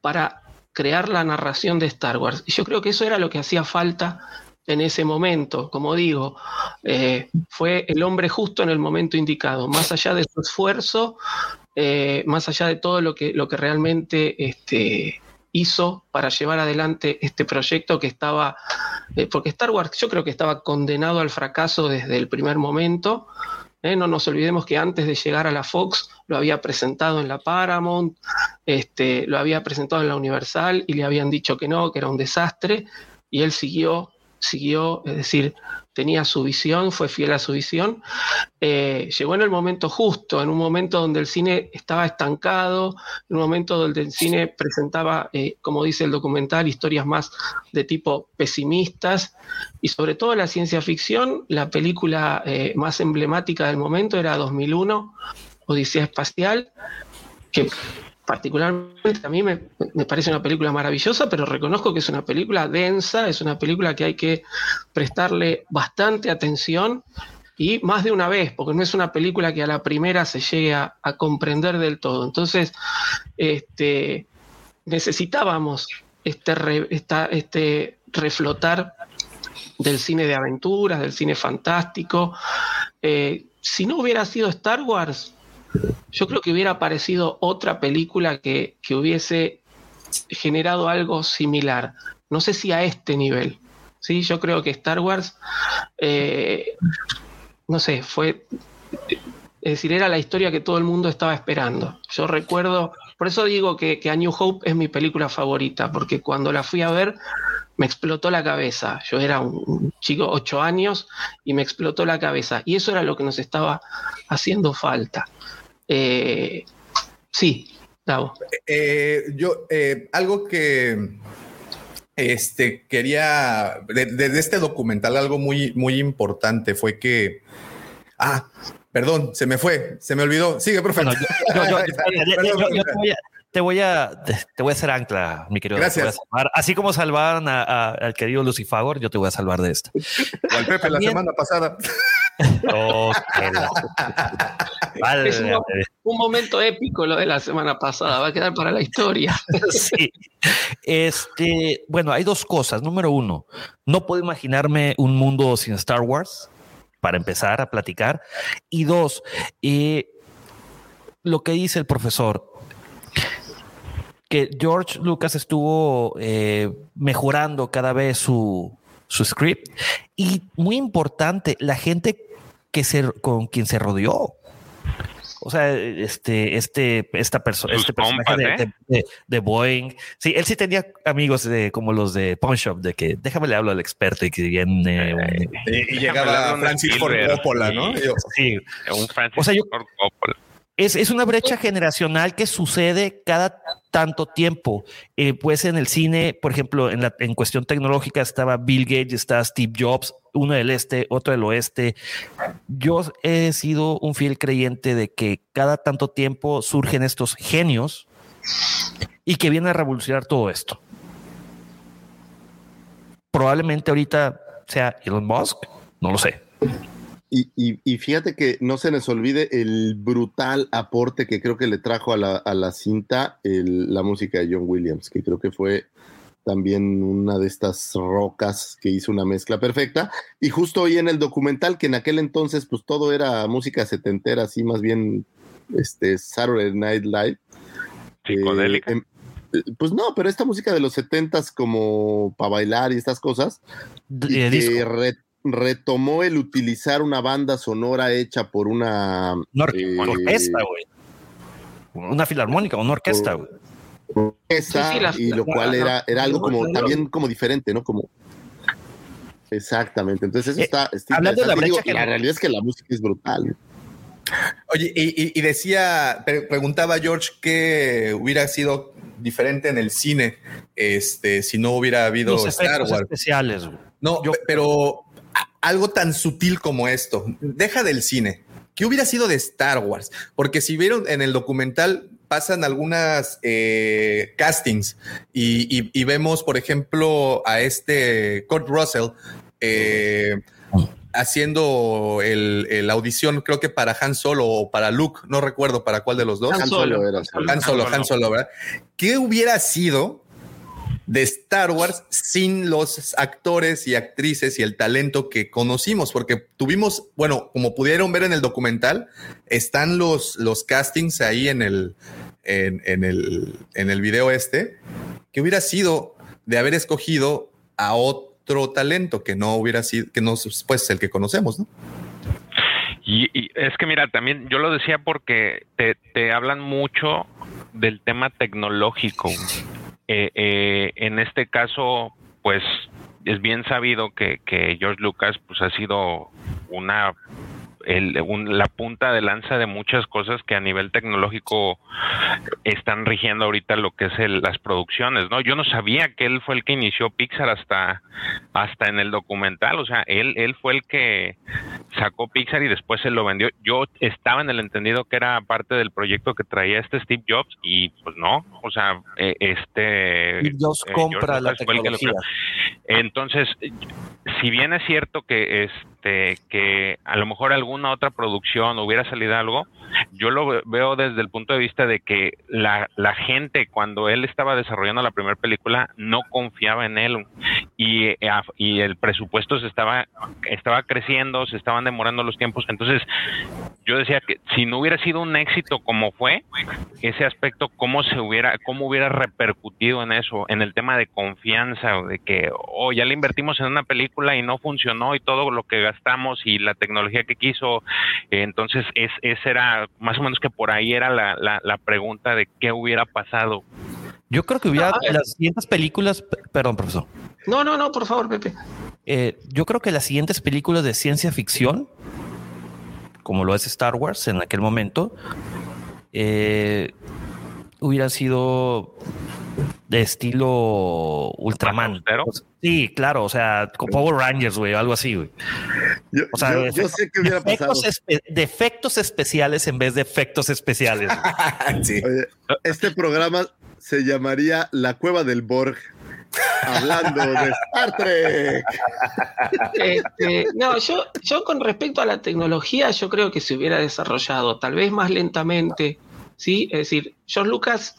para crear la narración de Star Wars. Y yo creo que eso era lo que hacía falta en ese momento. Como digo, eh, fue el hombre justo en el momento indicado, más allá de su esfuerzo, eh, más allá de todo lo que, lo que realmente este, hizo para llevar adelante este proyecto que estaba, eh, porque Star Wars yo creo que estaba condenado al fracaso desde el primer momento. No nos olvidemos que antes de llegar a la Fox lo había presentado en la Paramount, este, lo había presentado en la Universal y le habían dicho que no, que era un desastre, y él siguió, siguió, es decir, tenía su visión, fue fiel a su visión. Eh, llegó en el momento justo, en un momento donde el cine estaba estancado, en un momento donde el cine presentaba, eh, como dice el documental, historias más de tipo pesimistas y sobre todo la ciencia ficción, la película eh, más emblemática del momento era 2001, Odisea Espacial, que particularmente a mí me, me parece una película maravillosa, pero reconozco que es una película densa, es una película que hay que prestarle bastante atención y más de una vez, porque no es una película que a la primera se llegue a, comprender del todo. Entonces, este, necesitábamos este, re- esta- este reflotar del cine de aventuras, del cine fantástico. Eh, si no hubiera sido Star Wars, yo creo que hubiera aparecido otra película que, que hubiese generado algo similar. No sé si a este nivel. Sí, yo creo que Star Wars, eh, no sé, fue, es decir, era la historia que todo el mundo estaba esperando. Yo recuerdo, por eso digo que, que A New Hope es mi película favorita, porque cuando la fui a ver me explotó la cabeza. Yo era un, chico, ocho años, y me explotó la cabeza. Y eso era lo que nos estaba haciendo falta. Eh, sí, Gabo. Eh, yo, eh, algo que este quería de, de este documental, algo muy, muy importante fue que. Ah, perdón, se me fue, se me olvidó. Sigue, profe. Bueno, yo, yo- yo- yo- yo- yo te voy a- te voy a te voy a hacer ancla, mi querido. Gracias. Te voy a salvar. Así como salvaron a- a- al querido Lucifagor, yo te voy a salvar de esto. O al Pepe la semana pasada. Oh, Vale, Es un, un momento épico lo de la semana pasada, va a quedar para la historia. Sí. Este, bueno, hay dos cosas. Número uno, no puedo imaginarme un mundo sin Star Wars para empezar a platicar. Y dos, eh, lo que dice el profesor, que George Lucas estuvo eh, mejorando cada vez su, su script y muy importante, la gente que se, con quien se rodeó. O sea, este, este, esta persona, este personaje compas, de, ¿eh? de- de- de Boeing. Sí, él sí tenía amigos de, como los de Pawn Shop, de que déjame le hablo al experto y que viene un- Y, y llegaba Francis Ford Coppola, ¿no? sí. Sí, Un Francis O sea, yo- Ford Coppola. Es, es una brecha generacional que sucede cada tanto tiempo. Eh, pues en el cine, por ejemplo, en, la, en cuestión tecnológica estaba Bill Gates, estaba Steve Jobs, uno del este, otro del oeste. Yo he sido un fiel creyente de que cada tanto tiempo surgen estos genios y que vienen a revolucionar todo esto. Probablemente ahorita sea Elon Musk, no lo sé. Y, y- y fíjate que no se nos olvide el brutal aporte que creo que le trajo a la, a la cinta el- la música de John Williams, que creo que fue también una de estas rocas que hizo una mezcla perfecta. Y justo hoy en el documental, que en aquel entonces pues todo era música setentera, así más bien este Saturday Night Live. Psicodélica. Eh, em- pues no, pero esta música de los setentas como para bailar y estas cosas, y Eh, que re- retomó el utilizar una banda sonora hecha por una Una or- eh, orquesta, güey. Una filarmónica, una orquesta, güey. orquesta, Sí, sí, la- y lo la- cual la- era, era algo como la- también como diferente, ¿no? Como exactamente. Entonces eso Eh, está, está hablando de la. Digo, brecha la que- realidad es que la música es brutal. Oye, y, y- y decía, pre- preguntaba George que hubiera sido diferente en el cine este, si no hubiera habido Los Star Wars. especiales. No, Yo- pe- pero algo tan sutil como esto, deja del cine. ¿Qué hubiera sido de Star Wars? Porque si vieron en el documental pasan algunas eh, castings y, y- y vemos, por ejemplo, a este Kurt Russell eh, haciendo el, el audición, creo que para Han Solo o para Luke, no recuerdo para cuál de los dos. Han Han Solo. Solo era. Han Solo, Han Solo, ¿verdad? ¿Qué hubiera sido de Star Wars sin los actores y actrices y el talento que conocimos? Porque tuvimos, bueno, como pudieron ver en el documental, están los, los castings ahí en el, en, el, en el video este. ¿Qué hubiera sido de haber escogido a otro talento que no hubiera sido, que no es pues el que conocemos, ¿no? Y, y es que mira, también yo lo decía porque te, te hablan mucho del tema tecnológico. Eh, eh, en este caso, pues es bien sabido que, que George Lucas pues ha sido una el- un- la punta de lanza de muchas cosas que a nivel tecnológico están rigiendo ahorita lo que es el- las producciones, ¿no? Yo no sabía que él fue el que inició Pixar hasta hasta en el documental, o sea, él él fue el que sacó Pixar y después se lo vendió. Yo estaba en el entendido que era parte del proyecto que traía este Steve Jobs y pues no, o sea, eh, este Steve Jobs eh, compra George la tecnología. Entonces, si bien es cierto que este que a lo mejor alguna otra producción hubiera salido algo, yo lo ve- veo desde el punto de vista de que la, la gente cuando él estaba desarrollando la primera película no confiaba en él. Y, eh, y el presupuesto se estaba estaba creciendo, se estaban demorando los tiempos, entonces yo decía que si no hubiera sido un éxito como fue ese aspecto cómo se hubiera cómo hubiera repercutido en eso en el tema de confianza de que oh ya le invertimos en una película y no funcionó y todo lo que gastamos y la tecnología que quiso eh, entonces es ese era más o menos que por ahí era la, la, la pregunta de qué hubiera pasado Yo creo que hubiera No, las siguientes películas, perdón, profesor. No, no, no, por favor, Pepe. Eh, yo creo que las siguientes películas de ciencia ficción, como lo es Star Wars en aquel momento, eh, hubieran sido de estilo Ultraman. Sí, claro, o sea, con Power Rangers, güey, algo así, güey. Yo, O sea, yo- yo sé que hubiera de pasado. espe- de efectos especiales en vez de efectos especiales. güey. sí. Oye, este programa se llamaría La Cueva del Borg, hablando de Star Trek. Este, no, yo, yo con respecto a la tecnología, yo creo que se hubiera desarrollado tal vez más lentamente, ¿sí? Es decir, George Lucas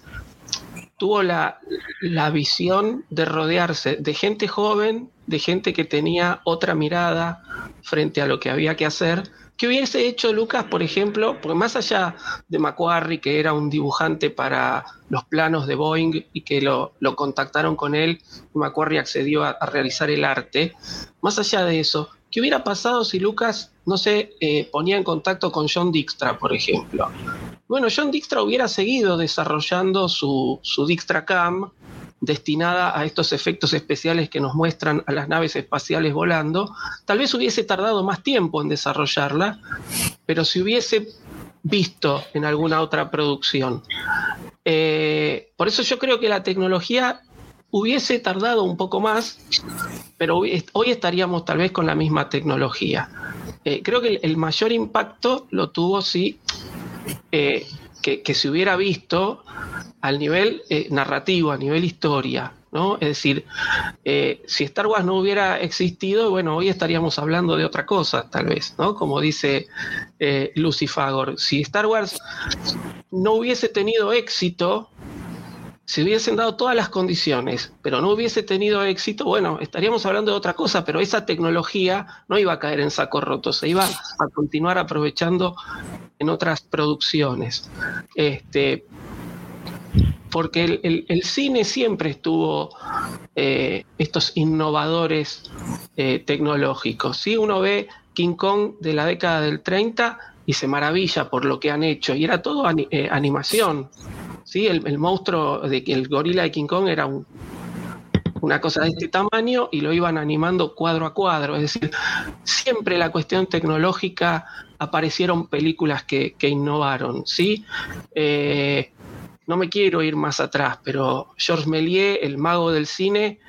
tuvo la, la visión de rodearse de gente joven, de gente que tenía otra mirada frente a lo que había que hacer. ¿Qué hubiese hecho Lucas, por ejemplo? Porque más allá de Macquarie, que era un dibujante para los planos de Boeing y que lo, lo contactaron con él, Macquarie accedió a- realizar el arte, más allá de eso, ¿qué hubiera pasado si Lucas, no sé, eh, ponía en contacto con John Dijkstra, por ejemplo? Bueno, John Dijkstra hubiera seguido desarrollando su, su Dijkstra Cam, destinada a estos efectos especiales que nos muestran a las naves espaciales volando. Tal vez hubiese tardado más tiempo en desarrollarla, pero si hubiese visto en alguna otra producción. Eh, por eso yo creo que la tecnología hubiese tardado un poco más, pero hoy, estaríamos tal vez con la misma tecnología. Eh, creo que el, el mayor impacto lo tuvo sí eh, que, se hubiera visto al nivel eh, narrativo, a nivel historia. ¿no? Es decir, eh, si Star Wars no hubiera existido, bueno, hoy estaríamos hablando de otra cosa, tal vez, ¿no? Como dice eh, Lucy Fagor. Si Star Wars no hubiese tenido éxito, si hubiesen dado todas las condiciones, pero no hubiese tenido éxito, bueno, estaríamos hablando de otra cosa, pero esa tecnología no iba a caer en saco roto, se iba a continuar aprovechando en otras producciones. Este, porque el, cine siempre estuvo eh, estos innovadores eh, tecnológicos. ¿sí? Uno ve King Kong de la década del 30 y se maravilla por lo que han hecho, y era todo eh, animación. ¿Sí? El, monstruo, de, el gorila de King Kong era un- una cosa de este tamaño y lo iban animando cuadro a cuadro. Es decir, siempre la cuestión tecnológica aparecieron películas que, que innovaron. ¿sí? Eh, no me quiero ir más atrás, pero Georges Méliès, el mago del cine,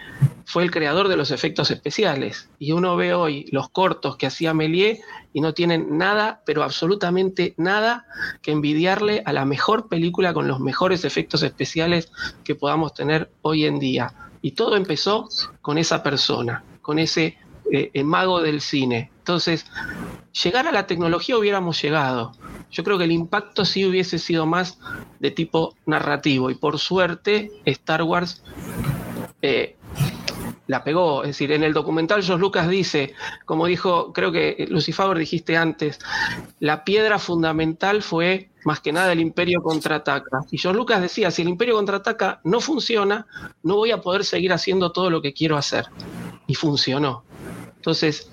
fue el creador de los efectos especiales. Y uno ve hoy los cortos que hacía Méliès y no tienen nada, pero absolutamente nada que envidiarle a la mejor película con los mejores efectos especiales que podamos tener hoy en día. Y todo empezó con esa persona, con ese eh, mago del cine. Entonces, llegar a la tecnología hubiéramos llegado. Yo creo que el impacto sí hubiese sido más de tipo narrativo y por suerte Star Wars eh, la pegó. Es decir, en el documental George Lucas dice, como dijo, creo que Lucifer dijiste antes, la piedra fundamental fue más que nada el Imperio contraataca. Y George Lucas decía, si el Imperio contraataca no funciona, no voy a poder seguir haciendo todo lo que quiero hacer. Y funcionó. Entonces,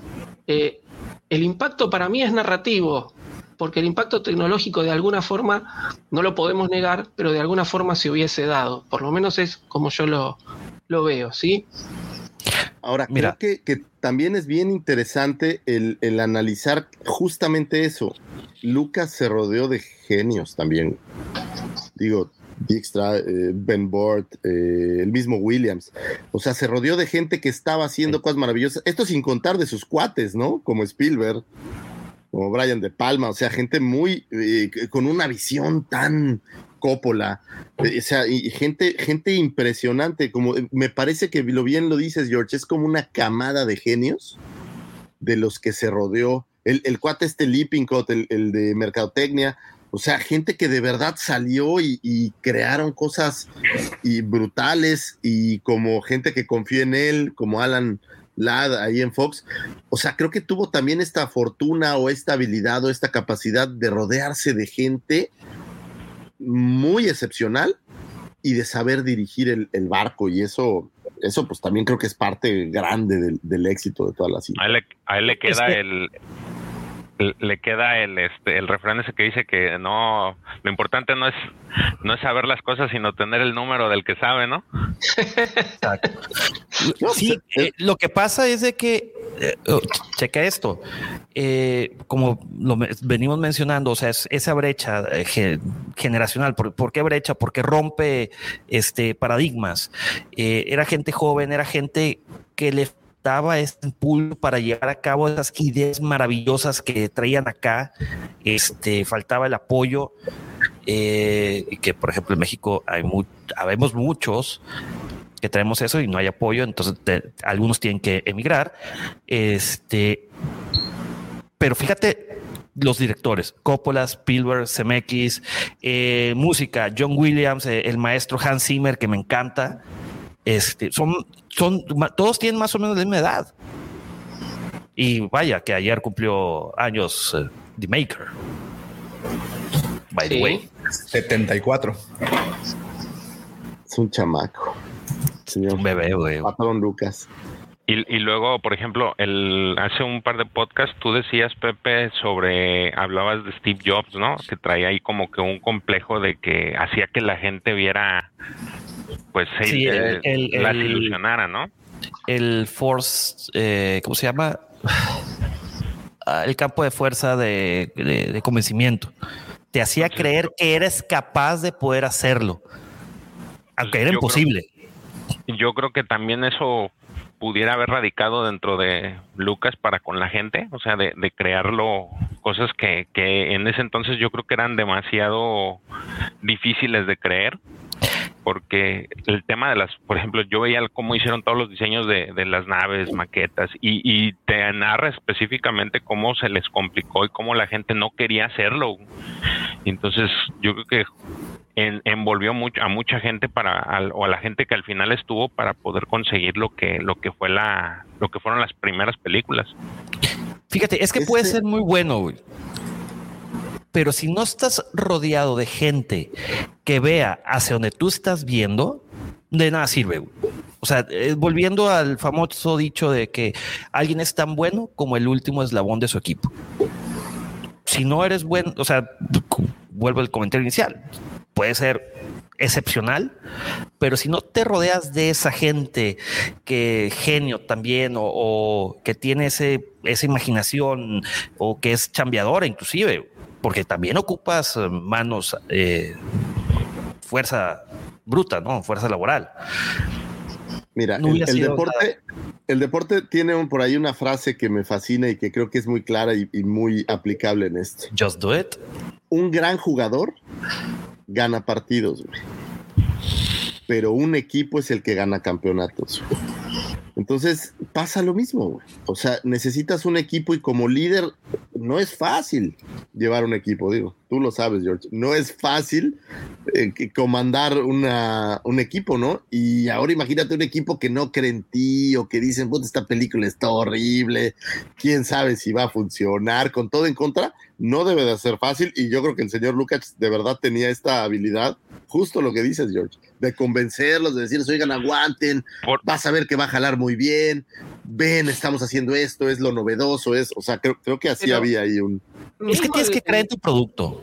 eh, el impacto para mí es narrativo, porque el impacto tecnológico de alguna forma no lo podemos negar, pero de alguna forma se hubiese dado. Por lo menos es como yo lo, lo veo, ¿sí? Ahora, Mira. creo que, que también es bien interesante el, el analizar justamente eso. Lucas se rodeó de genios también. Digo, Dijkstra, eh, Ben Bort, eh, el mismo Williams. O sea, se rodeó de gente que estaba haciendo cosas maravillosas. Esto sin contar de sus cuates, ¿no? Como Spielberg, como Brian De Palma. O sea, gente muy, eh, con una visión tan Coppola, o sea, y gente, gente impresionante, como me parece que lo bien lo dices, George, es como una camada de genios de los que se rodeó. El, el cuate este Lippincott, el, el de Mercadotecnia, o sea, gente que de verdad salió y, y crearon cosas y brutales y como gente que confía en él, como Alan Ladd ahí en Fox. O sea, creo que tuvo también esta fortuna o esta habilidad o esta capacidad de rodearse de gente muy excepcional y de saber dirigir el, el barco y eso eso pues también creo que es parte grande del, del éxito de toda la cinta. A él le, a él le queda Es que- el le queda el este el refrán ese que dice que no lo importante no es no es saber las cosas sino tener el número del que sabe no No, Sí, eh, lo que pasa es de que, eh, oh, checa esto, eh, como lo venimos mencionando, o sea, es esa brecha eh, ge- generacional, ¿por, por qué brecha? Porque rompe este, paradigmas. Eh, era gente joven, era gente que le daba este impulso para llevar a cabo esas ideas maravillosas que traían acá, este, faltaba el apoyo. eh, que por ejemplo en México hay mu habemos muchos que traemos eso y no hay apoyo, entonces algunos tienen que emigrar. Este, pero fíjate los directores, Coppola, Spielberg, Zemeckis, eh, música, John Williams, eh, el maestro Hans Zimmer, que me encanta. Este, son, son, ma- todos tienen más o menos la misma edad. Y vaya, que ayer cumplió años eh, The Maker. By the way. 74. es un chamaco. Señor Un bebé, güey. Patrón Lucas. y, y luego por ejemplo el hace un par de podcasts tú decías Pepe sobre hablabas de Steve Jobs no que traía ahí como que un complejo de que hacía que la gente viera pues se- Sí, el- eh, el- las el- ilusionara no el force, eh, ¿cómo se llama? Ah, El campo de fuerza de, de- de convencimiento. Te hacía creer que eres capaz de poder hacerlo, aunque era Yo creo- imposible. yo creo que también eso pudiera haber radicado dentro de Lucas para con la gente, o sea, de, de crearlo, cosas que, que en ese entonces yo creo que eran demasiado difíciles de creer, porque el tema de las, por ejemplo, yo veía cómo hicieron todos los diseños de, de las naves, maquetas, y, y te narra específicamente cómo se les complicó y cómo la gente no quería hacerlo. Y entonces yo creo que en- envolvió mucho a mucha gente para al- o a la gente que al final estuvo para poder conseguir lo que lo que fue la lo que fueron las primeras películas Fíjate, es que puede ser muy bueno, güey. Pero si no estás rodeado de gente que vea hacia donde tú estás viendo, de nada sirve. O sea, eh, volviendo al famoso dicho de que alguien es tan bueno como el último eslabón de su equipo. Si no eres bueno, o sea, vuelvo al comentario inicial, puede ser excepcional, pero si no te rodeas de esa gente que genio también o, que tiene ese, esa imaginación o que es chambeadora inclusive, porque también ocupas eh, manos, eh, fuerza bruta, ¿no? Fuerza laboral. Mira, No el, deporte, el deporte tiene un- por ahí una frase que me fascina y que creo que es muy clara y, y muy aplicable en esto. Just do it. Un gran jugador gana partidos, güey. Pero un equipo es el que gana campeonatos. güey. Entonces pasa lo mismo, güey. O sea, necesitas un equipo y como líder no es fácil llevar un equipo, digo. Tú lo sabes, George. No es fácil eh, que comandar una, un equipo, ¿no? Y ahora imagínate un equipo que no cree en ti o que dicen, puta, esta película está horrible, quién sabe si va a funcionar, con todo en contra, no debe de ser fácil. Y yo creo que el señor Lucas de verdad tenía esta habilidad, justo lo que dices, George, de convencerlos, de decirles, oigan, aguanten, vas a ver que va a jalar muy bien, ven, estamos haciendo esto, es lo novedoso, es, o sea, creo, creo que así Pero- había ahí un... Es que tienes que creer en tu producto.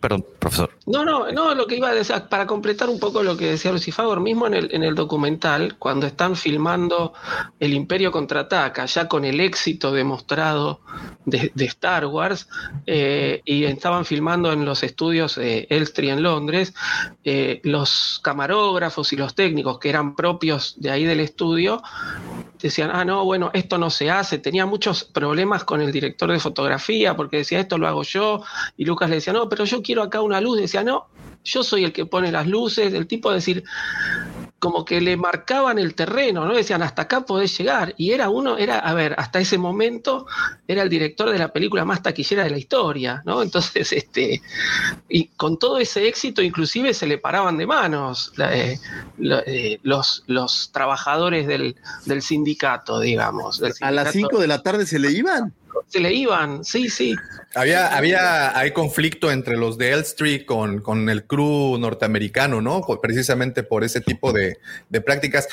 Perdón, profesor. No, no, no, lo que iba a decir, para completar un poco lo que decía Lucifer, mismo en el, en el documental, cuando están filmando El Imperio contraataca, ya con el éxito demostrado de, Star Wars, eh, y estaban filmando en los estudios de Elstree en Londres, eh, los camarógrafos y los técnicos que eran propios de ahí del estudio, decían, ah, no, bueno, esto no se hace. Tenía muchos problemas con el director de fotografía porque decía, esto lo hago yo. Y Lucas le decía, no, pero yo quiero acá una luz. Decía, no, yo soy el que pone las luces. El tipo de decir, como que le marcaban el terreno, ¿no? Decían, hasta acá podés llegar. Y era uno, era, a ver, hasta ese momento era el director de la película más taquillera de la historia, ¿no? Entonces, este, y con todo ese éxito, inclusive se le paraban de manos eh, eh, los, los trabajadores del, del sindicato, digamos. del A las sindicato. 5 de la tarde se le iban. Se le iban, sí, sí. Había, había, hay conflicto entre los de Elstree con, con el crew norteamericano, ¿no? Precisamente por ese tipo de, de prácticas.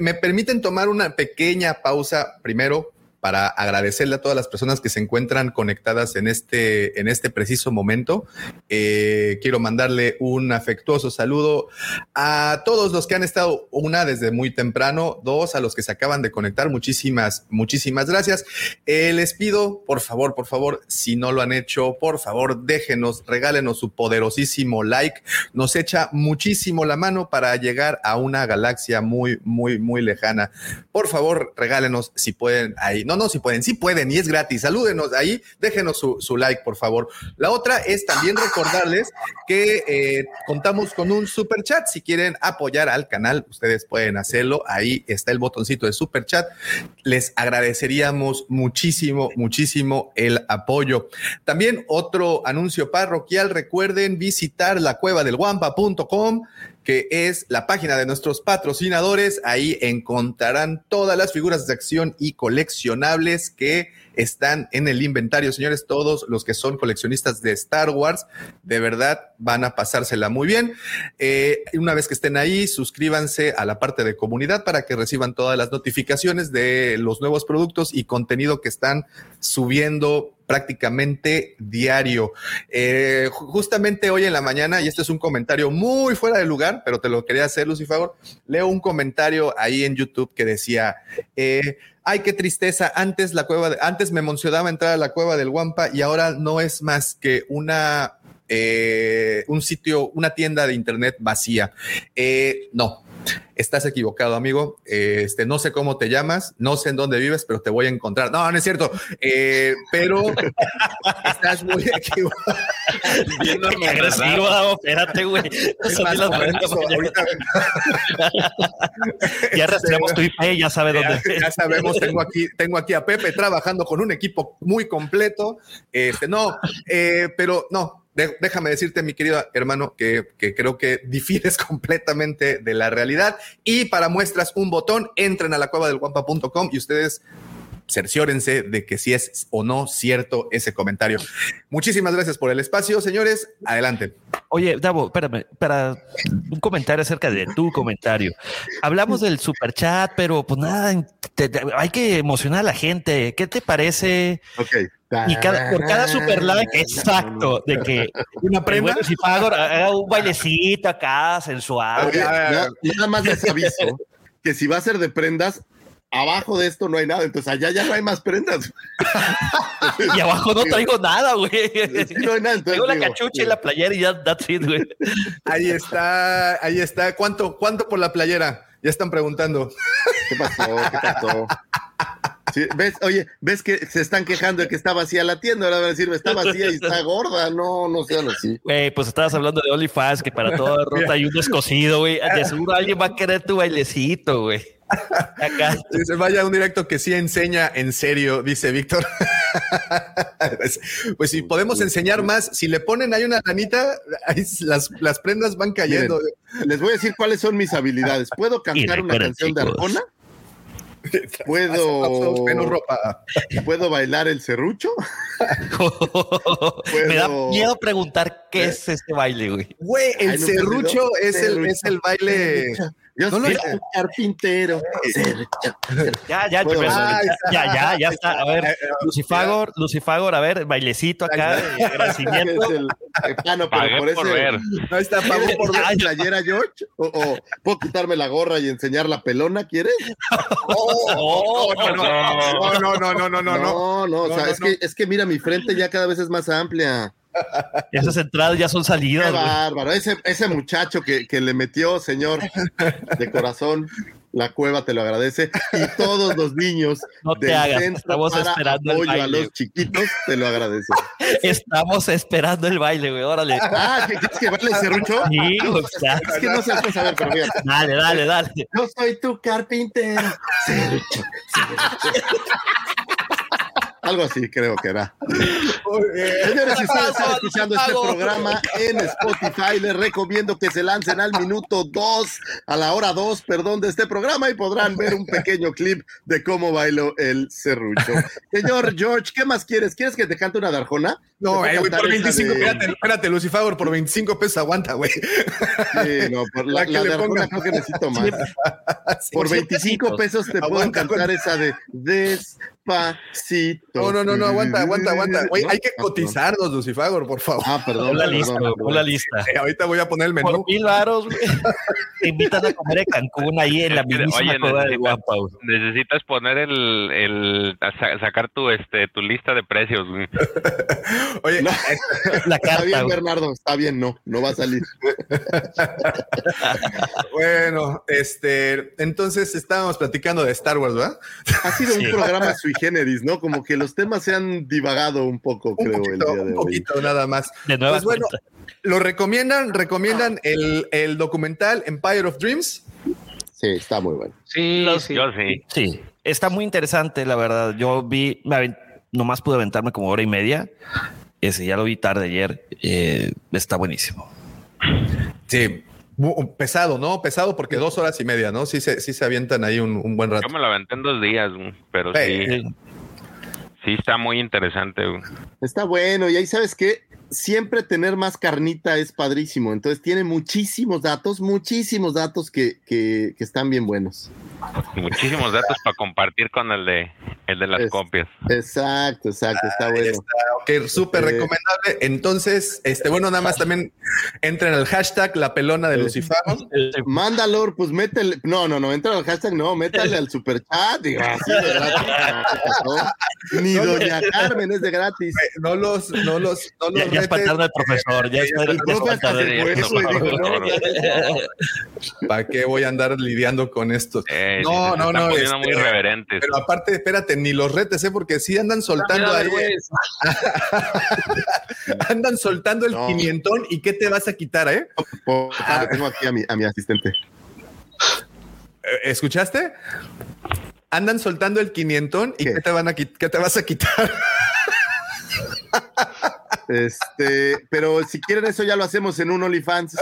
Me permiten tomar una pequeña pausa primero para agradecerle a todas las personas que se encuentran conectadas en este, en este preciso momento. Eh, quiero mandarle un afectuoso saludo a todos los que han estado, una desde muy temprano, dos a los que se acaban de conectar. Muchísimas, muchísimas gracias. Eh, les pido, por favor, por favor, si no lo han hecho, por favor, déjenos, regálenos su poderosísimo like. Nos echa muchísimo la mano para llegar a una galaxia muy, muy, muy lejana. Por favor, regálenos si pueden ahí. No, no, si pueden, sí pueden y es gratis. Salúdenos ahí, déjenos su, like, por favor. La otra es también recordarles que eh, contamos con un super chat. Si quieren apoyar al canal, ustedes pueden hacerlo. Ahí está el botoncito de super chat. Les agradeceríamos muchísimo, muchísimo el apoyo. También otro anuncio parroquial. Recuerden visitar la cueva del guampa.com que es la página de nuestros patrocinadores. Ahí encontrarán todas las figuras de acción y coleccionables que están en el inventario, señores. Todos los que son coleccionistas de Star Wars, de verdad van a pasársela muy bien. Eh, una vez que estén ahí, suscríbanse a la parte de comunidad para que reciban todas las notificaciones de los nuevos productos y contenido que están subiendo prácticamente diario. Eh, ju- justamente hoy en la mañana, y este es un comentario muy fuera de lugar, pero te lo quería hacer, Lucifer, leo un comentario ahí en YouTube que decía, eh, ay, qué tristeza, antes la cueva, antes me emocionaba entrar a la cueva del Guampa y ahora no es más que una, eh, un sitio, una tienda de internet vacía. Eh, no, Estás equivocado, amigo. Este, no sé cómo te llamas, no sé en dónde vives, pero te voy a encontrar. No, no es cierto. Eh, pero estás muy equivocado. Qué agresivo, espérate, güey. Es Son más, las por 90 eso, mañana. ahorita Ya rastreamos tu IP, ya sabe Ya, dónde. ya sabemos, tengo aquí, tengo aquí a Pepe trabajando con un equipo muy completo. Este, no, eh, pero no. Déjame decirte, mi querido hermano, que, que creo que difieres completamente de la realidad. Y para muestras, un botón, entren a la cueva del guampa.com y ustedes cerciórense de que si es o no cierto ese comentario. Muchísimas gracias por el espacio, señores. Adelante. Oye, Davo, espérame, para un comentario acerca de tu comentario. Hablamos del super chat, pero pues nada, te- te- hay que emocionar a la gente. ¿Qué te parece? Ok. Y cada, por cada super like, exacto, de que una prenda. si pago, haga un bailecito acá, sensual. Oye, nada, nada más les aviso que si va a ser de prendas, abajo de esto no hay nada, entonces allá ya no hay más prendas. Y abajo no traigo nada, güey. no hay nada, entonces Traigo la digo, cachucha y la playera y ya, that's it, güey. Ahí está, ahí está. ¿Cuánto, cuánto por la playera? Ya están preguntando. ¿Qué pasó? ¿Qué pasó? Sí, ¿Ves? Oye, ¿ves que se están quejando de que está vacía la tienda? Ahora van a decir, está vacía y está gorda. No, no sean así. Güey, pues estabas hablando de OnlyFans, que para toda rota hay un descosido, güey. De seguro alguien va a querer tu bailecito, güey. Acá. Dice, vaya un directo que sí enseña en serio, dice Víctor. pues si podemos enseñar más, si le ponen ahí una lanita, ahí las, las prendas van cayendo. Miren, les voy a decir cuáles son mis habilidades. ¿Puedo cantar una canción de. Arjona? Todos menos ¿Puedo, ropa. ¿Puedo bailar el serrucho? Me da Puedo- miedo preguntar qué es este baile, güey. Güey, el Ay, ¿no te serrucho es el, Serrucho. es el baile. Yo No lo- soy un carpintero. Ya, ya, ya, ya, ya está. A ver, Lucifagor, Lucifagor, a ver, bailecito acá, de agradecimiento. Es el, el plano, pero Pagué por por ese. ver. Ahí está, ¿Quieres por ver. mi playera, George? ¿O, o puedo quitarme la gorra y enseñar la pelona? ¿Quieres? Oh, No, no, no, no, no, no, no, no, no. no, no, o sea, No, no, es, Que, es que mira, mi frente ya cada vez es más amplia. Esas entradas ya son Qué salidas, güey. bárbaro. Ese, ese muchacho que, que le metió, señor, de corazón. La cueva te lo agradece y todos los niños No te hagas, centro estamos para esperando el apoyo a baile. los chiquitos te lo agradecen. Estamos esperando el baile, güey. Órale. Ah, ¿qué que baile serrucho? Sí, o sea, Es que no se a ver, pero fíjate. dale, dale, dale. Yo soy tu carpintero. Serrucho, serrucho. Algo así creo que era. Señores, si ustedes están escuchando este programa en Spotify, les recomiendo que se lancen al minuto 2, a la hora 2, perdón, de este programa y podrán ver un pequeño clip de cómo bailó el serrucho. Señor George, ¿qué más quieres? ¿Quieres que te cante una darjona? No, eh, güey, por esa 25, de- espérate, espérate, Lucifer, por 25 pesos aguanta, güey. Sí, no, por la, La que la le de pongan. creo que necesito más. Sí. Por 25 pesos te puedo cantar esa de despacito. No, no, no, no, aguanta, aguanta, aguanta. Güey, ¿No? hay que perdón. cotizarnos, Lucifer, por favor. Ah, perdón. Pon la perdón, lista, perdón. pon la lista. Eh, ahorita voy a poner el menú. Por mil varos, güey. Te invitan a comer en Cancún ahí en la Oye, cueva de necesitas- Guapa, güey. Necesitas poner el, el sacar tu este tu lista de precios. güey. Oye, No. La Está carta, bien, güey. Bernardo, está bien, no, no va a salir. bueno, este, entonces estábamos platicando de Star Wars, ¿verdad? Ha sido Sí. un programa sui generis, ¿no? Como que los temas se han divagado un poco, Un creo, poquito, el día de un hoy. poquito nada más. De nueva Pues bueno, lo recomiendan, recomiendan el, el documental Empire of Dreams. Sí, está muy bueno. Sí, Los- sí. Yo sí. Sí, está muy interesante, la verdad. Yo vi, me nomás pude aventarme como hora y media. Ese ya lo vi tarde ayer. Eh, está buenísimo. Sí. Pesado, ¿no? Pesado porque dos horas y media, ¿no? Sí se, sí se avientan ahí un, un buen rato. Yo me lo aventé en dos días, güey, pero Sí. sí, sí está muy interesante. güey. Está bueno, y ahí sabes que siempre tener más carnita es padrísimo. Entonces tiene muchísimos datos, muchísimos datos que, que, que están bien buenos. Muchísimos datos para compartir con el de el de las Es- copias. Exacto, exacto, está Ahí bueno. está, ok, súper Eh. recomendable. Entonces, este, bueno, nada más también entren al hashtag la pelona de Eh. Lucifer. Mándalo, pues métele. No, no, no, entra al hashtag, no, métale al superchat. Digo, así de gratis. no, ¿qué pasó? Ni. Doña Carmen es de gratis. No los, no los, no los Ya, ya espantaron al profesor. Ya, no, ¿Para qué voy a andar lidiando con esto? Eh, No, se no, están no, poniendo este, muy reverentes. Pero aparte, espérate, ni los retes, ¿eh? Porque sí andan soltando ahí. vergüenza. andan soltando el No. pimientón y ¿qué te vas a quitar, eh? Favor, tengo aquí a mi, a mi asistente. Eh, ¿Escuchaste? Andan soltando el quinientón y ¿Qué? ¿qué, te van a qué te vas a quitar? Este, pero si quieren eso ya lo hacemos en un OnlyFans.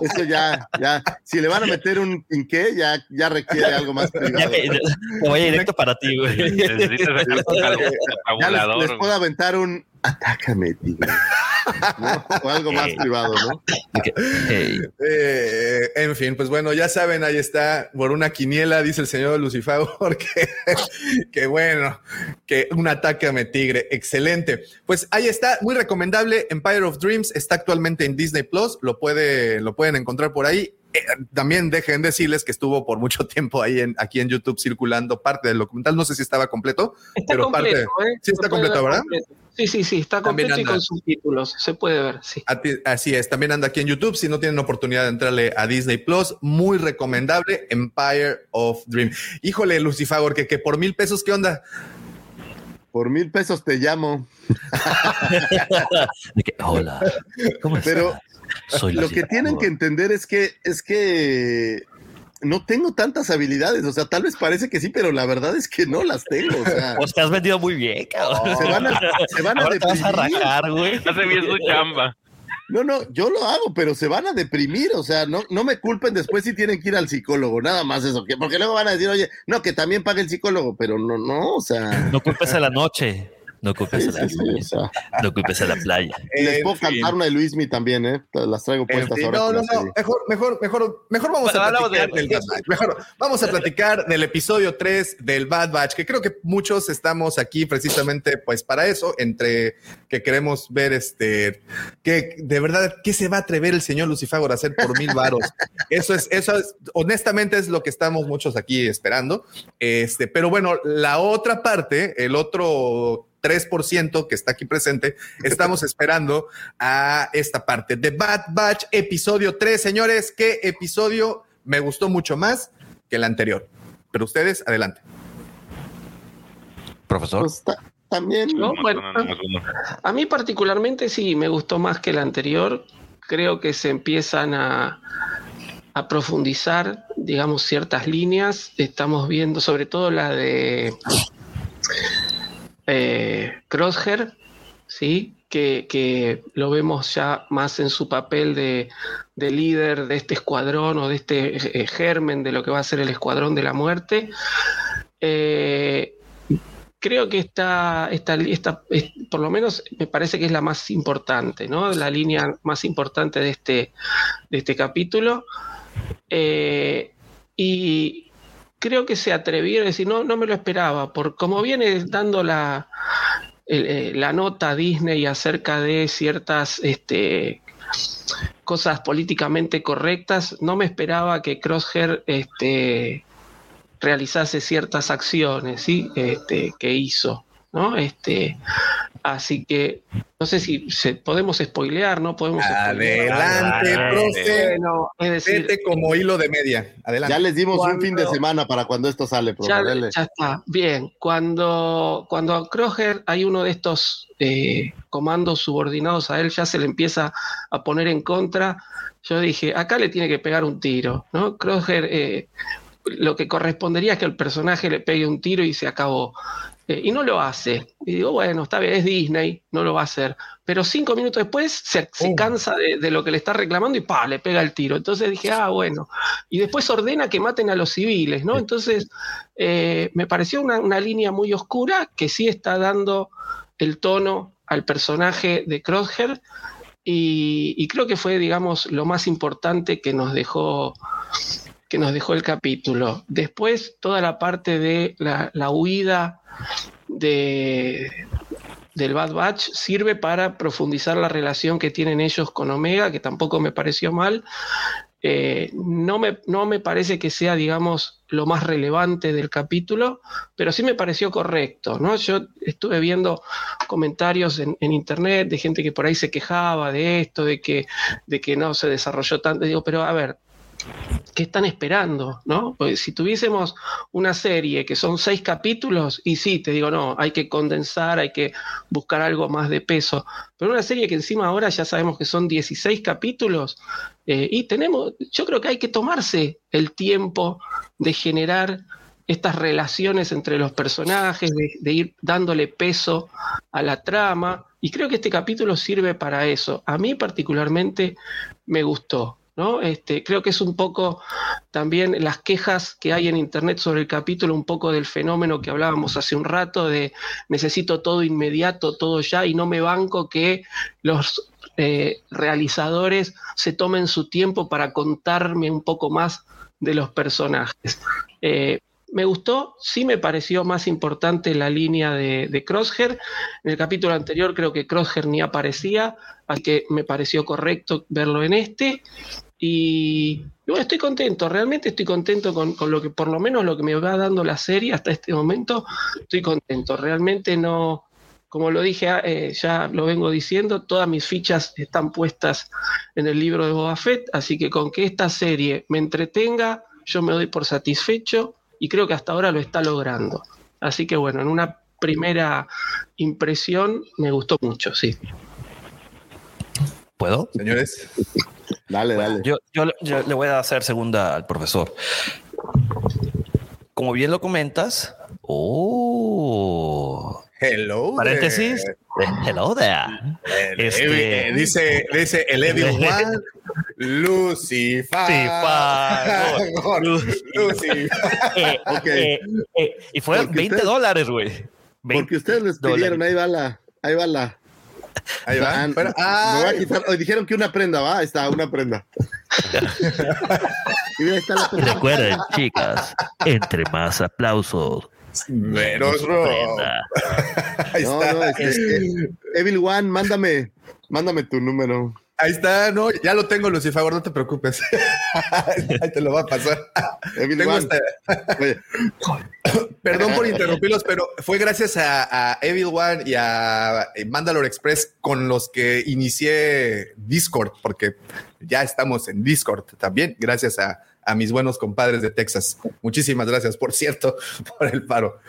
Eso ya, ya. Si le van a meter un qué, ya, ya requiere algo más Ya privado. te voy directo para ti, güey. Ya les puedo aventar un atácame, tigre. ¿no? O algo más privado, ¿no? Hey, Eh, en fin, pues bueno, ya saben, ahí está, por una quiniela, dice el señor Lucifer, que, que bueno, que un ataque a mi tigre, excelente. Pues ahí está, muy recomendable, Empire of Dreams está actualmente en Disney Plus, lo, puede, lo pueden encontrar por ahí. Eh, también dejen decirles que estuvo por mucho tiempo ahí en, aquí en YouTube circulando parte del documental, no sé si estaba completo, Está pero completo, parte, ¿eh? sí está completo, ver ¿verdad? completo. Sí, sí, sí, está completo y anda. con subtítulos. Se puede ver, sí. Así es, también anda aquí en YouTube. Si no tienen oportunidad de entrarle a Disney Plus, muy recomendable. Empire of Dream. Híjole, Lucifer, que, que por mil pesos, ¿qué onda? Por mil pesos te llamo. de que, hola, ¿cómo estás? Pero Soy lo que tienen que entender es que es que no tengo tantas habilidades. O sea, tal vez parece que sí, pero la verdad es que no las tengo. O sea, Pues te has vendido muy bien, cabrón. se van a, se van a vas deprimir. rajar, güey. Hace bien su chamba. No, no, yo lo hago, pero se van a deprimir, o sea, no, no me culpen después si tienen que ir al psicólogo, nada más eso, que, porque luego van a decir, oye, no, que también pague el psicólogo, pero no, no, o sea, No culpes a la noche. No culpes a la sí, sí, o sea, No culpes a la playa. les puedo cantar una de Luismi también, ¿eh? Las traigo puestas ahora. no, no, no, mejor, mejor, mejor, mejor vamos Bueno, a platicar de- del Bad Batch. Mejor vamos a platicar del episodio 3 del Bad Batch, que creo que muchos estamos aquí precisamente pues para eso, entre que queremos ver este, que de verdad, ¿qué se va a atrever el señor Lucifer a hacer por mil varos? Eso es, eso es, honestamente es lo que estamos muchos aquí esperando. Este, pero bueno, la otra parte, el otro 3% que está aquí presente, estamos esperando a esta parte de Bad Batch, episodio 3. Señores, qué episodio me gustó mucho más que la anterior. Pero ustedes, adelante. Profesor. Pues, ta- también. No, bueno. A mí particularmente sí, me gustó más que la anterior. Creo que se empiezan a, a profundizar, digamos, ciertas líneas. Estamos viendo sobre todo la de eh, Crosshair, ¿sí? Que, que lo vemos ya más en su papel de, de líder de este escuadrón o de este eh, germen de lo que va a ser el escuadrón de la muerte. Eh, creo que esta, esta, esta, es- por lo menos me parece que es la más importante, ¿no? La línea más importante de este, de este capítulo. Eh, y creo que se atrevieron a decir, no, no me lo esperaba, por como viene dando la, el- eh, la nota Disney acerca de ciertas este, cosas políticamente correctas, no me esperaba que Crosshair este, realizase ciertas acciones ¿sí? este, que hizo. ¿No? Este, así que no sé si se, podemos spoilear, ¿no? Podemos spoilear. Adelante, profe. Bueno, es decir, Vete como hilo de media. Adelante. Ya les dimos un fin de semana para cuando esto sale, profe. ya está. Bien, cuando, cuando a Kroger hay uno de estos eh, comandos subordinados a él, ya se le empieza a poner en contra. Yo dije, acá le tiene que pegar un tiro, ¿no? Kroger, eh, lo que correspondería es que el personaje le pegue un tiro y se acabó. Eh, y no lo hace. Y digo, bueno, está bien, es Disney, no lo va a hacer. Pero cinco minutos después se, se Oh. cansa de, de lo que le está reclamando y pa, le pega el tiro. Entonces dije, ah, bueno. Y después ordena que maten a los civiles, ¿no? Entonces eh, me pareció una, una línea muy oscura que sí está dando el tono al personaje de Crosshair. Y, y creo que fue, digamos, lo más importante que nos dejó que nos dejó el capítulo. Después, toda la parte de la, la huida de, del Bad Batch sirve para profundizar la relación que tienen ellos con Omega, que tampoco me pareció mal. Eh, no, me, no me parece que sea, digamos, lo más relevante del capítulo, pero sí me pareció correcto, ¿no? Yo estuve viendo comentarios en, en internet de gente que por ahí se quejaba de esto, de que, de que no se desarrolló tanto. Digo, pero a ver, ¿qué están esperando? ¿no? Si tuviésemos una serie que son seis capítulos, y sí, te digo, no, hay que condensar, hay que buscar algo más de peso. Pero una serie que encima ahora ya sabemos que son 16 capítulos, eh, y tenemos, yo creo que hay que tomarse el tiempo de generar estas relaciones entre los personajes, de ir dándole peso a la trama, y creo que este capítulo sirve para eso. A mí particularmente me gustó. ¿No? Este, creo que es un poco también las quejas que hay en internet sobre el capítulo, un poco del fenómeno que hablábamos hace un rato de necesito todo inmediato, todo ya, y no me banco que los eh, realizadores se tomen su tiempo para contarme un poco más de los personajes. Eh, me gustó, sí me pareció más importante la línea de, de, Crosshair. En el capítulo anterior creo que Crosshair ni aparecía, así que me pareció correcto verlo en este. Y, bueno, estoy contento, realmente estoy contento con, con, lo que, por lo menos lo que me va dando la serie hasta este momento, estoy contento. Realmente no, como lo dije, eh, ya lo vengo diciendo, todas mis fichas están puestas en el libro de Boba Fett, así que con que esta serie me entretenga, yo me doy por satisfecho y creo que hasta ahora lo está logrando. Así que bueno, en una primera impresión me gustó mucho, sí. ¿Puedo? Señores. Dale, dale. Yo, yo, yo, le voy a hacer segunda al profesor. Como bien lo comentas, oh, hello, paréntesis, there. hello there. El, este, dice, dice el Evil One, Lucifer. Lucifer. eh, okay. eh, eh, y fueron 20 usted, dólares, güey. Porque ustedes les pidieron, ahí va la, ahí va la. Ahí va. Pero, me a quitar, oh, dijeron que una prenda, va, ahí está, una prenda. y ahí está la prenda. Recuerden, chicas, entre más aplausos. Menos Ahí no, está. No, es que, Evil One, mándame, mándame tu número. Ahí está, no, ya lo tengo, Lucifer, no te preocupes. Ahí te lo va a pasar. Tengo Perdón por interrumpirlos, pero fue gracias a, a Evil One y a Mandalore Express con los que inicié Discord, porque ya estamos en Discord también, gracias a, a mis buenos compadres de Texas. Muchísimas gracias, por cierto, por el paro.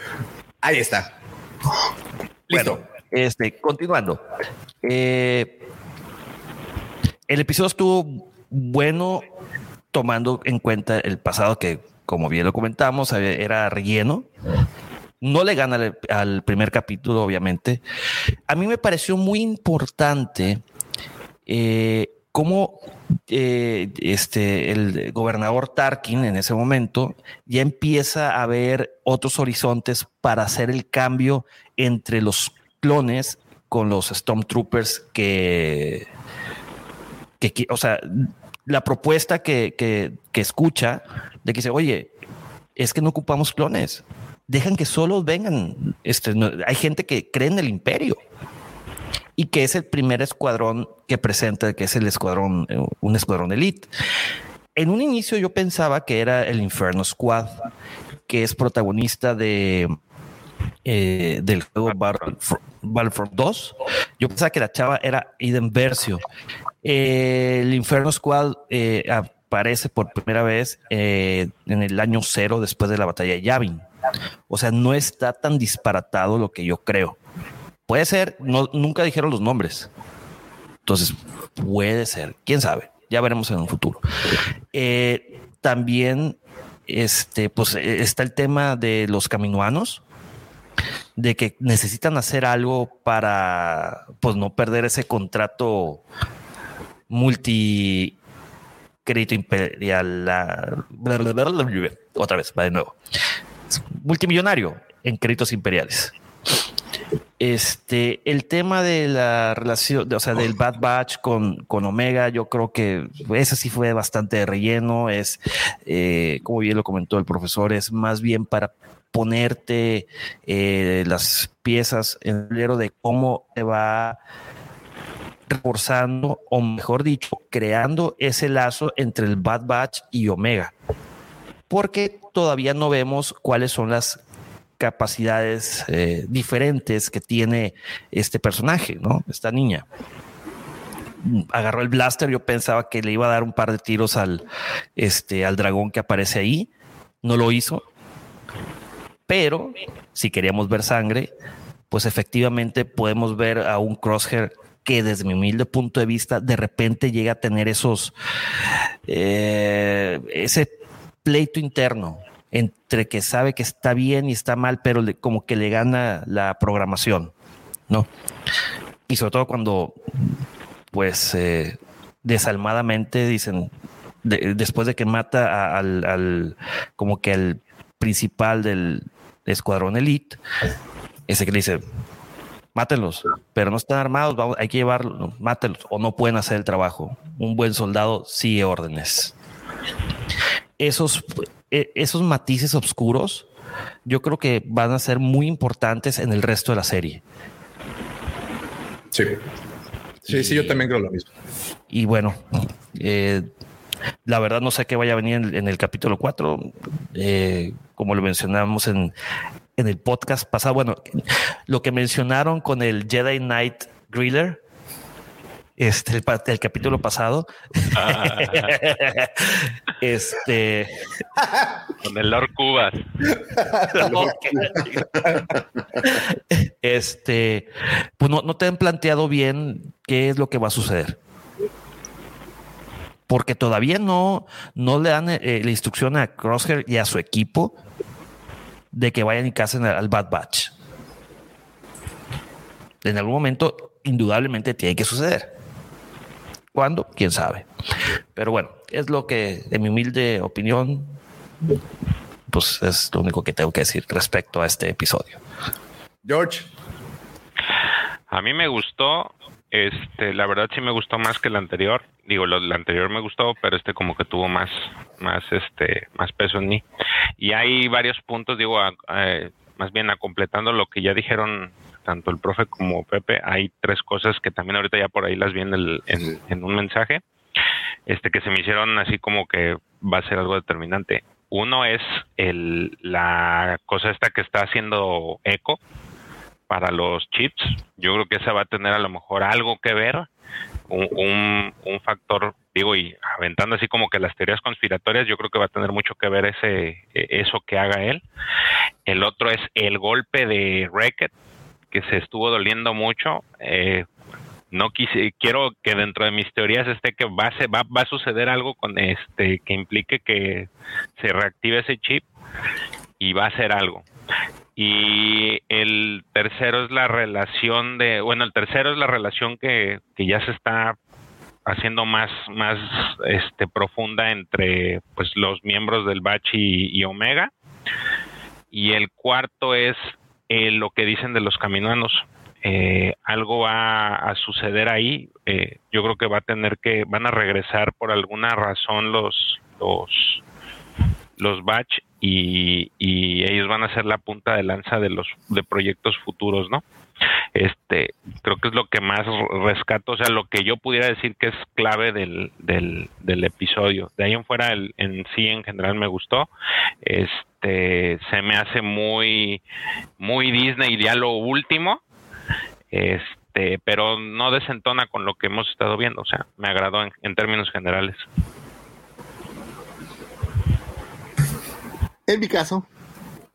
Ahí está. Listo. Bueno, este, continuando. Eh, el episodio estuvo bueno tomando en cuenta el pasado que, como bien lo comentamos, era relleno. No le gana al, al primer capítulo, obviamente. A mí me pareció muy importante eh, cómo eh, este, el gobernador Tarkin en ese momento ya empieza a ver otros horizontes para hacer el cambio entre los clones con los Stormtroopers que, que, o sea, la propuesta que, que, escucha de que dice, oye, es que no ocupamos clones, dejan que solo vengan, este, hay gente que cree en el imperio y que es el primer escuadrón que presenta, que es el escuadrón, un escuadrón elite. En un inicio yo pensaba que era el Inferno Squad, que es protagonista de eh, del juego Battlefront, Battlefront 2. Yo pensaba que la chava era Eden Versio. El Inferno Squad eh, aparece por primera vez eh, en el año cero después de la batalla de Yavin. O sea, no está tan disparatado lo que yo creo. Puede ser, nunca dijeron los nombres. Entonces, puede ser, quién sabe, ya veremos en un futuro. Eh, también, este, pues está el tema de los caminoanos, de que necesitan hacer algo para, pues, no perder ese contrato multi crédito imperial. Otra vez, va de nuevo. Multimillonario en créditos imperiales. Este, el tema de la relación, o sea, del Bad Batch con, con Omega, yo creo que ese sí fue bastante relleno. Es, eh, como bien lo comentó el profesor, es más bien para ponerte eh, las piezas en el de cómo te va reforzando, o mejor dicho, creando ese lazo entre el Bad Batch y Omega. Porque todavía no vemos cuáles son las capacidades eh, diferentes que tiene este personaje, ¿no? Esta niña. Agarró el blaster, yo pensaba que le iba a dar un par de tiros al, este, al dragón que aparece ahí. No lo hizo. Pero si queríamos ver sangre, pues efectivamente podemos ver a un crosshair que desde mi humilde punto de vista de repente llega a tener esos eh, ese pleito interno entre que sabe que está bien y está mal, pero como que le gana la programación, ¿no? Y sobre todo cuando, pues, eh, desalmadamente dicen, de- después de que mata al- como que al principal del escuadrón elite, ese que le dice, mátenlos, pero no están armados, vamos, hay que llevarlos, mátenlos, o no pueden hacer el trabajo. Un buen soldado sigue órdenes. Esos, eh, esos matices oscuros, yo creo que van a ser muy importantes en el resto de la serie. Sí. Sí, sí, yo también creo lo mismo. Y bueno, eh, la verdad no sé qué vaya a venir en, en el capítulo 4. eh, como lo mencionamos en, en el podcast pasado. Bueno, lo que mencionaron con el Jedi Knight Griller. Este, el, capítulo pasado. este. Con el Lord Cubas. este, pues no, no te han planteado bien qué es lo que va a suceder. Porque todavía no, no le dan eh, la instrucción a Crosshair y a su equipo de que vayan y casen al, al Bad Batch. En algún momento, indudablemente, tiene que suceder. ¿Cuándo? ¿Quién sabe? Pero bueno, es lo que, en mi humilde opinión, pues es lo único que tengo que decir respecto a este episodio. George. A mí me gustó, este, la verdad sí me gustó más que el anterior. Digo, lo del anterior me gustó, pero este como que tuvo más, más, este, más peso en mí. Y hay varios puntos, digo, a- más bien a completando lo que ya dijeron tanto el profe como Pepe, hay tres cosas que también ahorita ya por ahí las vi en, el, en, en un mensaje, este que se me hicieron así como que va a ser algo determinante. Uno es el, la cosa esta que está haciendo Eco para los chips. Yo creo que esa va a tener a lo mejor algo que ver, un, un, factor, digo, y aventando así como que las teorías conspiratorias, yo creo que va a tener mucho que ver ese eso que haga él. El otro es el golpe de Racket, que se estuvo doliendo mucho. Eh, no quise, quiero que dentro de mis teorías esté que va, a- va, va a suceder algo con este que implique que se reactive ese chip y va a hacer algo. Y el tercero es la relación de, bueno, el tercero es la relación que, que ya se está haciendo más, más este, profunda entre pues los miembros del Batch y, Omega. Y el cuarto es eh, lo que dicen de los caminoanos. Eh, algo va a suceder ahí. Eh, yo creo que va a tener que, van a regresar por alguna razón los, los, los batch y, ellos van a ser la punta de lanza de los de proyectos futuros, ¿no? Este, creo que es lo que más rescato, o sea, lo que yo pudiera decir que es clave del, del, episodio. De ahí en fuera, el, en sí, en general me gustó. Este, se me hace muy, muy Disney ya lo último. Este, pero no desentona con lo que hemos estado viendo, o sea, me agradó en términos generales. En mi caso,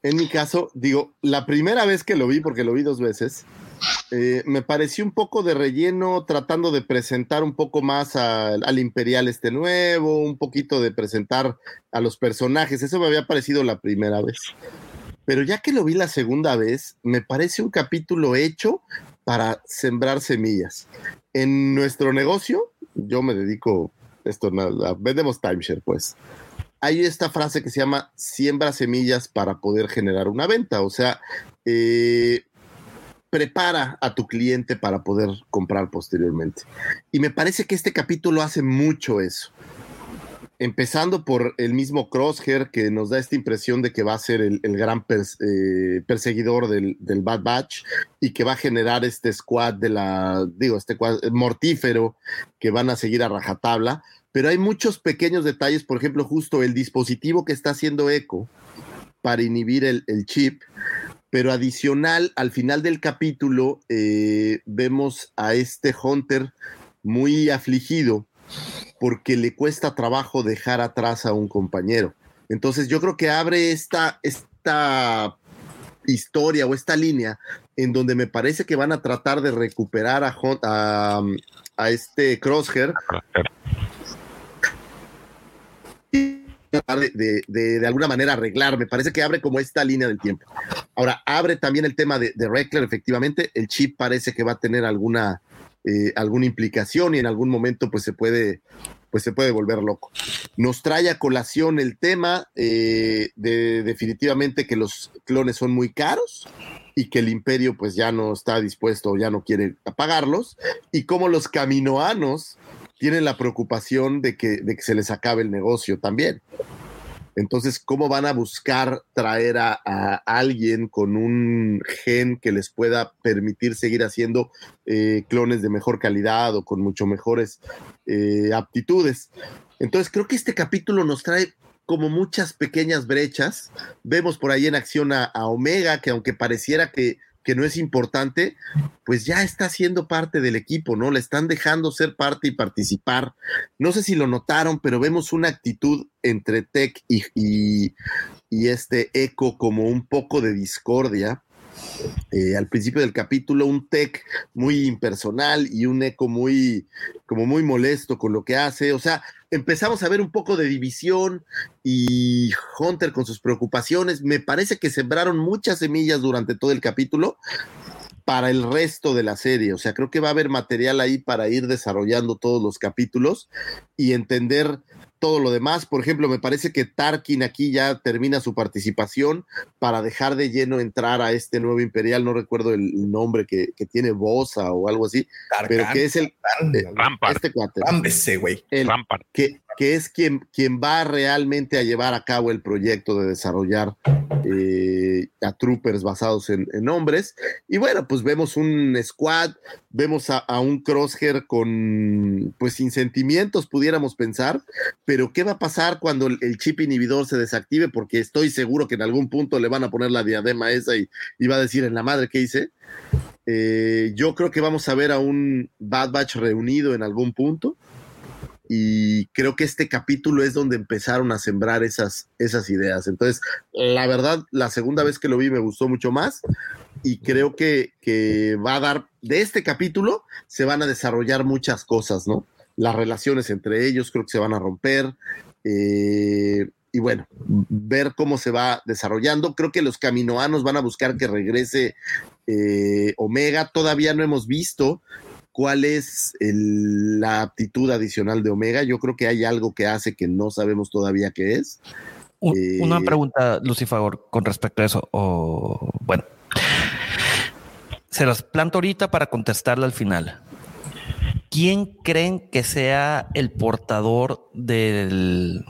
en mi caso, digo, la primera vez que lo vi, porque lo vi dos veces, eh, me pareció un poco de relleno tratando de presentar un poco más al, al Imperial este nuevo, un poquito de presentar a los personajes. Eso me había parecido la primera vez. Pero ya que lo vi la segunda vez, me parece un capítulo hecho para sembrar semillas. En nuestro negocio, yo me dedico, esto, vendemos timeshare, pues hay esta frase que se llama siembra semillas para poder generar una venta. O sea, eh, prepara a tu cliente para poder comprar posteriormente. Y me parece que este capítulo hace mucho eso. Empezando por el mismo Crosshair, que nos da esta impresión de que va a ser el, gran eh, perseguidor del, Bad Batch y que va a generar este squad de la, digo, este mortífero que van a seguir a rajatabla pero hay muchos pequeños detalles, por ejemplo, justo el dispositivo que está haciendo Echo para inhibir el, chip, pero adicional, al final del capítulo, eh, vemos a este Hunter muy afligido porque le cuesta trabajo dejar atrás a un compañero. Entonces yo creo que abre esta, esta historia o esta línea en donde me parece que van a tratar de recuperar a, a, a este Crosshair de, de, alguna manera arreglar. Me parece que abre como esta línea del tiempo. Ahora, abre también el tema de, de Reckler, efectivamente. El chip parece que va a tener alguna, eh, alguna implicación y en algún momento pues se puede, pues se puede volver loco. Nos trae a colación el tema eh, de definitivamente que los clones son muy caros y que el imperio pues ya no está dispuesto, ya no quiere pagarlos y como los caminoanos tienen la preocupación de que, de que se les acabe el negocio también. Entonces, ¿cómo van a buscar traer a, a alguien con un gen que les pueda permitir seguir haciendo eh, clones de mejor calidad o con mucho mejores eh, aptitudes? Entonces, creo que este capítulo nos trae como muchas pequeñas brechas. Vemos por ahí en acción a, a Omega, que aunque pareciera que, que no es importante, pues ya está siendo parte del equipo, ¿no? Le están dejando ser parte y participar. No sé si lo notaron, pero vemos una actitud entre Tech y, y, y este Eco como un poco de discordia. Eh, al principio del capítulo, un Tech muy impersonal y un Eco muy, como muy molesto con lo que hace. O sea, empezamos a ver un poco de división y Hunter con sus preocupaciones. Me parece que sembraron muchas semillas durante todo el capítulo para el resto de la serie. O sea, creo que va a haber material ahí para ir desarrollando todos los capítulos y entender todo lo demás. Por ejemplo, me parece que Tarkin aquí ya termina su participación para dejar de lleno entrar a este nuevo imperial. No recuerdo el nombre que, que tiene Bosa o algo así, Tarkan, pero que es el Tarkan, eh, Rampart. este cuate. Ese güey. El- Rampart. que, que es quien, quien va realmente a llevar a cabo el proyecto de desarrollar eh, a troopers basados en, hombres. Y bueno, pues vemos un squad, vemos a, un crosshair con, pues sin sentimientos, pudiéramos pensar, pero ¿qué va a pasar cuando el, chip inhibidor se desactive? Porque estoy seguro que en algún punto le van a poner la diadema esa y, y va a decir en la madre que hice. Eh, yo creo que vamos a ver a un Bad Batch reunido en algún punto y creo que este capítulo es donde empezaron a sembrar esas, esas ideas. Entonces, la verdad, la segunda vez que lo vi me gustó mucho más y creo que, que va a dar, de este capítulo se van a desarrollar muchas cosas, ¿no? Las relaciones entre ellos creo que se van a romper. Eh, y bueno, ver cómo se va desarrollando. Creo que los caminoanos van a buscar que regrese eh, Omega. Todavía no hemos visto cuál es el, la aptitud adicional de Omega. Yo creo que hay algo que hace que no sabemos todavía qué es. Una eh, pregunta, Lucifer, con respecto a eso. O, bueno, se las planto ahorita para contestarla al final. ¿Quién creen que sea el portador del,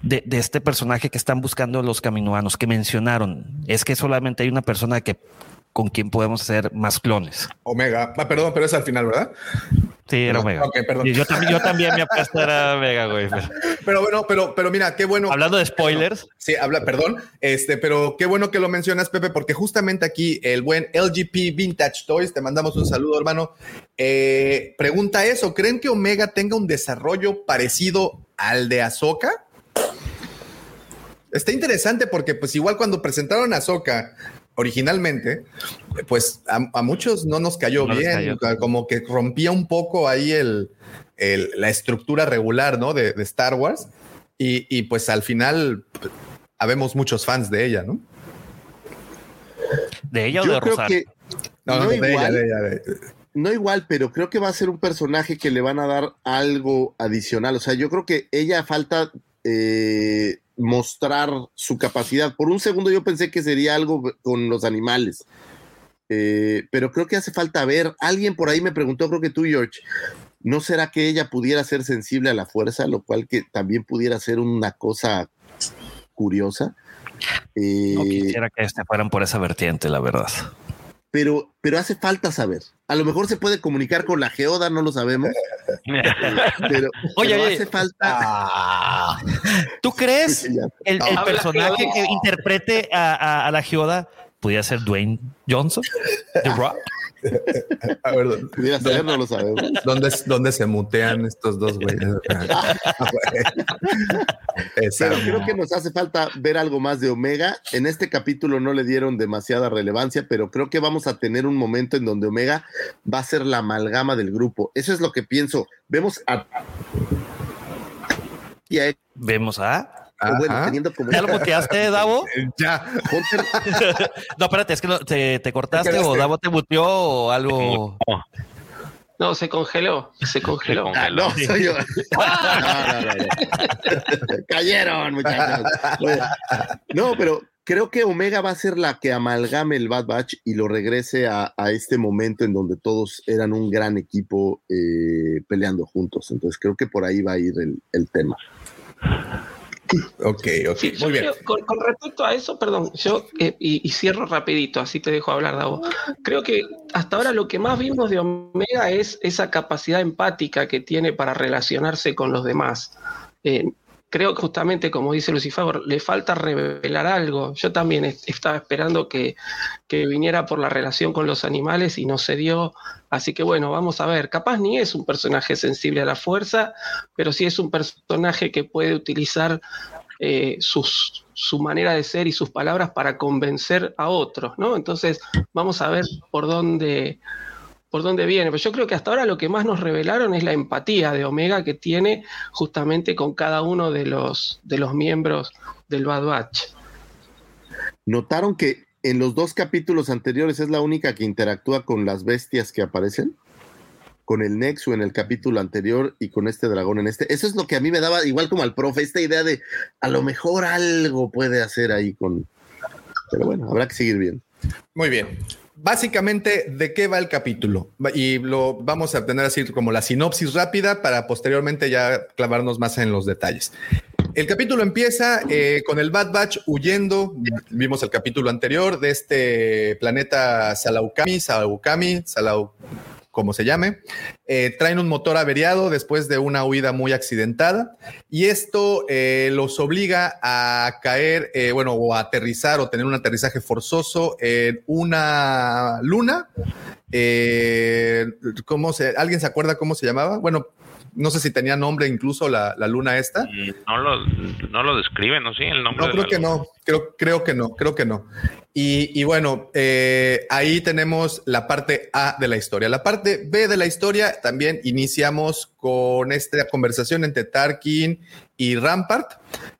de, de, este personaje que están buscando los caminoanos que mencionaron? Es que solamente hay una persona que con quien podemos hacer más clones. Omega. Ah, perdón, pero es al final, ¿verdad? Sí, era No, Omega. ok, perdón. Y yo, también, yo también mi apuesta era Omega, güey. Pero bueno, pero, pero mira, qué bueno. Hablando de spoilers. Sí, habla, perdón. Este, pero qué bueno que lo mencionas, Pepe, porque justamente aquí el buen LGP Vintage Toys, te mandamos un saludo, hermano. Eh, pregunta eso: ¿creen que Omega tenga un desarrollo parecido al de Ahsoka? Está interesante porque, pues, igual cuando presentaron a Ahsoka originalmente, pues a, a, muchos no nos cayó no bien, cayó. como que rompía un poco ahí el, el la estructura regular, ¿no? De, de Star Wars. Y, y, pues al final habemos muchos fans de ella, ¿no? ¿De ella o Yo de creo Rosario? que no, no, de igual, ella, de ella, de... no igual, pero creo que va a ser un personaje que le van a dar algo adicional. O sea, yo creo que ella falta eh, mostrar su capacidad. Por un segundo yo pensé que sería algo con los animales, eh, pero creo que hace falta ver. Alguien por ahí me preguntó, creo que tú, George, ¿no será que ella pudiera ser sensible a la fuerza, lo cual que también pudiera ser una cosa curiosa? Eh, no quisiera que este fueran por esa vertiente, la verdad. Pero, pero hace falta saber. A lo mejor se puede comunicar con la geoda, no lo sabemos. pero, oye, pero oye, hace falta. Ah, ¿Tú crees el, el personaje que interprete a, a, a la geoda pudiera ser Dwayne Johnson? The Rock. A ver, ser, no lo sabemos. ¿Dónde, ¿Dónde se mutean estos dos güeyes? Pero creo que nos hace falta ver algo más de Omega. En este capítulo no le dieron demasiada relevancia, pero creo que vamos a tener un momento en donde Omega va a ser la amalgama del grupo. Eso es lo que pienso. Vemos a. Vemos a. O bueno, teniendo como... ¿Ya lo muteaste, Davo? ya. no, espérate, es que te, te, cortaste o Davo te muteó o algo. No, se congeló. Se congeló. Ah, no, soy yo. no, no, no, Cayeron, muchachos. No, pero creo que Omega va a ser la que amalgame el Bad Batch y lo regrese a, a este momento en donde todos eran un gran equipo eh, peleando juntos. Entonces creo que por ahí va a ir el, el tema. Ok, ok, sí, muy bien. Creo, con, con, respecto a eso, perdón, yo eh, y, y, cierro rapidito, así te dejo hablar, Davo. Creo que hasta ahora lo que más vimos de Omega es esa capacidad empática que tiene para relacionarse con los demás. Eh, creo que justamente, como dice Lucifer, le falta revelar algo. Yo también estaba esperando que, que, viniera por la relación con los animales y no se dio. Así que bueno, vamos a ver. Capaz ni es un personaje sensible a la fuerza, pero sí es un personaje que puede utilizar eh, su manera de ser y sus palabras para convencer a otros, ¿no? Entonces, vamos a ver por dónde por dónde viene. Pero yo creo que hasta ahora lo que más nos revelaron es la empatía de Omega que tiene justamente con cada uno de los, de los miembros del Bad Batch. ¿Notaron que en los dos capítulos anteriores es la única que interactúa con las bestias que aparecen? Con el Nexo en el capítulo anterior y con este dragón en este. Eso es lo que a mí me daba, igual como al profe, esta idea de a lo mejor algo puede hacer ahí con. Pero bueno, habrá que seguir bien. Muy bien. Básicamente, ¿de qué va el capítulo? Y lo vamos a tener así como la sinopsis rápida para posteriormente ya clavarnos más en los detalles. El capítulo empieza eh, con el Bad Batch huyendo. Vimos el capítulo anterior de este planeta Salaukami, Salaukami, Salau, como se llame. Eh, traen un motor averiado después de una huida muy accidentada y esto eh, los obliga a caer, eh, bueno, o a aterrizar o tener un aterrizaje forzoso en una luna. Eh, ¿cómo se, ¿Alguien se acuerda cómo se llamaba? Bueno, no sé si tenía nombre incluso la, la luna esta. No lo, no lo describen, ¿no? Sí, el nombre No, de creo la que luna. no, creo, creo que no, creo que no. Y, y bueno, eh, ahí tenemos la parte A de la historia. La parte B de la historia también iniciamos con esta conversación entre Tarkin y Rampart,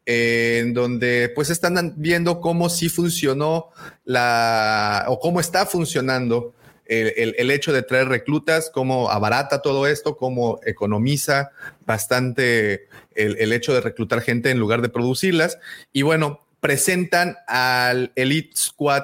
eh, en donde pues están viendo cómo sí funcionó la, o cómo está funcionando el, el- hecho de traer reclutas, cómo abarata todo esto, cómo economiza bastante el, el hecho de reclutar gente en lugar de producirlas. Y bueno, presentan al Elite Squad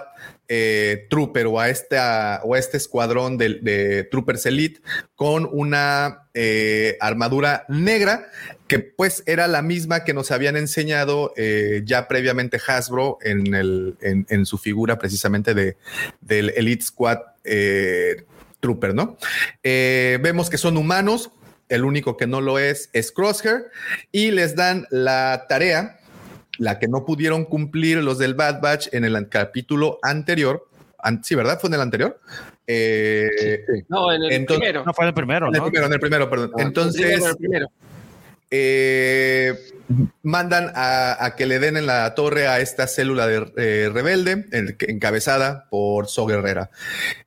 eh, Trooper o a, o este escuadrón de, de Troopers Elite con una eh, armadura negra que pues era la misma que nos habían enseñado eh, ya previamente Hasbro en, el, en su figura precisamente de, del Elite Squad eh, Trooper, ¿no? Eh, vemos que son humanos, el único que no lo es es Crosshair y les dan la tarea la que no pudieron cumplir los del Bad Batch en el capítulo anterior. An- sí, ¿verdad? ¿Fue en el anterior? Eh, No, en el Entonces- primero. No fue el primero, en el ¿no? primero, en el primero, perdón. Sí, Entonces, en el primero. Eh, mandan a, que le den en la torre a esta célula de, eh, rebelde encabezada por So Guerrera.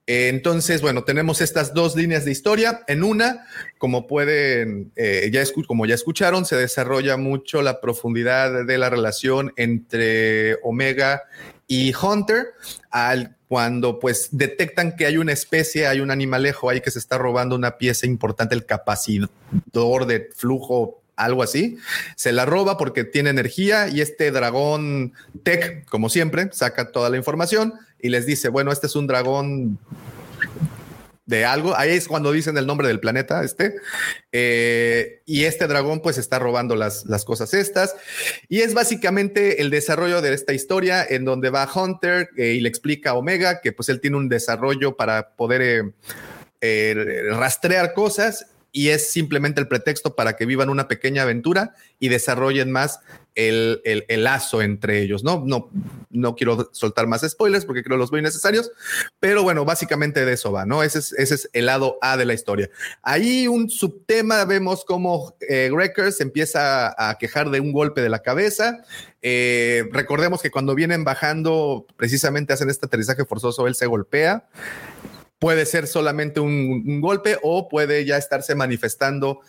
Entonces, bueno, tenemos estas dos líneas de historia. En una, como pueden, eh, ya como ya escucharon, se desarrolla mucho la profundidad de la relación entre Omega y Hunter, al cuando pues detectan que hay una especie, hay un animalejo ahí que se está robando una pieza importante, el capacitor de flujo, algo así, se la roba porque tiene energía y este dragón tech, como siempre, saca toda la información y les dice, bueno, este es un dragón de algo. Ahí es cuando dicen el nombre del planeta, este. Eh, y este dragón pues está robando las, las cosas estas. Y es básicamente el desarrollo de esta historia en donde va Hunter eh, y le explica a Omega que pues él tiene un desarrollo para poder eh, rastrear cosas y es simplemente el pretexto para que vivan una pequeña aventura y desarrollen más el, el- lazo entre ellos. No, no, no quiero soltar más spoilers porque creo los muy necesarios, pero bueno, básicamente de eso va, ¿no? Ese es, ese es el lado A de la historia. Ahí un subtema, vemos cómo eh, Wrecker se empieza a quejar de un golpe de la cabeza. Eh, recordemos que cuando vienen bajando, precisamente hacen este aterrizaje forzoso, él se golpea puede ser solamente un, golpe o puede ya estarse manifestando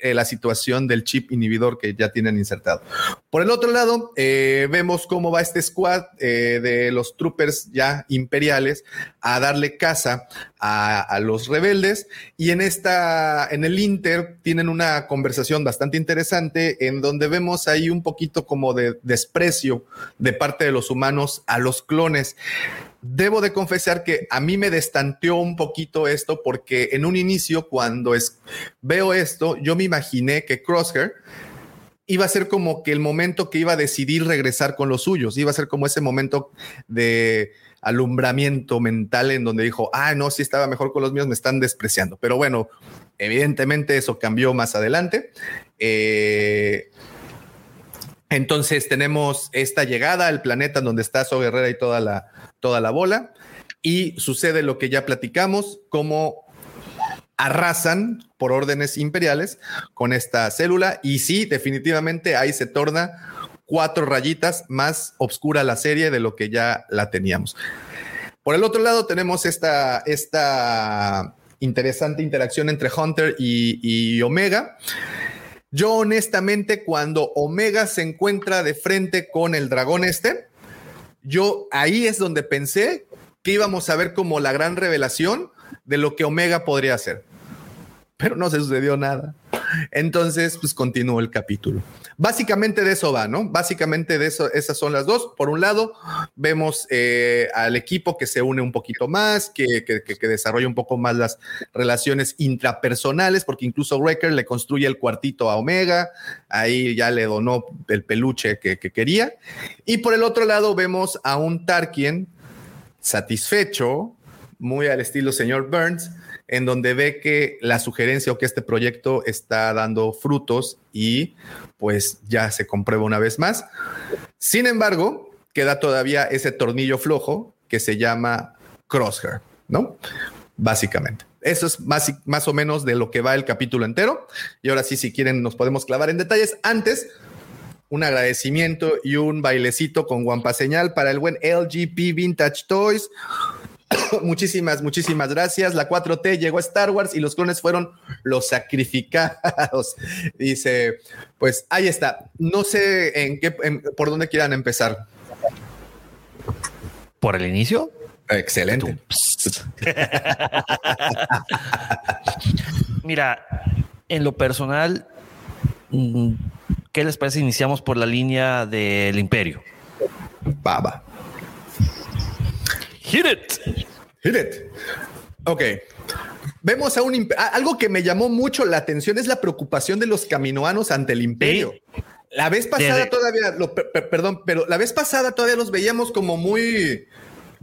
eh, la situación del chip inhibidor que ya tienen insertado. Por el otro lado, eh, vemos cómo va este squad eh, de los troopers ya imperiales a darle caza a, a los rebeldes y en esta, en el Inter tienen una conversación bastante interesante en donde vemos ahí un poquito como de desprecio de parte de los humanos a los clones. Debo de confesar que a mí me destanteó un poquito esto porque en un inicio cuando veo esto, yo me imaginé que Crosshair iba a ser como que el momento que iba a decidir regresar con los suyos, iba a ser como ese momento de alumbramiento mental en donde dijo, ah, no, si estaba mejor con los míos, me están despreciando. Pero bueno, evidentemente eso cambió más adelante. Eh, entonces tenemos esta llegada al planeta donde está So Guerrera y toda la, toda la bola. Y sucede lo que ya platicamos, como arrasan por órdenes imperiales con esta célula. Y sí, definitivamente ahí se torna cuatro rayitas más oscura la serie de lo que ya la teníamos. Por el otro lado tenemos esta, esta interesante interacción entre Hunter y, y Omega. Yo honestamente cuando Omega se encuentra de frente con el dragón este, yo ahí es donde pensé que íbamos a ver como la gran revelación de lo que Omega podría hacer. Pero no se sucedió nada. Entonces, pues continuó el capítulo. Básicamente de eso va, ¿no? Básicamente de eso, esas son las dos. Por un lado, vemos eh, al equipo que se une un poquito más, que, que, desarrolla un poco más las relaciones intrapersonales, porque incluso Wrecker le construye el cuartito a Omega, ahí ya le donó el peluche que, que quería. Y por el otro lado, vemos a un Tarkin satisfecho, muy al estilo señor Burns, en donde ve que la sugerencia o que este proyecto está dando frutos y pues ya se comprueba una vez más. Sin embargo, queda todavía ese tornillo flojo que se llama Crosshair, ¿no? Básicamente. Eso es más, más o menos de lo que va el capítulo entero. Y ahora sí, si quieren, nos podemos clavar en detalles. Antes, un agradecimiento y un bailecito con guampa señal para el buen LGP Vintage Toys. muchísimas, muchísimas gracias. La 4T llegó a Star Wars y los clones fueron los sacrificados. Dice, pues ahí está. No sé en qué, en, por dónde quieran empezar. ¿Por el inicio? Excelente. Mira, en lo personal, mm, ¿qué les parece? Iniciamos por la línea del imperio. Baba. Hit it. Hit it. Ok. Vemos a un algo que me llamó mucho la atención es la preocupación de los caminoanos ante el imperio. ¿Sí? La vez pasada Desde... todavía, lo, per, perdón, pero la vez pasada todavía los veíamos como muy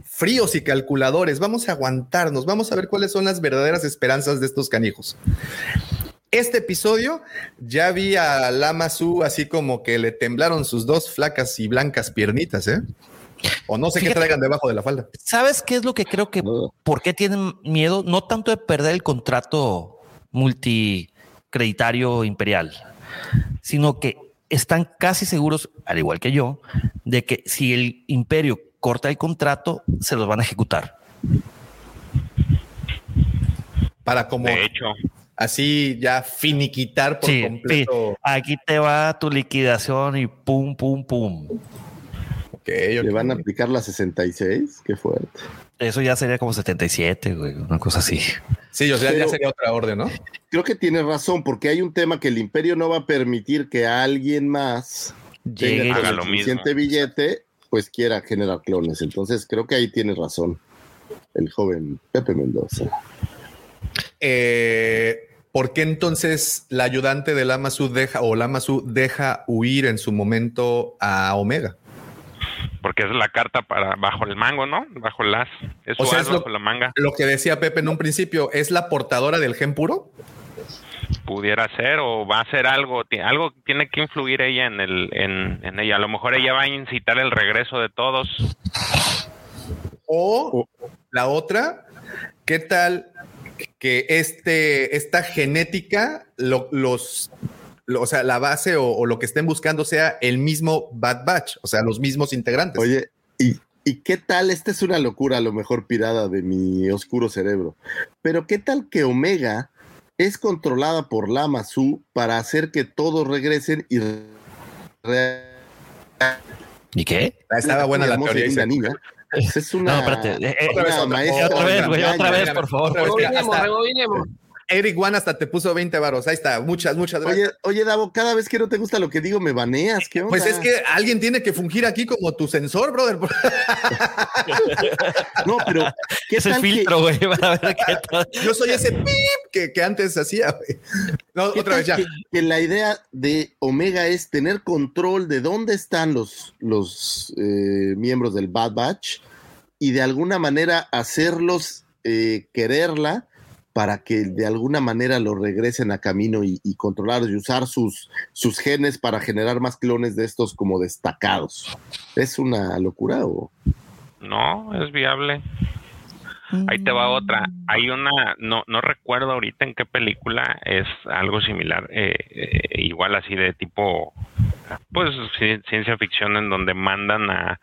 fríos y calculadores. Vamos a aguantarnos, vamos a ver cuáles son las verdaderas esperanzas de estos canijos. Este episodio ya vi a Lama Su así como que le temblaron sus dos flacas y blancas piernitas, ¿eh? O no sé Fíjate, qué traigan debajo de la falda. ¿Sabes qué es lo que creo que por qué tienen miedo? No tanto de perder el contrato multicreditario imperial, sino que están casi seguros, al igual que yo, de que si el imperio corta el contrato, se los van a ejecutar. Para como de hecho así ya finiquitar por sí, completo. Aquí te va tu liquidación y pum, pum, pum. Okay, okay. ¿Le van a aplicar la 66? Qué fuerte. Eso ya sería como 77, güey, una cosa así. Sí, o sea, Pero, ya sería otra orden, ¿no? Creo que tienes razón, porque hay un tema que el imperio no va a permitir que alguien más Llegue tenga haga el lo suficiente mismo. billete, pues quiera generar clones. Entonces creo que ahí tienes razón el joven Pepe Mendoza. Eh, ¿Por qué entonces la ayudante del Lamasu deja o Lamasu deja huir en su momento a Omega? Porque es la carta para bajo el mango, ¿no? Bajo el as. Es O su sea, as es lo, bajo la manga. lo que decía Pepe en un principio, ¿es la portadora del gen puro? Pudiera ser o va a ser algo, algo tiene que influir ella en el, en, en ella. A lo mejor ella va a incitar el regreso de todos. O la otra, ¿qué tal que este, esta genética, lo- los, lo- o sea, la base o, o lo que estén buscando sea el mismo Bad Batch, o sea, los mismos integrantes? Oye, ¿y, ¿y qué tal? Esta es una locura, a lo mejor pirada de mi oscuro cerebro. Pero ¿qué tal que Omega es controlada por Lama Su para hacer que todos regresen y re- ¿Y qué? Ah, Estaba buena la teoría. Isaac. niña. Es una, No, espérate. Eh, eh, Otra vez, una otra, maestra otra vez, güey, engaña. otra vez, por favor. Otra vez, hasta. Eric One hasta te puso 20 varos. Ahí está. Muchas, muchas gracias. Oye, oye, Davo, cada vez que no te gusta lo que digo, me baneas. ¿Qué onda? Pues es que alguien tiene que fungir aquí como tu sensor, brother. No, pero ¿qué Es el tal que- filtro, güey. Para ver qué tal. Yo soy ese pip que, que antes hacía. güey. No, ¿Qué otra vez ya. Que, que la idea de Omega es tener control de dónde están los, los eh, miembros del Bad Batch y de alguna manera hacerlos eh, quererla para que de alguna manera lo regresen a camino y, y controlarlos y usar sus, sus genes para generar más clones de estos como destacados. ¿Es una locura o...? No, es viable. Ahí te va otra. Hay una, no, no recuerdo ahorita en qué película es algo similar, eh, eh, igual así de tipo, pues ci- ciencia ficción en donde mandan a,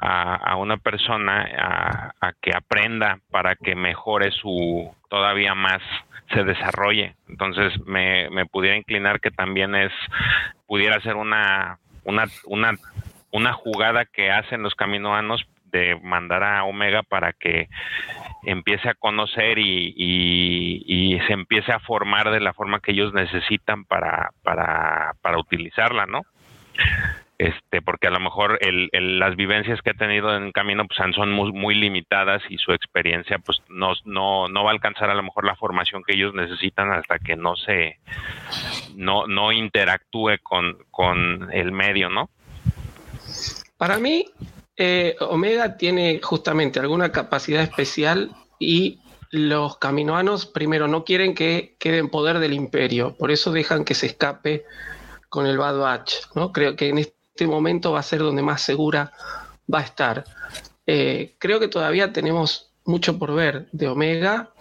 a, a una persona a, a que aprenda para que mejore su todavía más se desarrolle. Entonces me, me pudiera inclinar que también es, pudiera ser una, una, una, una jugada que hacen los caminoanos de mandar a Omega para que empiece a conocer y, se empiece a formar de la forma que ellos necesitan para, para, para utilizarla, ¿no? este porque a lo mejor el, el, las vivencias que ha tenido en camino pues son muy, muy limitadas y su experiencia pues no, no, no va a alcanzar a lo mejor la formación que ellos necesitan hasta que no se no, no interactúe con, con el medio, ¿no? Para mí, eh, Omega tiene justamente alguna capacidad especial y los caminoanos, primero, no quieren que quede en poder del imperio, por eso dejan que se escape con el Bad Batch, ¿no? Creo que en este momento va a ser donde más segura va a estar. Eh, creo que todavía tenemos mucho por ver de Omega.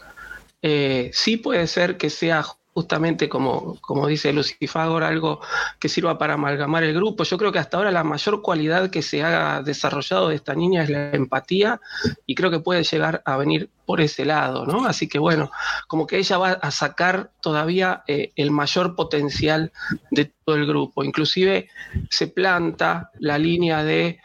Eh, sí puede ser que sea justamente como, como dice Lucifagor, algo que sirva para amalgamar el grupo. Yo creo que hasta ahora la mayor cualidad que se ha desarrollado de esta niña es la empatía y creo que puede llegar a venir por ese lado, ¿no? Así que bueno, como que ella va a sacar todavía eh, el mayor potencial de todo el grupo. Inclusive se planta la línea de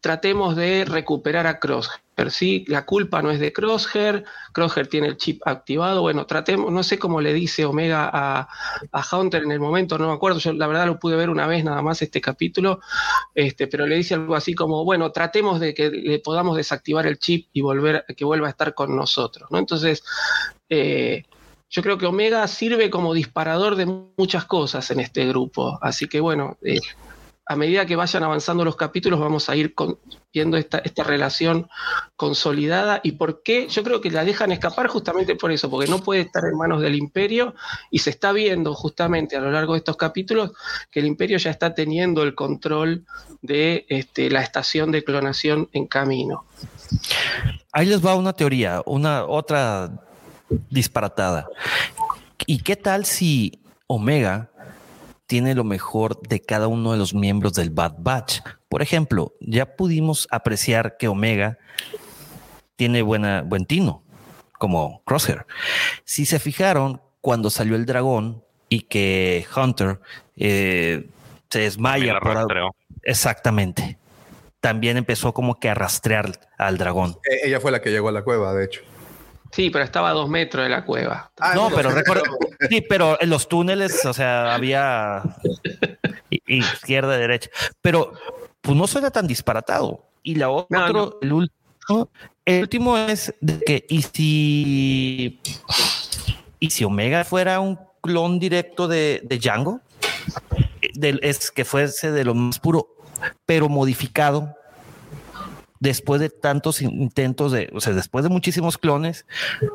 tratemos de recuperar a Crosshair. ¿Sí? La culpa no es de Crosshair, Crosshair tiene el chip activado, bueno, tratemos, no sé cómo le dice Omega a, a Hunter en el momento, no me acuerdo, yo la verdad lo pude ver una vez nada más este capítulo, este, pero le dice algo así como, bueno, tratemos de que le podamos desactivar el chip y volver, que vuelva a estar con nosotros, ¿no? Entonces, eh, yo creo que Omega sirve como disparador de muchas cosas en este grupo, así que bueno, eh, a medida que vayan avanzando los capítulos vamos a ir viendo esta, esta relación consolidada y por qué yo creo que la dejan escapar justamente por eso, porque no puede estar en manos del imperio y se está viendo justamente a lo largo de estos capítulos que el imperio ya está teniendo el control de este, la estación de clonación en camino. Ahí les va una teoría, una otra disparatada. ¿Y qué tal si Omega tiene lo mejor de cada uno de los miembros del Bad Batch? Por ejemplo, ya pudimos apreciar que Omega tiene buena, buen tino, como Crosshair. Si se fijaron, cuando salió el dragón y que Hunter eh, se desmaya. por- exactamente. También empezó como que a rastrear al dragón. Eh, ella fue la que llegó a la cueva, de hecho. Sí, pero estaba a dos metros de la cueva. Ah, no, pero recuerda, sí, pero en los túneles, o sea, había izquierda, derecha, pero pues no suena tan disparatado. Y la otra, no. el último, el último es de que y si y si Omega fuera un clon directo de, de Django, eh, del- es que fuese de lo más puro, pero modificado después de tantos intentos de, o sea, después de muchísimos clones,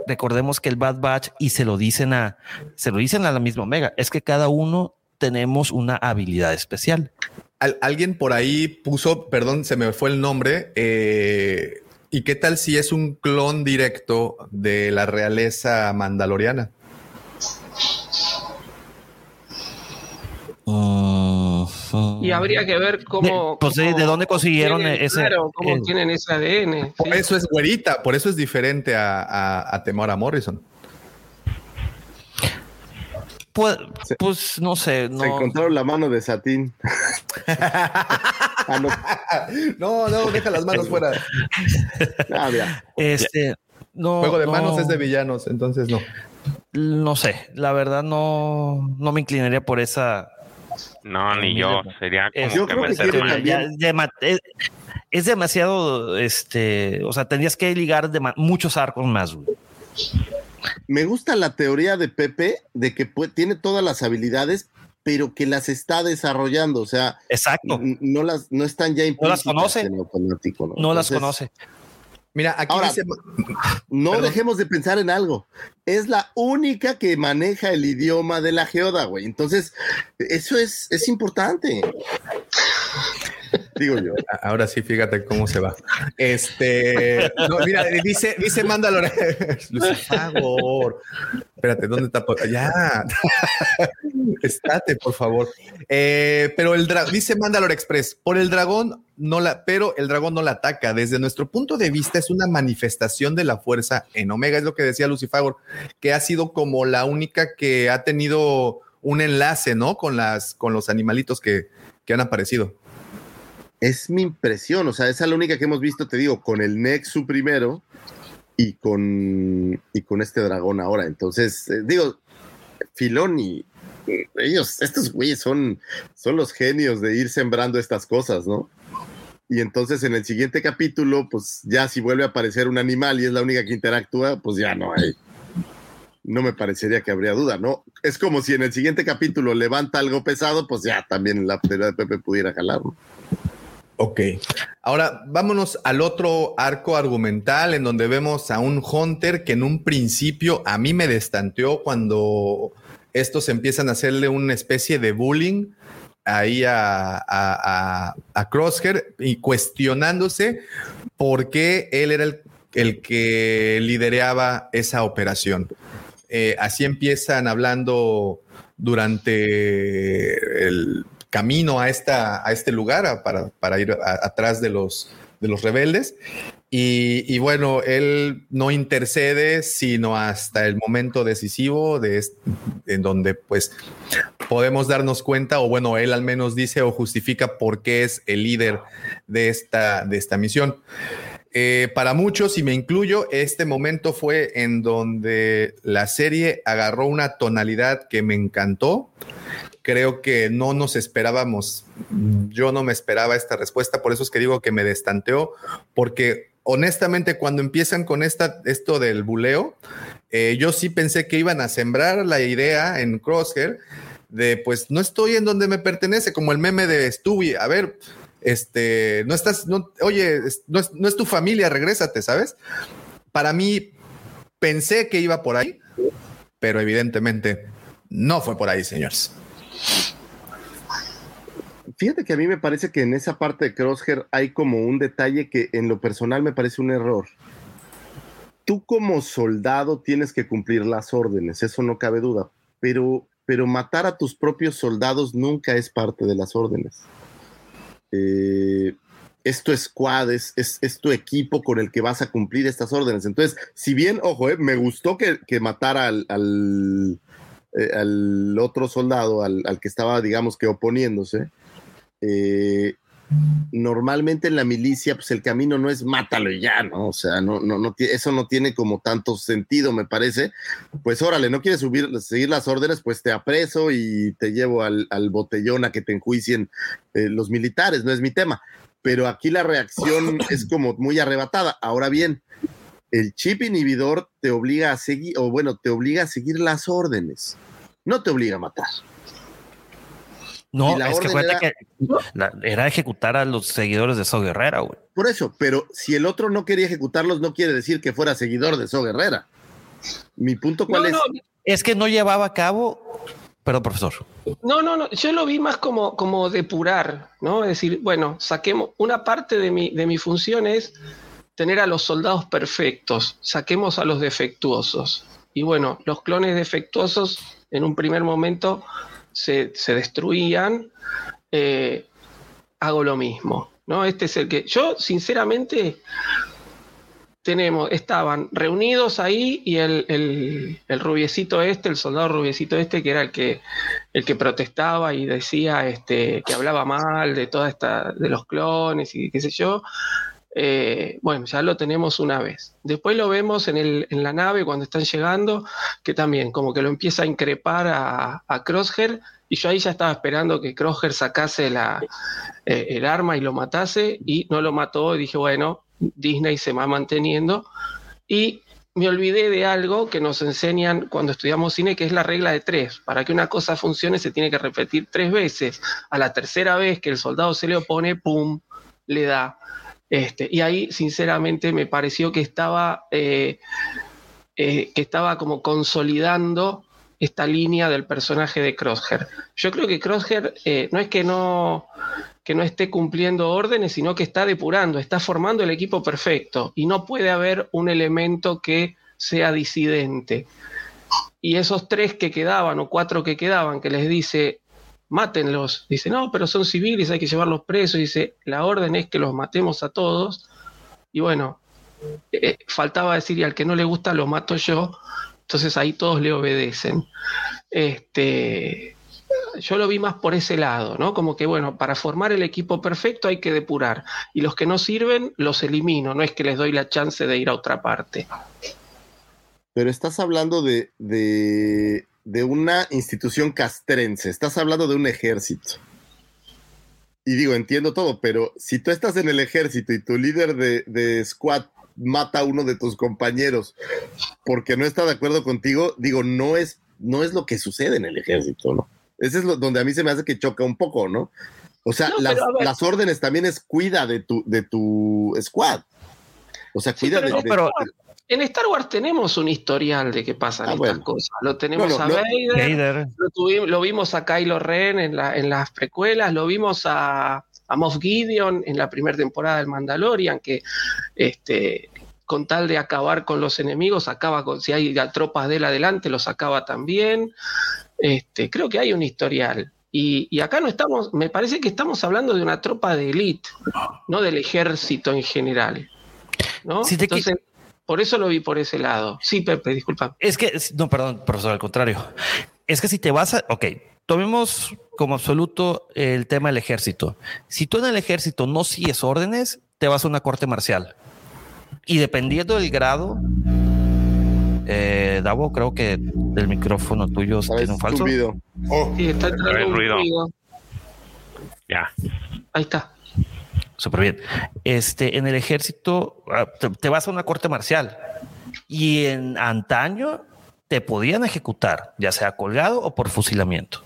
recordemos que el Bad Batch y se lo dicen a, se lo dicen a la misma Omega, es que cada uno tenemos una habilidad especial. Al- alguien por ahí puso, perdón, se me fue el nombre. eh, ¿Y qué tal si es un clon directo de la realeza mandaloriana? Y habría que ver cómo. De- pues, ¿de- cómo de dónde consiguieron tienen, ese- Claro, cómo el- tienen ese ADN. Por sí. eso es güerita, por eso es diferente a, a, a Temora Morrison. Pues, pues no sé, Se encontraron la mano de Satín. Ah, no. No, no, deja las manos fuera. Ah. Este, no. Juego de no, manos es de villanos, entonces no. No sé, la verdad no, no me inclinaría por esa. No, ni yo. Sería como es- Yo que creo que meter quiere más. cambiar. ya- dema- es, es demasiado, este, o sea, tendrías que ligar dema- muchos arcos más. güey. Me gusta la teoría de Pepe de que tiene todas las habilidades, pero que las está desarrollando. O sea, Exacto. no las no están ya las implícitas conoce. en automático. No las Entonces, conoce. Mira, aquí Ahora, dice. No Perdón. dejemos de pensar en algo. Es la única que maneja el idioma de la geoda, güey. Entonces, eso es, es importante. Digo yo. Ahora sí, fíjate cómo se va. Este, mira, dice, dice Mandalore. Lucifagor. Espérate, ¿dónde está? Ya. Estate, por favor. Eh, pero el dice Mandalore Express, por el dragón no la, pero el dragón no la ataca. Desde nuestro punto de vista, es una manifestación de la fuerza en Omega, es lo que decía Lucifagor, que ha sido como la única que ha tenido un enlace, ¿no? Con las, con los animalitos que, que han aparecido. Es mi impresión, o sea, esa es la única que hemos visto, te digo, con el Nexu primero y con, y con este dragón ahora. Entonces, eh, digo, Filón y ellos, estos güeyes son, son los genios de ir sembrando estas cosas, ¿no? Y entonces en el siguiente capítulo, pues ya si vuelve a aparecer un animal y es la única que interactúa, pues ya no hay. No me parecería que habría duda, ¿no? Es como si en el siguiente capítulo levanta algo pesado, pues ya también la teoría de Pepe pudiera jalarlo. Ok. Ahora vámonos al otro arco argumental en donde vemos a un Hunter que en un principio a mí me destanteó cuando estos empiezan a hacerle una especie de bullying ahí a, a, Crosshair y cuestionándose por qué él era el, que lideraba esa operación. Eh, así empiezan hablando durante el camino a, esta, a este lugar para, ir atrás de los, de los rebeldes. Y, bueno, él no intercede sino hasta el momento decisivo de en donde pues podemos darnos cuenta, o bueno, él al menos dice o justifica por qué es el líder de esta, de esta misión. Eh, para muchos, y me incluyo, este momento fue en donde la serie agarró una tonalidad que me encantó. Creo que no nos esperábamos, yo no me esperaba esta respuesta, por eso es que digo que me destanteó, porque honestamente, cuando empiezan con esta, esto del buleo, eh, yo sí pensé que iban a sembrar la idea en Crosshair de pues no estoy en donde me pertenece, como el meme de Stewie. A ver, este, no estás, no, oye, no es, no es tu familia, regrésate, ¿sabes? Para mí, pensé que iba por ahí, pero evidentemente no fue por ahí, señores. Fíjate que a mí me parece que en esa parte de Crosshair hay como un detalle que en lo personal me parece un error. Tú como soldado tienes que cumplir las órdenes, eso no cabe duda, pero, pero matar a tus propios soldados nunca es parte de las órdenes. Eh, es tu squad, es, tu equipo con el que vas a cumplir estas órdenes. Entonces, si bien, ojo, eh, me gustó que, matara al, al, eh, otro soldado, al, al, que estaba, digamos que oponiéndose, eh, normalmente en la milicia, pues el camino no es mátalo y ya, ¿no? O sea, no, no, no, eso no tiene como tanto sentido, me parece. Pues órale, no quieres subir, seguir las órdenes, pues te apreso y te llevo al, botellón a que te enjuicien eh, los militares, no es mi tema. Pero aquí la reacción es como muy arrebatada. Ahora bien, el chip inhibidor te obliga a seguir, o bueno, te obliga a seguir las órdenes, no te obliga a matar. No, es que, era, que era ejecutar a los seguidores de So Guerrera, güey. Por eso, pero si el otro no quería ejecutarlos, no quiere decir que fuera seguidor de So Guerrera. Mi punto cuál es. es que no llevaba a cabo. Perdón, profesor. No, no, no. Yo lo vi más como, como depurar, ¿no? Es decir, bueno, saquemos. Una parte de mi, de mi función es tener a los soldados perfectos. Saquemos a los defectuosos. Y bueno, los clones defectuosos en un primer momento se, destruían, eh, hago lo mismo. ¿no? Este es el que. Yo, sinceramente, tenemos, estaban reunidos ahí y el, el, rubiecito este, el soldado rubiecito este, que era el que, el que protestaba y decía este, que hablaba mal de toda esta, de los clones y qué sé yo. Eh, bueno, ya lo tenemos una vez. Después lo vemos en, el, en, la nave cuando están llegando, que también como que lo empieza a increpar a, a Crosshair, y yo ahí ya estaba esperando que Crosshair sacase la, eh, el arma y lo matase, y no lo mató, y dije, bueno, Disney se va manteniendo. Y me olvidé de algo que nos enseñan cuando estudiamos cine, que es la regla de tres. Para que una cosa funcione se tiene que repetir tres veces. A la tercera vez que el soldado se le opone, ¡pum!, le da. Este, y ahí, sinceramente, me pareció que estaba, eh, eh, que estaba como consolidando esta línea del personaje de Crosshair. Yo creo que Crosshair eh, no es que no, que no esté cumpliendo órdenes, sino que está depurando, está formando el equipo perfecto y no puede haber un elemento que sea disidente. Y esos tres que quedaban o cuatro que quedaban, que les dice, mátenlos. Dice, no, pero son civiles, hay que llevarlos presos. Dice, la orden es que los matemos a todos. Y bueno, eh, faltaba decir, y al que no le gusta lo mato yo. Entonces ahí todos le obedecen. Este, yo lo vi más por ese lado, ¿no? Como que, bueno, para formar el equipo perfecto hay que depurar. Y los que no sirven, los elimino. No es que les doy la chance de ir a otra parte. Pero estás hablando de, de, de una institución castrense, estás hablando de un ejército. Y digo, entiendo todo, pero si tú estás en el ejército y tu líder de, de squad mata a uno de tus compañeros porque no está de acuerdo contigo, digo, no es, no es lo que sucede en el ejército, ¿no? Ese es lo, donde a mí se me hace que choca un poco, ¿no? O sea, No, las, órdenes también es cuida de tu, de tu squad. O sea, cuida pero de, no, de- pero- En Star Wars tenemos un historial de que pasan Ah, estas bueno. cosas. Lo tenemos Bueno, a Vader, Vader. Lo, vimos a Kylo Ren en, la- en las precuelas, lo vimos a, a Moff Gideon en la primera temporada del Mandalorian, que este, con tal de acabar con los enemigos, acaba con, si hay tropas de él adelante, los acaba también. Este, creo que hay un historial. Y, y acá no estamos, me parece que estamos hablando de una tropa de élite, no del ejército en general. ¿no? Si te Entonces, por eso lo vi por ese lado. Sí, Pepe, disculpa. Es que, no, perdón, profesor, al contrario. Es que si te vas a, ok, tomemos como absoluto el tema del ejército. Si tú en el ejército no sigues órdenes, te vas a una corte marcial. Y dependiendo del grado, eh, Davo, creo que el micrófono tuyo ¿sabes? tiene un falso. Oh, Sí, está entrando un ruido. Ya. Ahí está. Súper bien. Este, en el ejército ah, te, te vas a una corte marcial y en antaño te podían ejecutar, ya sea colgado o por fusilamiento.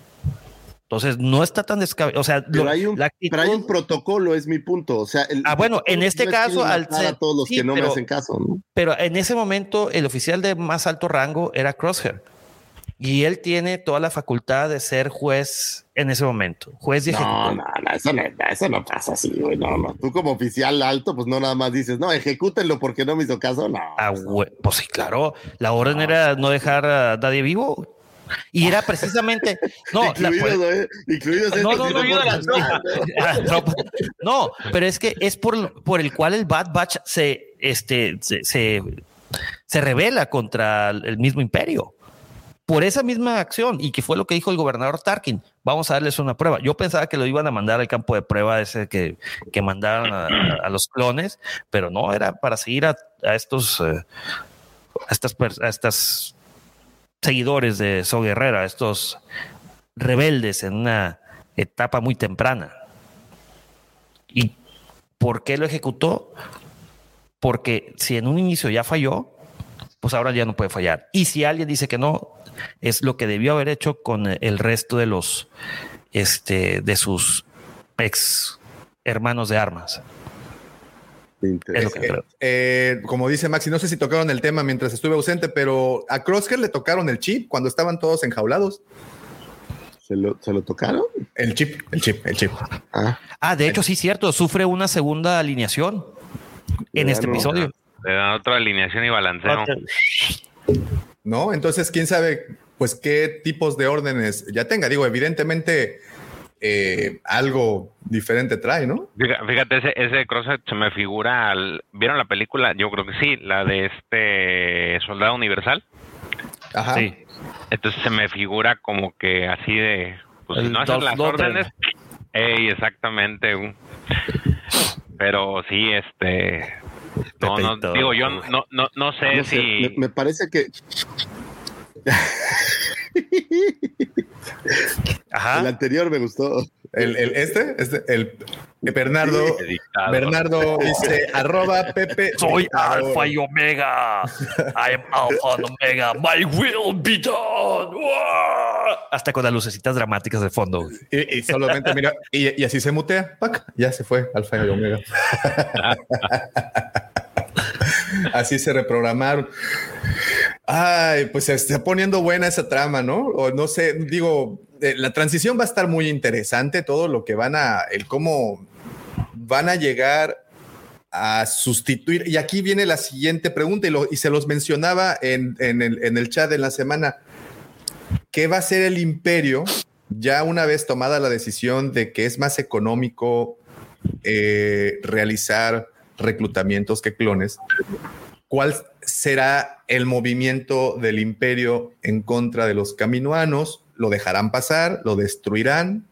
Entonces no está tan descabellado. O sea, Pero, lo- hay un, la actitud- pero hay un protocolo, es mi punto. O sea, el- Ah, bueno, en este caso, al ser- a todos los sí, que no me hacen caso, ¿no? pero en ese momento el oficial de más alto rango era Crosshair. Y él tiene toda la facultad de ser juez en ese momento, juez y No, ejecutor. no, no, eso no, eso no pasa así, güey. No, no. Tú como oficial alto, pues no nada más dices, no, ejecútenlo porque no me hizo caso. No. Ah, pues sí, claro. La orden era no dejar a nadie vivo. Y era precisamente. No, ¿eh? No, no, no. No, pero es que es por, por el cual el Bad Batch se, este, se, se, se revela contra el mismo imperio. Por esa misma acción, y que fue lo que dijo el gobernador Tarkin, vamos a darles una prueba. Yo pensaba que lo iban a mandar al campo de prueba ese que, que mandaron a, a los clones, pero no, era para seguir a, a estos, eh, a estas, a estas seguidores de So Guerrera, estos rebeldes en una etapa muy temprana. ¿Y por qué lo ejecutó? Porque si en un inicio ya falló, pues ahora ya no puede fallar. Y si alguien dice que no, es lo que debió haber hecho con el resto de los, este, de sus ex hermanos de armas. Es lo que creo. Eh, como dice Maxi, no sé si tocaron el tema mientras estuve ausente, pero a Crosshair le tocaron el chip cuando estaban todos enjaulados. ¿Se lo, ¿Se lo tocaron? El chip, el chip, el chip. Ah, Ah, de hecho, sí, cierto, sufre una segunda alineación en Ya este no. episodio. Le dan otra alineación y balanceo. ¿No? Entonces, quién sabe, pues, qué tipos de órdenes ya tenga. Digo, evidentemente, eh, algo diferente trae, ¿no? Fíjate, ese, ese crosset se me figura. al- ¿Vieron la película? Yo creo que sí, la de este Soldado Universal. Ajá. Sí. Entonces se me figura como que así de. Pues si El no hacen las órdenes. Ey, exactamente. Pero sí, este. No, no, digo, yo no, no, no sé no sé, si. me, me parece que el Ajá. anterior me gustó. El, el- este, este, el Bernardo. Bernardo dice arroba Pepe. Soy. Alfa y Omega. I am Alpha and Omega. My will be done. ¡Uah! Hasta con las lucecitas dramáticas de fondo. Y, y solamente mira, y, y así se mutea. ¡pac! ya se fue Alfa y Omega. así se reprogramaron. Ay, pues se está poniendo buena esa trama, ¿no? O no sé, digo, eh, la transición va a estar muy interesante, todo lo que van a, el cómo van a llegar a sustituir. Y aquí viene la siguiente pregunta y, lo- se los mencionaba en, en el, en el chat de la semana. ¿Qué va a hacer el imperio ya una vez tomada la decisión de que es más económico eh, realizar reclutamientos que clones? ¿Cuál será el movimiento del imperio en contra de los caminoanos? ¿Lo dejarán pasar? ¿Lo destruirán?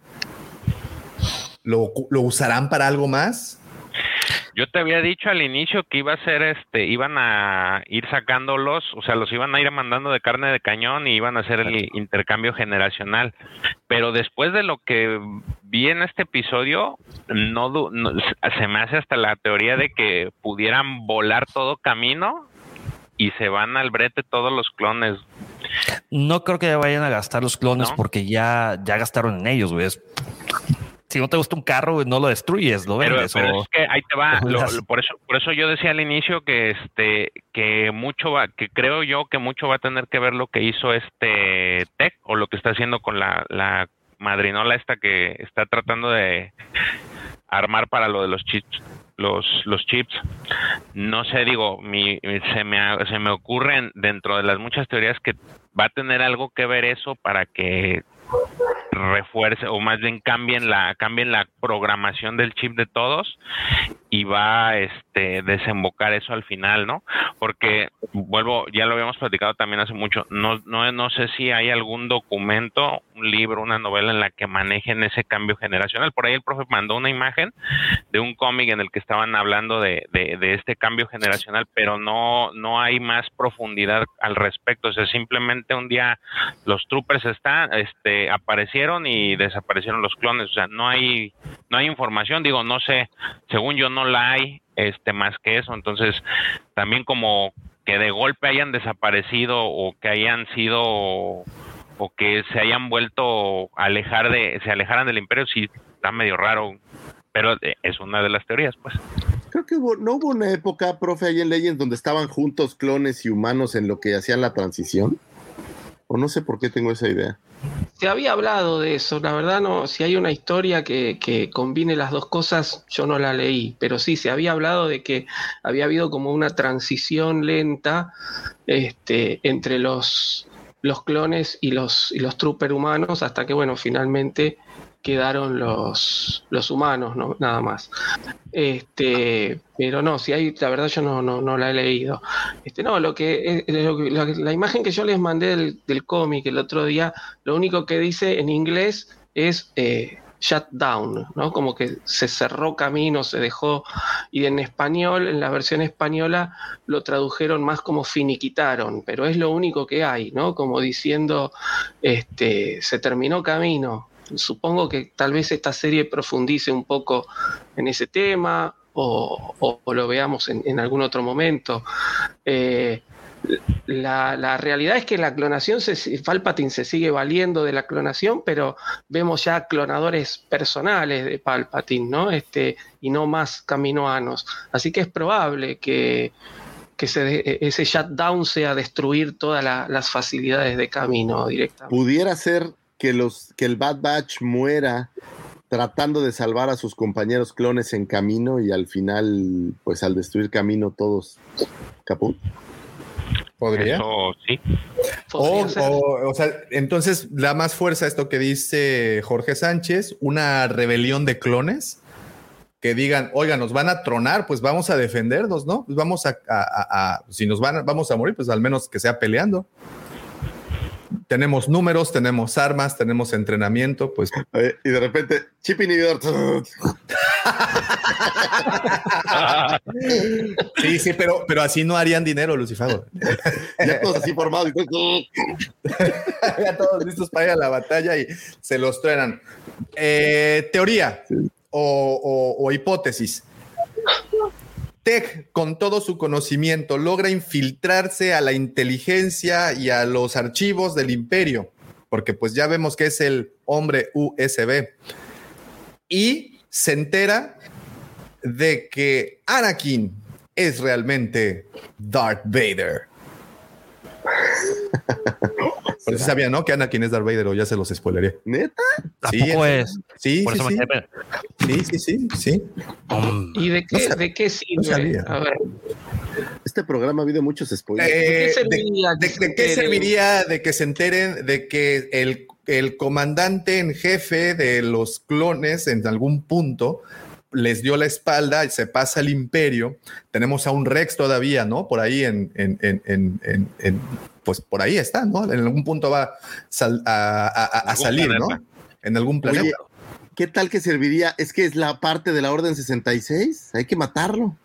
¿Lo, lo usarán para algo más? Yo te había dicho al inicio que iba a ser este, iban a ir sacándolos, o sea, los iban a ir mandando de carne de cañón y iban a hacer el intercambio generacional. Pero después de lo que vi en este episodio, no, no- se me hace hasta la teoría de que pudieran volar todo camino y se van al brete todos los clones. No creo que vayan a gastar los clones ¿No? porque ya, ya gastaron en ellos, güey. Si no te gusta un carro, no lo destruyes, lo vendes. pero o- es que ahí te va, lo- lo- por eso, por eso yo decía al inicio que este, que mucho va, que creo yo que mucho va a tener que ver lo que hizo este Tech o lo que está haciendo con la, la madrinola esta que está tratando de armar para lo de los chips los los chips no sé digo mi, se me se me ocurren dentro de las muchas teorías que va a tener algo que ver eso para que refuerce o más bien cambien la cambien la programación del chip de todos y va a este desembocar eso al final, ¿no? Porque vuelvo, ya lo habíamos platicado también hace mucho, no no no sé si hay algún documento, un libro, una novela en la que manejen ese cambio generacional. Por ahí el profe mandó una imagen de un cómic en el que estaban hablando de, de, este cambio generacional, pero no no hay más profundidad al respecto, o sea, simplemente un día los troopers están este aparecieron y desaparecieron los clones, o sea, no hay no hay información, digo, no sé, según yo no la hay este más que eso, entonces también como que de golpe hayan desaparecido o que hayan sido o que se hayan vuelto a alejar de se alejaran del imperio sí está medio raro, pero eh, es una de las teorías, pues. Creo que hubo, no hubo una época, profe, ahí en Legends donde estaban juntos clones y humanos en lo que hacían la transición. O no sé por qué tengo esa idea. Se había hablado de eso, la verdad no, si hay una historia que, que combine las dos cosas, yo no la leí, pero sí, se había hablado de que había habido como una transición lenta este, entre los, los clones y los, y los trooper humanos, hasta que, bueno, finalmente quedaron los, los humanos, ¿no? nada más. Este, pero no, si hay, la verdad yo no, no, no la he leído. Este, no, lo que, eh, que- la, imagen que yo les mandé del, del cómic el otro día, lo único que dice en inglés es eh, shut down, ¿no? Como que se cerró camino, se dejó, y en español, en la versión española, lo tradujeron más como finiquitaron, pero es lo único que hay, ¿no? Como diciendo, este, se terminó camino. Supongo que tal vez esta serie profundice un poco en ese tema o, lo veamos en, algún otro momento. Eh, la, realidad es que la clonación, se, Palpatine se sigue valiendo de la clonación, pero vemos ya clonadores personales de Palpatine, ¿no? Este, y no más caminoanos. Así que es probable que, que de- ese shutdown sea destruir todas la- las facilidades de camino directamente. Pudiera ser que, los, que el Bad Batch muera tratando de salvar a sus compañeros clones en camino y al final, pues al destruir camino todos caput. ¿Podría? Eso sí. O, o- o sea, entonces da más fuerza esto que dice Jorge Sánchez, una rebelión de clones que digan, oiga, nos van a tronar, pues vamos a defendernos, ¿no? Pues vamos a, a- a- a- si nos van, a- vamos a morir, pues al menos que sea peleando. Tenemos números, tenemos armas, tenemos entrenamiento, pues y de repente, chip inhibidor. sí, sí, pero, pero así no harían dinero, Lucifago. ya todos así formados. y- ya todos listos para ir a la batalla y se los truenan. Eh, teoría o, o- o hipótesis. Tech, con todo su conocimiento, logra infiltrarse a la inteligencia y a los archivos del imperio, porque pues ya vemos que es el hombre USB. Y se entera de que Anakin es realmente Darth Vader. Pero sí sabía, ¿no? Que Anakin es Darth Vader o ya se los spoileré. ¿Neta? Sí, Tampoco es- es. Sí, Por sí, eso sí. me sí, sí, sí, sí. Um, ¿Y de qué, No de qué sirve? sabía. A ver, Este programa ha habido muchos spoilers. Eh, ¿De qué de, serviría de- que se de qué enteren? serviría de que se enteren de que el, el comandante en jefe de los clones en algún punto les dio la espalda y se pasa al imperio? Tenemos a un Rex todavía, ¿no? Por ahí en, en, en, en, en- en pues por ahí está, ¿no? En algún punto va sal- a, a- a- a Algún salir, ¿no? En algún planeta. Oye, ¿qué tal que serviría? Es que es la parte de la Orden 66. Hay que matarlo.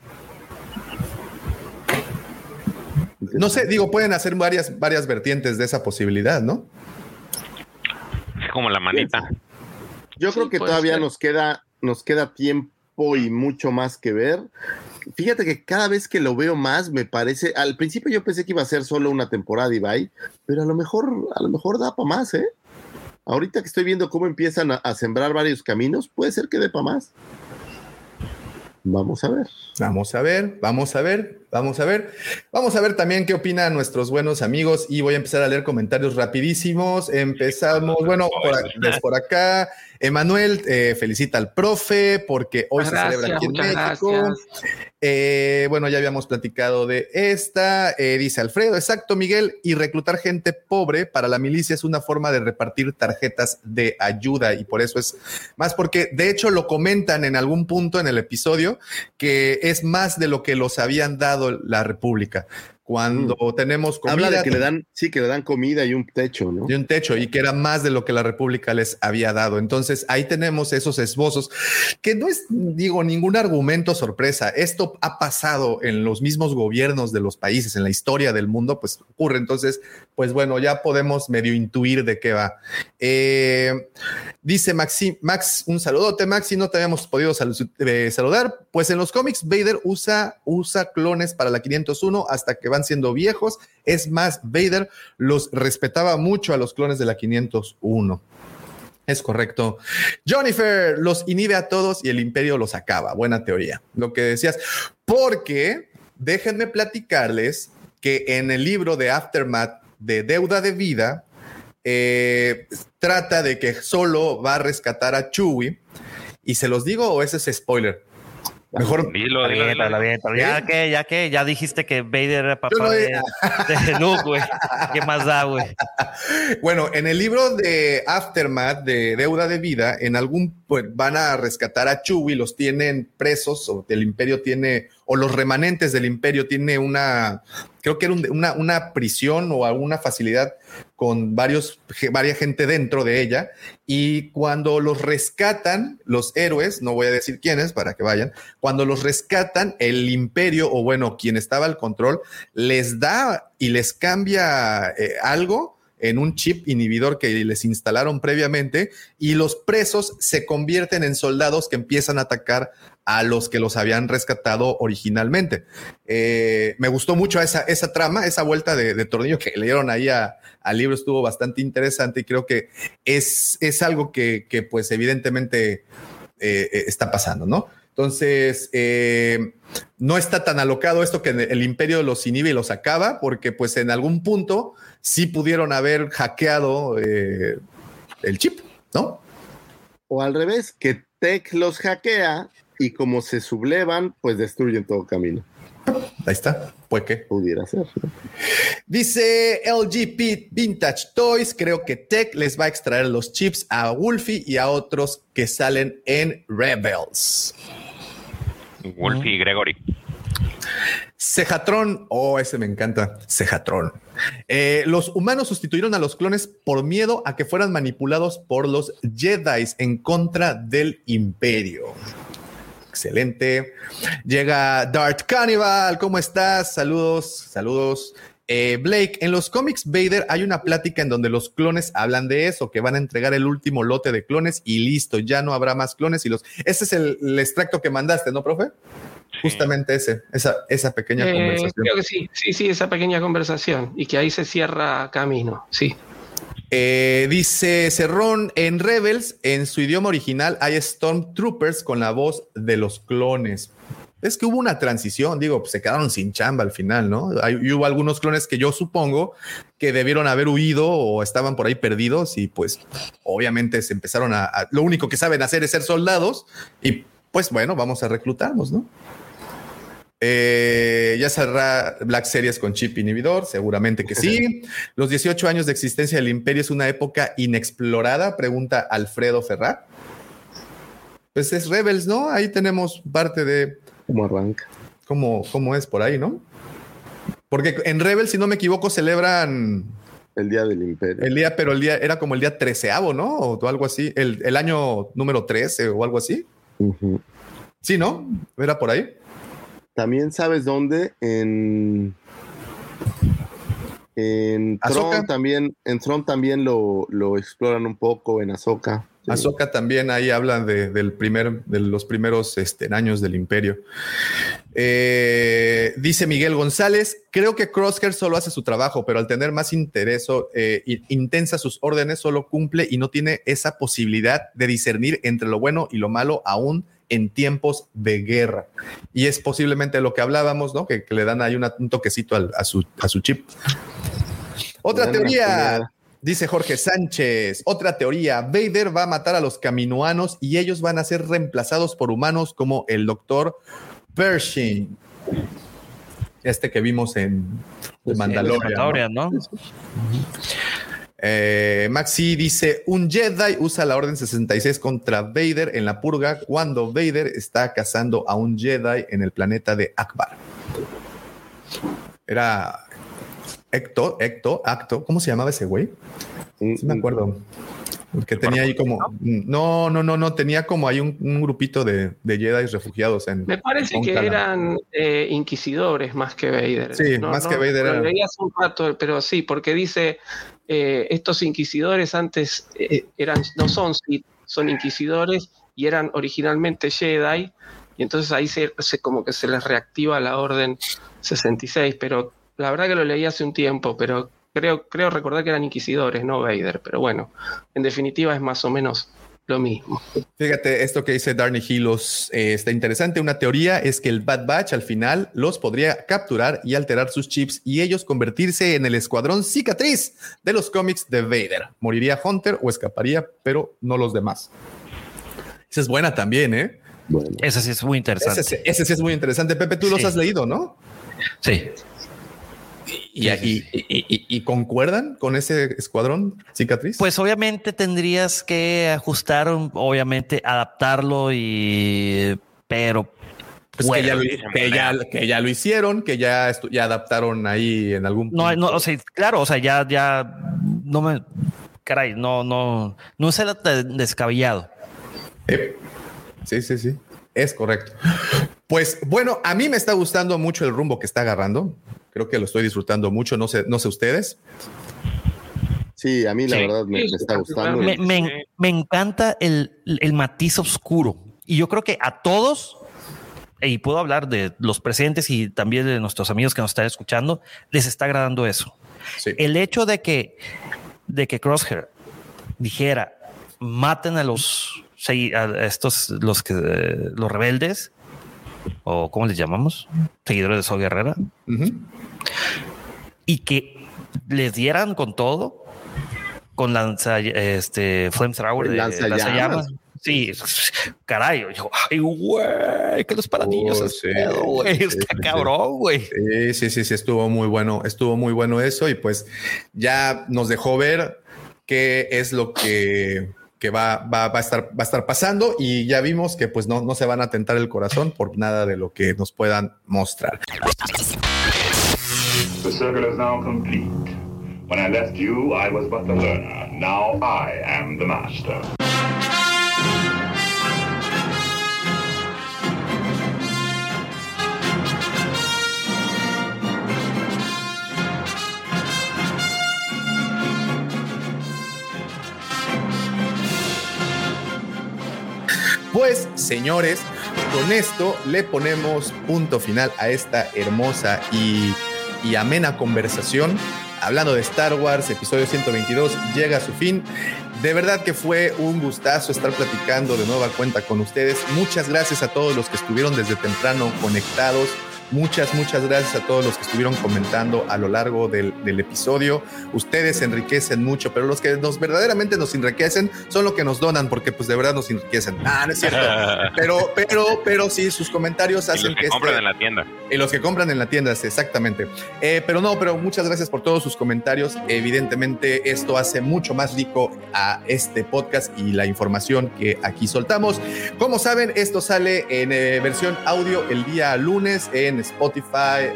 no sé, digo, pueden hacer varias, varias vertientes de esa posibilidad, ¿no? Es como la manita. Yo Sí, creo que todavía ser. nos queda, nos queda tiempo y mucho más que ver. Fíjate que cada vez que lo veo más, me parece. Al principio yo pensé que iba a ser solo una temporada bye, pero a lo mejor, a lo mejor da para más, ¿eh? Ahorita que estoy viendo cómo empiezan a, a sembrar varios caminos, puede ser que dé para más. Vamos a ver. Vamos a ver, vamos a ver, vamos a ver. Vamos a ver también qué opinan nuestros buenos amigos y voy a empezar a leer comentarios rapidísimos. Empezamos, bueno, por, a- desde por acá. Emanuel eh, felicita al profe porque hoy se celebra aquí en México. Eh, bueno, ya habíamos platicado de esta. Eh, dice Alfredo, exacto, Miguel. Y reclutar gente pobre para la milicia es una forma de repartir tarjetas de ayuda. Y por eso es más, porque de hecho lo comentan en algún punto en el episodio que es más de lo que los habían dado la República. Cuando tenemos comida, Habla de que le dan, sí, que le dan comida y un techo, ¿no? de un techo y que era más de lo que la República les había dado. Entonces ahí tenemos esos esbozos que no es, digo, ningún argumento sorpresa. Esto ha pasado en los mismos gobiernos de los países, en la historia del mundo, pues ocurre. Entonces, pues bueno, ya podemos medio intuir de qué va. Eh, dice Maxi, Max, un saludote, Maxi, no te habíamos podido eh, saludar. Pues en los cómics, Vader usa, usa clones para la 501 hasta que van siendo viejos. Es más, Vader los respetaba mucho a los clones de la 501. Es correcto. Jennifer los inhibe a todos y el imperio los acaba. Buena teoría. Lo que decías. Porque déjenme platicarles que en el libro de Aftermath de Deuda de Vida, eh, trata de que solo va a rescatar a Chewie. Y se los digo o ese es spoiler. Mejor Dilo, dilo, dilo. Aviéntalo, aviéntalo. Ya ¿Eh? que, ya que, ya dijiste que Vader era papá de, de Luke, güey. ¿Qué más da, güey? Bueno, en el libro de Aftermath de Deuda de Vida, en algún pues, van a rescatar a Chewie, los tienen presos, o el imperio tiene, o los remanentes del imperio tiene una, creo que era un- una, prisión o alguna facilidad con varios, varias gente dentro de ella. Y cuando los rescatan, los héroes, no voy a decir quiénes para que vayan, cuando los rescatan, el imperio, o bueno, quien estaba al control, les da y les cambia eh, algo en un chip inhibidor que les instalaron previamente y los presos se convierten en soldados que empiezan a atacar a los que los habían rescatado originalmente. Eh, me gustó mucho esa, esa trama, esa vuelta de, tornillo que le dieron ahí al libro, estuvo bastante interesante y creo que es, es algo que, pues evidentemente eh, eh, está pasando, ¿no? Entonces, no está tan alocado esto que el imperio los inhibe y los acaba, porque pues en algún punto sí pudieron haber hackeado el chip, ¿no? O al revés, que Tech los hackea y como se sublevan, pues destruyen todo camino. Ahí está, pues qué. Pudiera ser. Dice LG Pit Vintage Toys, creo que Tech les va a extraer los chips a Wolfie y a otros que salen en Rebels. Wolfie y Gregory. Cejatron, oh, ese me encanta, Cejatron. Eh, los humanos sustituyeron a los clones por miedo a que fueran manipulados por los Jedi en contra del imperio. Excelente. Llega Dart Cannibal, ¿cómo estás? Saludos, saludos. Eh, Blake, en los cómics Vader hay una plática en donde los clones hablan de eso, que van a entregar el último lote de clones y listo, ya no habrá más clones y los... Ese es el, el extracto que mandaste, ¿no, profe? Justamente ese, esa, esa pequeña Eh, conversación. creo que sí, sí, sí, esa pequeña conversación y que ahí se cierra camino, sí. Eh, dice Cerrón, en Rebels, en su idioma original, hay Stormtroopers con la voz de los clones. Es que hubo una transición, digo, pues se quedaron sin chamba al final, ¿no? Hay, hubo algunos clones que yo supongo que debieron haber huido o estaban por ahí perdidos y pues obviamente se empezaron a, a- lo único que saben hacer es ser soldados y pues bueno, vamos a reclutarnos, ¿no? Eh, ya cerrará Black Series con chip inhibidor, seguramente que sí. Los 18 años de existencia del imperio es una época inexplorada, pregunta Alfredo Ferrar. Pues es Rebels, ¿no? Ahí tenemos parte de ¿Cómo arranca? cómo, cómo es por ahí, ¿no? Porque en Rebel, si no me equivoco, celebran el día del imperio. El día, pero el día era como el día treceavo, ¿no? O algo así. El, el año número 13 o algo así. Sí, ¿no? Era por ahí. También sabes dónde en en Tron también en Tron también lo, lo exploran un poco en Ahsoka. Ahsoka también ahí hablan de, del primer, de los primeros este, años del imperio. Eh, dice Miguel González, creo que Crosshair solo hace su trabajo, pero al tener más interés eh, intensa sus órdenes, solo cumple y no tiene esa posibilidad de discernir entre lo bueno y lo malo aún en tiempos de guerra. Y es posiblemente lo que hablábamos, ¿no? Que, le dan ahí un toquecito a, su, a su chip. Otra teoría Dice Jorge Sánchez, otra teoría, Vader va a matar a los caminoanos y ellos van a ser reemplazados por humanos como el doctor Pershing. Este que vimos en pues Mandalorian. ¿no? Eh, Maxi dice, un Jedi usa la Orden 66 contra Vader en la purga cuando Vader está cazando a un Jedi en el planeta de Akbar. Era Ecto, Ecto, Acto, ¿cómo se llamaba ese güey? Sí, me acuerdo. Que tenía ahí como. No, no, no, no. Tenía como ahí un, grupito de, de Jedi refugiados en. Me parece que eran eh, inquisidores más que Vader. Sí, más que Vader. Lo leí hace un rato, pero sí, porque dice: eh, estos inquisidores antes eh, eran, no son son inquisidores y eran originalmente Jedi. Y entonces ahí se, se como que se les reactiva la orden 66, pero la verdad que lo leí hace un tiempo, pero creo, creo recordar que eran inquisidores, no Vader. Pero bueno, en definitiva es más o menos lo mismo. Fíjate, esto que dice Darny Hilos eh, está interesante. Una teoría es que el Bad Batch al final los podría capturar y alterar sus chips y ellos convertirse en el escuadrón cicatriz de los cómics de Vader. Moriría Hunter o escaparía, pero no los demás. Esa es buena también, ¿eh? Esa sí es muy interesante. Ese, sí es muy interesante. Pepe, tú los has leído, ¿no? Sí. ¿Y, concuerdan con ese escuadrón cicatriz? Pues obviamente tendrías que ajustar, obviamente adaptarlo y pero pues que, ya lo, que, ya, lo, hicieron, que ya, ya adaptaron ahí en algún punto. No, no, o sea, claro, o sea, ya, ya no me caray, no, no, no es el descabellado. sí, sí, sí, es correcto. Pues bueno, a mí me está gustando mucho el rumbo que está agarrando. Creo que lo estoy disfrutando mucho. No sé, no sé ustedes. Sí, a mí la verdad me, está gustando. Me, encanta el, matiz oscuro. Y yo creo que a todos, y puedo hablar de los presentes y también de nuestros amigos que nos están escuchando, les está agradando eso. El hecho de que, de que Crosshair dijera, maten a los a estos los que los rebeldes o ¿cómo les llamamos? Seguidores de So Guerrera. Y que les dieran con todo, con lanza, este, Flamethrower de lanzallamas. Sí, caray, ay, güey, que los paladillos oh, güey, está cabrón, güey. Sí, sí, sí, sí, estuvo muy bueno, estuvo muy bueno eso y pues ya nos dejó ver qué es lo que que va, va, va, a estar, va a estar pasando y ya vimos que pues no, no se van a tentar el corazón por nada de lo que nos puedan mostrar. The circle is now complete. When I left you, I was but the learner. Now I am the master. Pues, señores, con esto le ponemos punto final a esta hermosa y, amena conversación. Hablando de Star Wars, episodio 122 llega a su fin. De verdad que fue un gustazo estar platicando de nueva cuenta con ustedes. Muchas gracias a todos los que estuvieron desde temprano conectados Muchas, muchas gracias a todos los que estuvieron comentando a lo largo del, episodio. Ustedes enriquecen mucho, pero los que nos verdaderamente nos enriquecen son los que nos donan, porque pues de verdad nos enriquecen. Ah, no es cierto. pero, pero, pero sí, sus comentarios hacen y los que, que compran en la tienda. Y los que compran en la tienda, exactamente. Eh, pero no, pero muchas gracias por todos sus comentarios. Evidentemente, esto hace mucho más rico a este podcast y la información que aquí soltamos. Como saben, esto sale en eh, versión audio el día lunes en Spotify,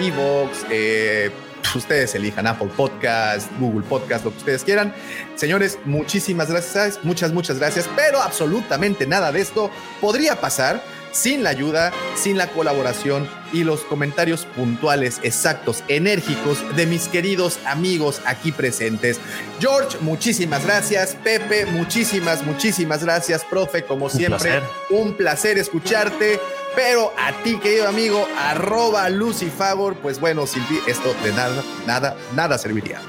Evox, eh, ustedes elijan Apple Podcast, Google Podcast, lo que ustedes quieran. Señores, muchísimas gracias, muchas, muchas gracias, pero absolutamente nada de esto podría pasar sin la ayuda, sin la colaboración y los comentarios puntuales, exactos, enérgicos de mis queridos amigos aquí presentes. George, muchísimas gracias. Pepe, muchísimas, muchísimas gracias. Profe, como siempre, placer. un placer escucharte. Pero a ti, querido amigo, arroba Lucifagor, pues bueno, sin ti esto de nada, nada, nada serviría.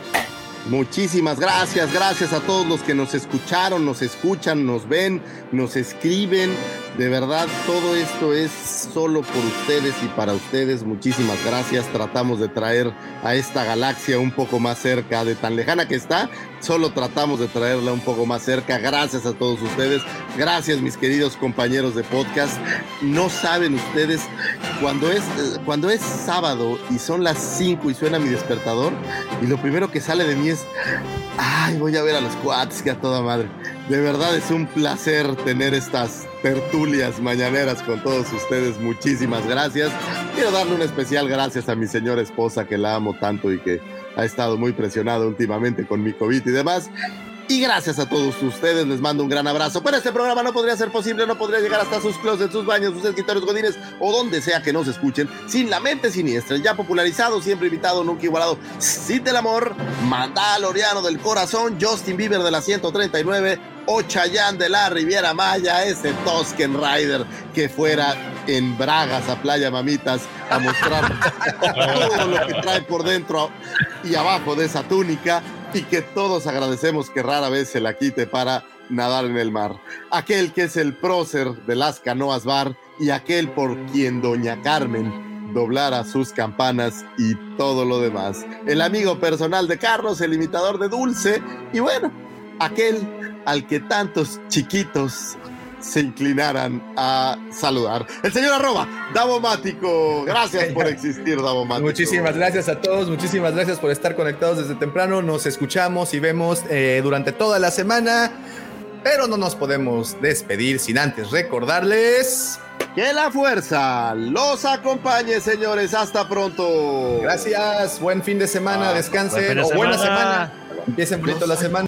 Muchísimas gracias, gracias a todos los que nos escucharon, nos escuchan, nos ven, nos escriben. De verdad, todo esto es solo por ustedes y para ustedes. Muchísimas gracias. Tratamos de traer a esta galaxia un poco más cerca de tan lejana que está. Solo tratamos de traerla un poco más cerca. Gracias a todos ustedes. Gracias, mis queridos compañeros de podcast. No saben ustedes, cuando es, cuando es sábado y son las 5 y suena mi despertador, y lo primero que sale de mí es, ay, voy a ver a los cuates que a toda madre. De verdad es un placer tener estas tertulias mañaneras con todos ustedes. Muchísimas gracias. Quiero darle un especial gracias a mi señora esposa que la amo tanto y que ha estado muy presionada últimamente con mi COVID y demás. Y gracias a todos ustedes, les mando un gran abrazo. Pero este programa no podría ser posible, no podría llegar hasta sus closets, sus baños, sus escritorios godines o donde sea que nos escuchen, sin la mente siniestra, ya popularizado, siempre invitado, nunca igualado. Cite el amor, Mandaloriano del corazón, Justin Bieber de la 139, o Chayanne de la Riviera Maya, ese Tosken Rider que fuera en Bragas a Playa Mamitas a mostrar todo lo que trae por dentro y abajo de esa túnica y que todos agradecemos que rara vez se la quite para nadar en el mar. Aquel que es el prócer de las canoas bar y aquel por quien doña Carmen doblara sus campanas y todo lo demás. El amigo personal de Carlos, el imitador de Dulce y bueno, aquel al que tantos chiquitos se inclinaran a saludar. El señor arroba, Davomático. Gracias por existir, Davomático. Muchísimas gracias a todos, muchísimas gracias por estar conectados desde temprano. Nos escuchamos y vemos eh, durante toda la semana, pero no nos podemos despedir sin antes recordarles. Que la fuerza los acompañe, señores. Hasta pronto. Gracias, buen fin de semana, Ah, descansen buen o buena semana. semana. Empiecen bonito la semana.